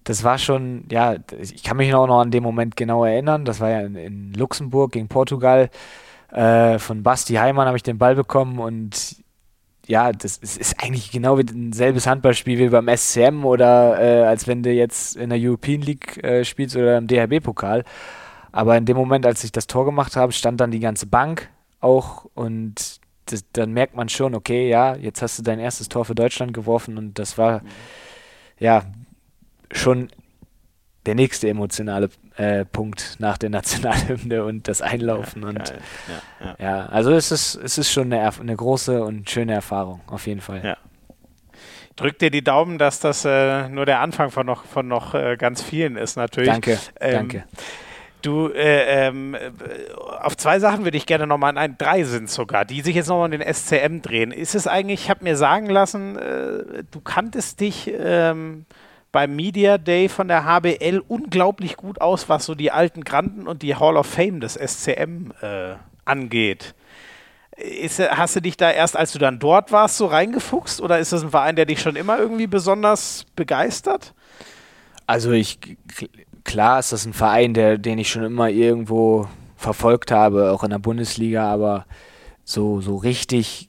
das war schon, ja, ich kann mich auch noch an den Moment genau erinnern. Das war ja in, in Luxemburg gegen Portugal. Äh, von Basti Heimann habe ich den Ball bekommen und ja, das ist, ist, eigentlich genau wie ein selbes Handballspiel wie beim SCM oder äh, als wenn du jetzt in der European League äh, spielst oder im DHB-Pokal. Aber in dem Moment, als ich das Tor gemacht habe, stand dann die ganze Bank auch und das, dann merkt man schon, okay, ja, jetzt hast du dein erstes Tor für Deutschland geworfen und das war ja schon der nächste emotionale äh, Punkt nach der Nationalhymne und das Einlaufen. Ja, und ja, ja. ja, also es ist, es ist schon eine, eine große und schöne Erfahrung, auf jeden Fall. Drück dir die Daumen, dass das äh, nur der Anfang von noch, von noch äh, ganz vielen ist, natürlich. Danke, ähm, danke. Du, äh, ähm, auf zwei Sachen würde ich gerne nochmal, nein, drei sind sogar, die sich jetzt nochmal in den SCM drehen. Ist es eigentlich, ich habe mir sagen lassen, äh, du kanntest dich ähm, beim Media Day von der HBL unglaublich gut aus, was so die alten Granden und die Hall of Fame des SCM äh, angeht. Ist, hast du dich da erst, als du dann dort warst, so reingefuchst oder ist das ein Verein, der dich schon immer irgendwie besonders begeistert? Also ich klar ist das ein Verein, der, den ich schon immer irgendwo verfolgt habe, auch in der Bundesliga, aber so, so richtig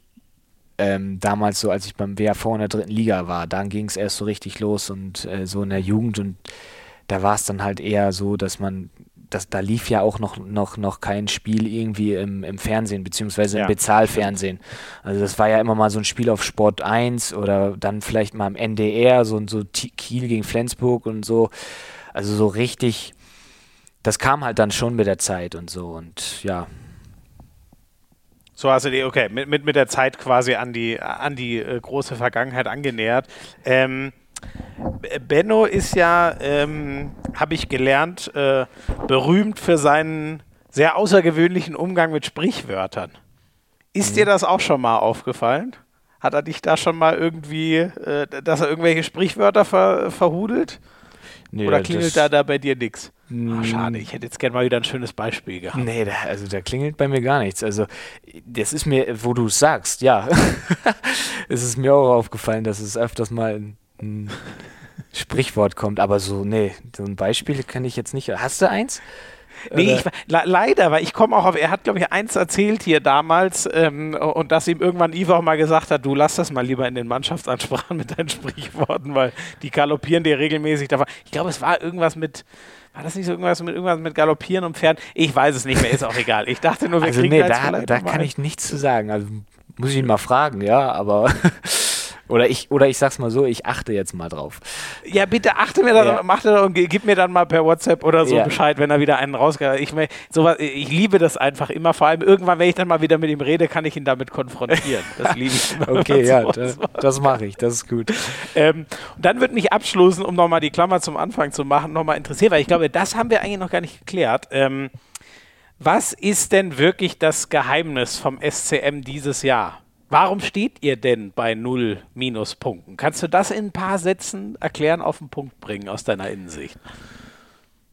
ähm, damals so, als ich beim WAV in der dritten Liga war, dann ging es erst so richtig los und äh, so in der Jugend und da war es dann halt eher so, dass man, dass da lief ja auch noch, noch, noch kein Spiel irgendwie im, im Fernsehen, beziehungsweise im ja. Bezahlfernsehen. Also das war ja immer mal so ein Spiel auf Sport 1 oder dann vielleicht mal im NDR, so, so Kiel gegen Flensburg und so. Also so richtig, das kam halt dann schon mit der Zeit und so und ja. So hast du die, okay, mit, mit, mit der Zeit quasi an die, an die äh, große Vergangenheit angenähert. Ähm, Benno ist ja, ähm, habe ich gelernt, äh, berühmt für seinen sehr außergewöhnlichen Umgang mit Sprichwörtern. Ist mhm. dir das auch schon mal aufgefallen? Hat er dich da schon mal irgendwie, äh, dass er irgendwelche Sprichwörter ver, verhudelt? Nee, Oder klingelt da, da bei dir nichts? Oh, schade, ich hätte jetzt gerne mal wieder ein schönes Beispiel gehabt. Nee, da, also da klingelt bei mir gar nichts. Also, das ist mir, wo du es sagst, ja. es ist mir auch aufgefallen, dass es öfters mal ein, ein Sprichwort kommt, aber so, nee, so ein Beispiel kann ich jetzt nicht. Hast du eins? Nee, ich, le leider, weil ich komme auch auf, er hat, glaube ich, eins erzählt hier damals ähm, und dass ihm irgendwann Ivo auch mal gesagt hat, du lass das mal lieber in den Mannschaftsansprachen mit deinen Sprichworten, weil die galoppieren dir regelmäßig davon. Ich glaube, es war irgendwas mit, war das nicht so irgendwas mit irgendwas mit Galoppieren und Pferden? Ich weiß es nicht mehr, ist auch egal. Ich dachte nur, wir also kriegen nee, da, da kann ich nichts zu sagen. Also muss ich ihn mal fragen, ja, aber Oder ich, oder ich sag's mal so, ich achte jetzt mal drauf. Ja, bitte achte mir dann, ja. das und gib mir dann mal per WhatsApp oder so ja. Bescheid, wenn er wieder einen rausgeht. Ich, sowas, ich liebe das einfach immer. Vor allem irgendwann, wenn ich dann mal wieder mit ihm rede, kann ich ihn damit konfrontieren. Das liebe ich okay, ja, das, das mache ich. Das ist gut. Ähm, und dann würde mich abschließen, um nochmal die Klammer zum Anfang zu machen, nochmal interessiert, weil ich glaube, das haben wir eigentlich noch gar nicht geklärt. Ähm, was ist denn wirklich das Geheimnis vom SCM dieses Jahr? Warum steht ihr denn bei null Minuspunkten? Kannst du das in ein paar Sätzen erklären, auf den Punkt bringen aus deiner Innensicht?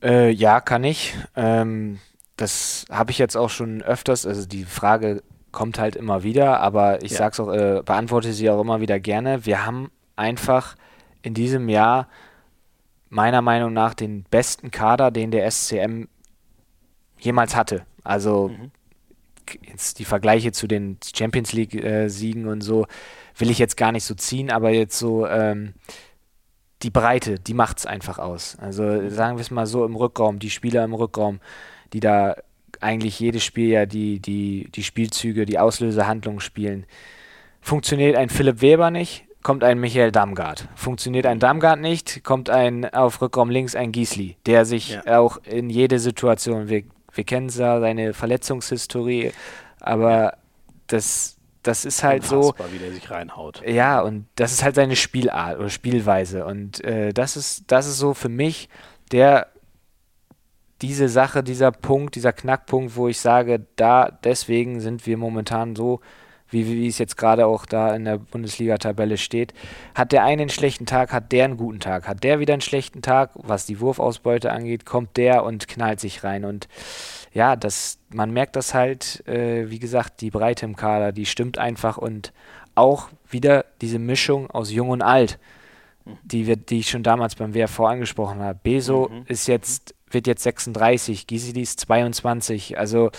Äh, ja, kann ich. Ähm, das habe ich jetzt auch schon öfters. Also die Frage kommt halt immer wieder, aber ich ja. sag's auch, äh, beantworte sie auch immer wieder gerne. Wir haben einfach in diesem Jahr meiner Meinung nach den besten Kader, den der SCM jemals hatte. Also mhm jetzt die Vergleiche zu den Champions League-Siegen äh, und so will ich jetzt gar nicht so ziehen, aber jetzt so ähm, die Breite, die macht es einfach aus. Also sagen wir es mal so im Rückraum, die Spieler im Rückraum, die da eigentlich jedes Spiel ja die, die, die Spielzüge, die Auslösehandlungen spielen. Funktioniert ein Philipp Weber nicht, kommt ein Michael Damgard. Funktioniert ein Damgard nicht, kommt ein auf Rückraum links ein Giesli, der sich ja. auch in jede Situation, wir wir kennen ja seine Verletzungshistorie, aber das, das ist halt Unfassbar, so. wie der sich reinhaut. Ja, und das ist halt seine Spielart oder Spielweise. Und äh, das, ist, das ist so für mich der diese Sache, dieser Punkt, dieser Knackpunkt, wo ich sage, da deswegen sind wir momentan so wie, wie es jetzt gerade auch da in der Bundesliga-Tabelle steht. Hat der eine einen schlechten Tag, hat der einen guten Tag. Hat der wieder einen schlechten Tag, was die Wurfausbeute angeht, kommt der und knallt sich rein. Und ja, das, man merkt das halt, äh, wie gesagt, die Breite im Kader, die stimmt einfach und auch wieder diese Mischung aus Jung und Alt, die, wir, die ich schon damals beim WRV angesprochen habe. Beso mhm. ist jetzt, wird jetzt 36, Gisili ist 22, also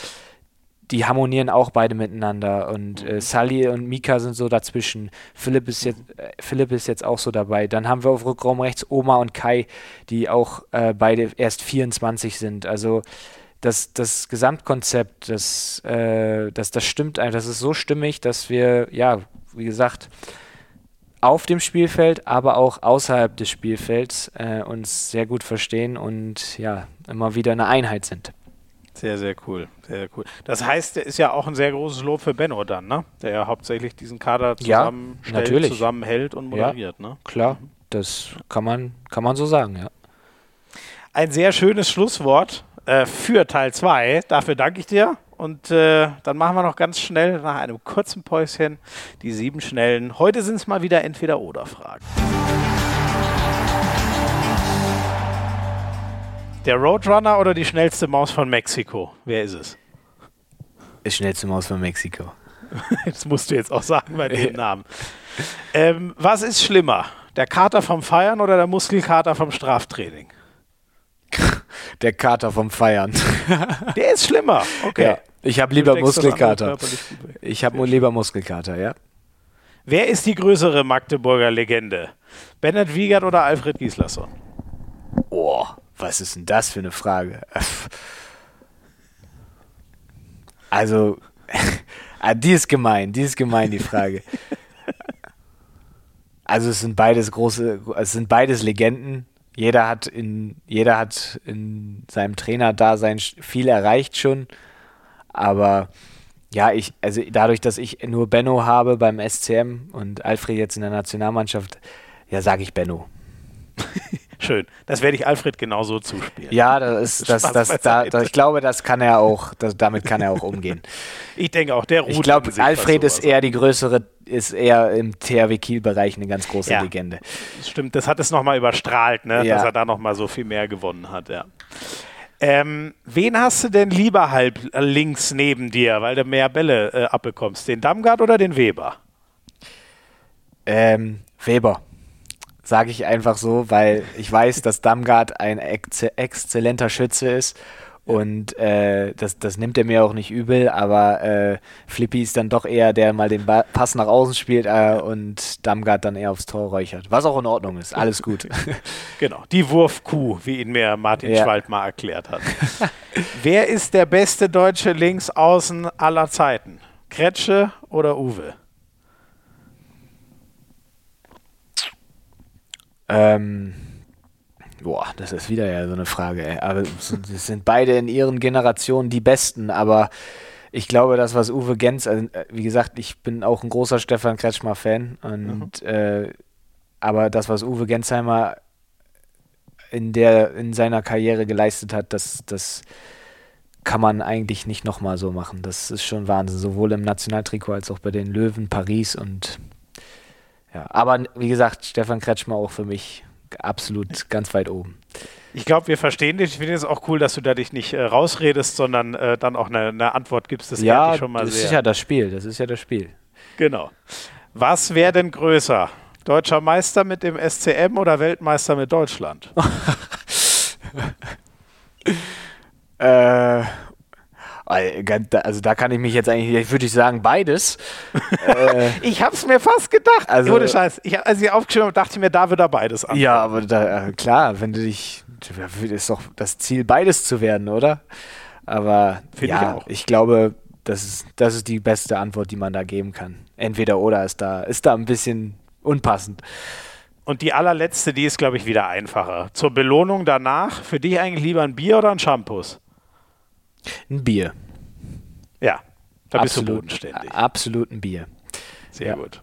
die harmonieren auch beide miteinander und äh, mhm. Sully und Mika sind so dazwischen. Philipp ist jetzt äh, Philipp ist jetzt auch so dabei. Dann haben wir auf Rückraum rechts Oma und Kai, die auch äh, beide erst 24 sind. Also das, das Gesamtkonzept, das, äh, das, das stimmt einfach, das ist so stimmig, dass wir, ja, wie gesagt, auf dem Spielfeld, aber auch außerhalb des Spielfelds äh, uns sehr gut verstehen und ja, immer wieder eine Einheit sind. Sehr, sehr cool. Sehr, sehr cool. Das heißt, ist ja auch ein sehr großes Lob für Benno dann, ne? Der ja hauptsächlich diesen Kader zusammenstellt, ja, zusammenhält und moderiert, ja, ne? Klar, das kann man, kann man so sagen, ja. Ein sehr schönes Schlusswort äh, für Teil 2. Dafür danke ich dir. Und äh, dann machen wir noch ganz schnell nach einem kurzen Päuschen die sieben schnellen. Heute sind es mal wieder entweder oder Fragen. Der Roadrunner oder die schnellste Maus von Mexiko? Wer ist es? Die schnellste Maus von Mexiko. das musst du jetzt auch sagen bei dem Namen. Ähm, was ist schlimmer? Der Kater vom Feiern oder der Muskelkater vom Straftraining? Der Kater vom Feiern. Der ist schlimmer. Okay. Ja, ich habe lieber Muskelkater. Ich habe lieber Muskelkater, ja. Wer ist die größere Magdeburger Legende? Bennett Wiegert oder Alfred Gislason? Was ist denn das für eine Frage? Also, ah, die ist gemein, die ist gemein, die Frage. Also es sind beides große, es sind beides Legenden. Jeder hat in, jeder hat in seinem Trainerdasein viel erreicht schon. Aber ja, ich, also dadurch, dass ich nur Benno habe beim SCM und Alfred jetzt in der Nationalmannschaft, ja, sage ich Benno. Schön. Das werde ich Alfred genauso zuspielen. Ja, das ist, das, das, das da, da, ich glaube, das kann er auch, das, damit kann er auch umgehen. ich denke auch, der Ruth Ich glaube, Alfred ist eher die größere, ist eher im THW Kiel-Bereich eine ganz große ja, Legende. Stimmt, das hat es nochmal überstrahlt, ne? Ja. dass er da nochmal so viel mehr gewonnen hat, ja. Ähm, wen hast du denn lieber halb links neben dir, weil du mehr Bälle äh, abbekommst? Den Damgard oder den Weber? Ähm, Weber. Sage ich einfach so, weil ich weiß, dass Damgard ein ex exzellenter Schütze ist. Und äh, das, das nimmt er mir auch nicht übel, aber äh, Flippy ist dann doch eher, der mal den ba Pass nach außen spielt äh, und Damgard dann eher aufs Tor räuchert. Was auch in Ordnung ist, alles gut. genau, die Wurfkuh, wie ihn mir Martin ja. Schwald mal erklärt hat. Wer ist der beste deutsche Linksaußen aller Zeiten? Kretsche oder Uwe? Ähm, boah, das ist wieder ja so eine Frage. Ey. Aber es sind beide in ihren Generationen die Besten, aber ich glaube, das, was Uwe Gens, also, äh, wie gesagt, ich bin auch ein großer Stefan Kretschmer-Fan, und mhm. äh, aber das, was Uwe Gensheimer in, der, in seiner Karriere geleistet hat, das, das kann man eigentlich nicht nochmal so machen. Das ist schon Wahnsinn, sowohl im Nationaltrikot als auch bei den Löwen, Paris und ja, aber wie gesagt, Stefan Kretschmer auch für mich absolut ganz weit oben. Ich glaube, wir verstehen dich. Ich finde es auch cool, dass du da dich nicht äh, rausredest, sondern äh, dann auch eine, eine, Antwort gibst. Das ja, schon mal das sehr. ist ja das Spiel. Das ist ja das Spiel. Genau. Was wäre denn größer? Deutscher Meister mit dem SCM oder Weltmeister mit Deutschland? äh, also da kann ich mich jetzt eigentlich, würde ich sagen, beides. äh, ich habe es mir fast gedacht. Also, Ohne Scheiß. Ich, als ich aufgeschrieben habe, dachte ich mir, da wird er beides an. Ja, aber da, äh, klar, wenn du dich, ist doch das Ziel, beides zu werden, oder? Aber Find ja, ich, ich, glaube, das ist, das ist die beste Antwort, die man da geben kann. Entweder oder ist da, ist da ein bisschen unpassend. Und die allerletzte, die ist, glaube ich, wieder einfacher. Zur Belohnung danach, für dich eigentlich lieber ein Bier oder ein Shampoo? Ein Bier. Ja, da bist absolut, du bodenständig. Absolut ein Bier. Sehr ja. gut.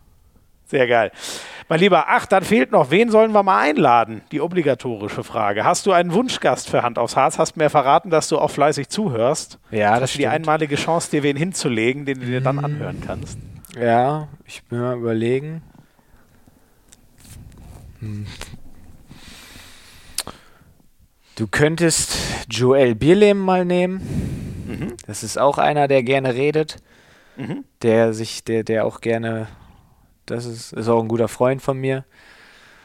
Sehr geil. Mein Lieber, ach, dann fehlt noch, wen sollen wir mal einladen? Die obligatorische Frage. Hast du einen Wunschgast für Hand aufs Harz? Hast mir verraten, dass du auch fleißig zuhörst. Ja, das ist die einmalige Chance, dir wen hinzulegen, den du dir dann anhören kannst. Ja, ich bin mal überlegen. Hm. Du könntest Joel Bierlehm mal nehmen. Mhm. Das ist auch einer, der gerne redet. Mhm. Der sich, der, der auch gerne, das ist, ist auch ein guter Freund von mir.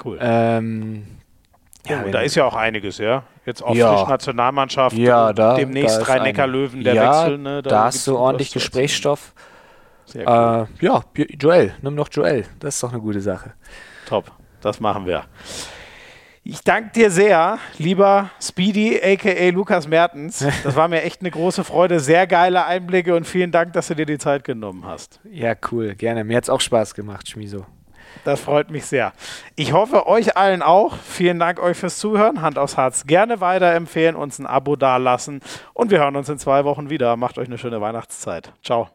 Cool. Ähm, ja, ja da ist ja auch einiges, ja. Jetzt auch ja. Nationalmannschaft, ja, da, demnächst drei Neckar-Löwen, der ja, Wechsel. Ne, da, da hast du ordentlich Gesprächsstoff. Sehr cool. Äh, ja, Joel, nimm doch Joel. Das ist doch eine gute Sache. Top, das machen wir. Ich danke dir sehr, lieber Speedy, aka Lukas Mertens. Das war mir echt eine große Freude. Sehr geile Einblicke und vielen Dank, dass du dir die Zeit genommen hast. Ja, cool, gerne. Mir hat es auch Spaß gemacht, Schmiso. Das freut mich sehr. Ich hoffe, euch allen auch. Vielen Dank euch fürs Zuhören. Hand aufs Herz. Gerne weiterempfehlen, uns ein Abo dalassen. Und wir hören uns in zwei Wochen wieder. Macht euch eine schöne Weihnachtszeit. Ciao.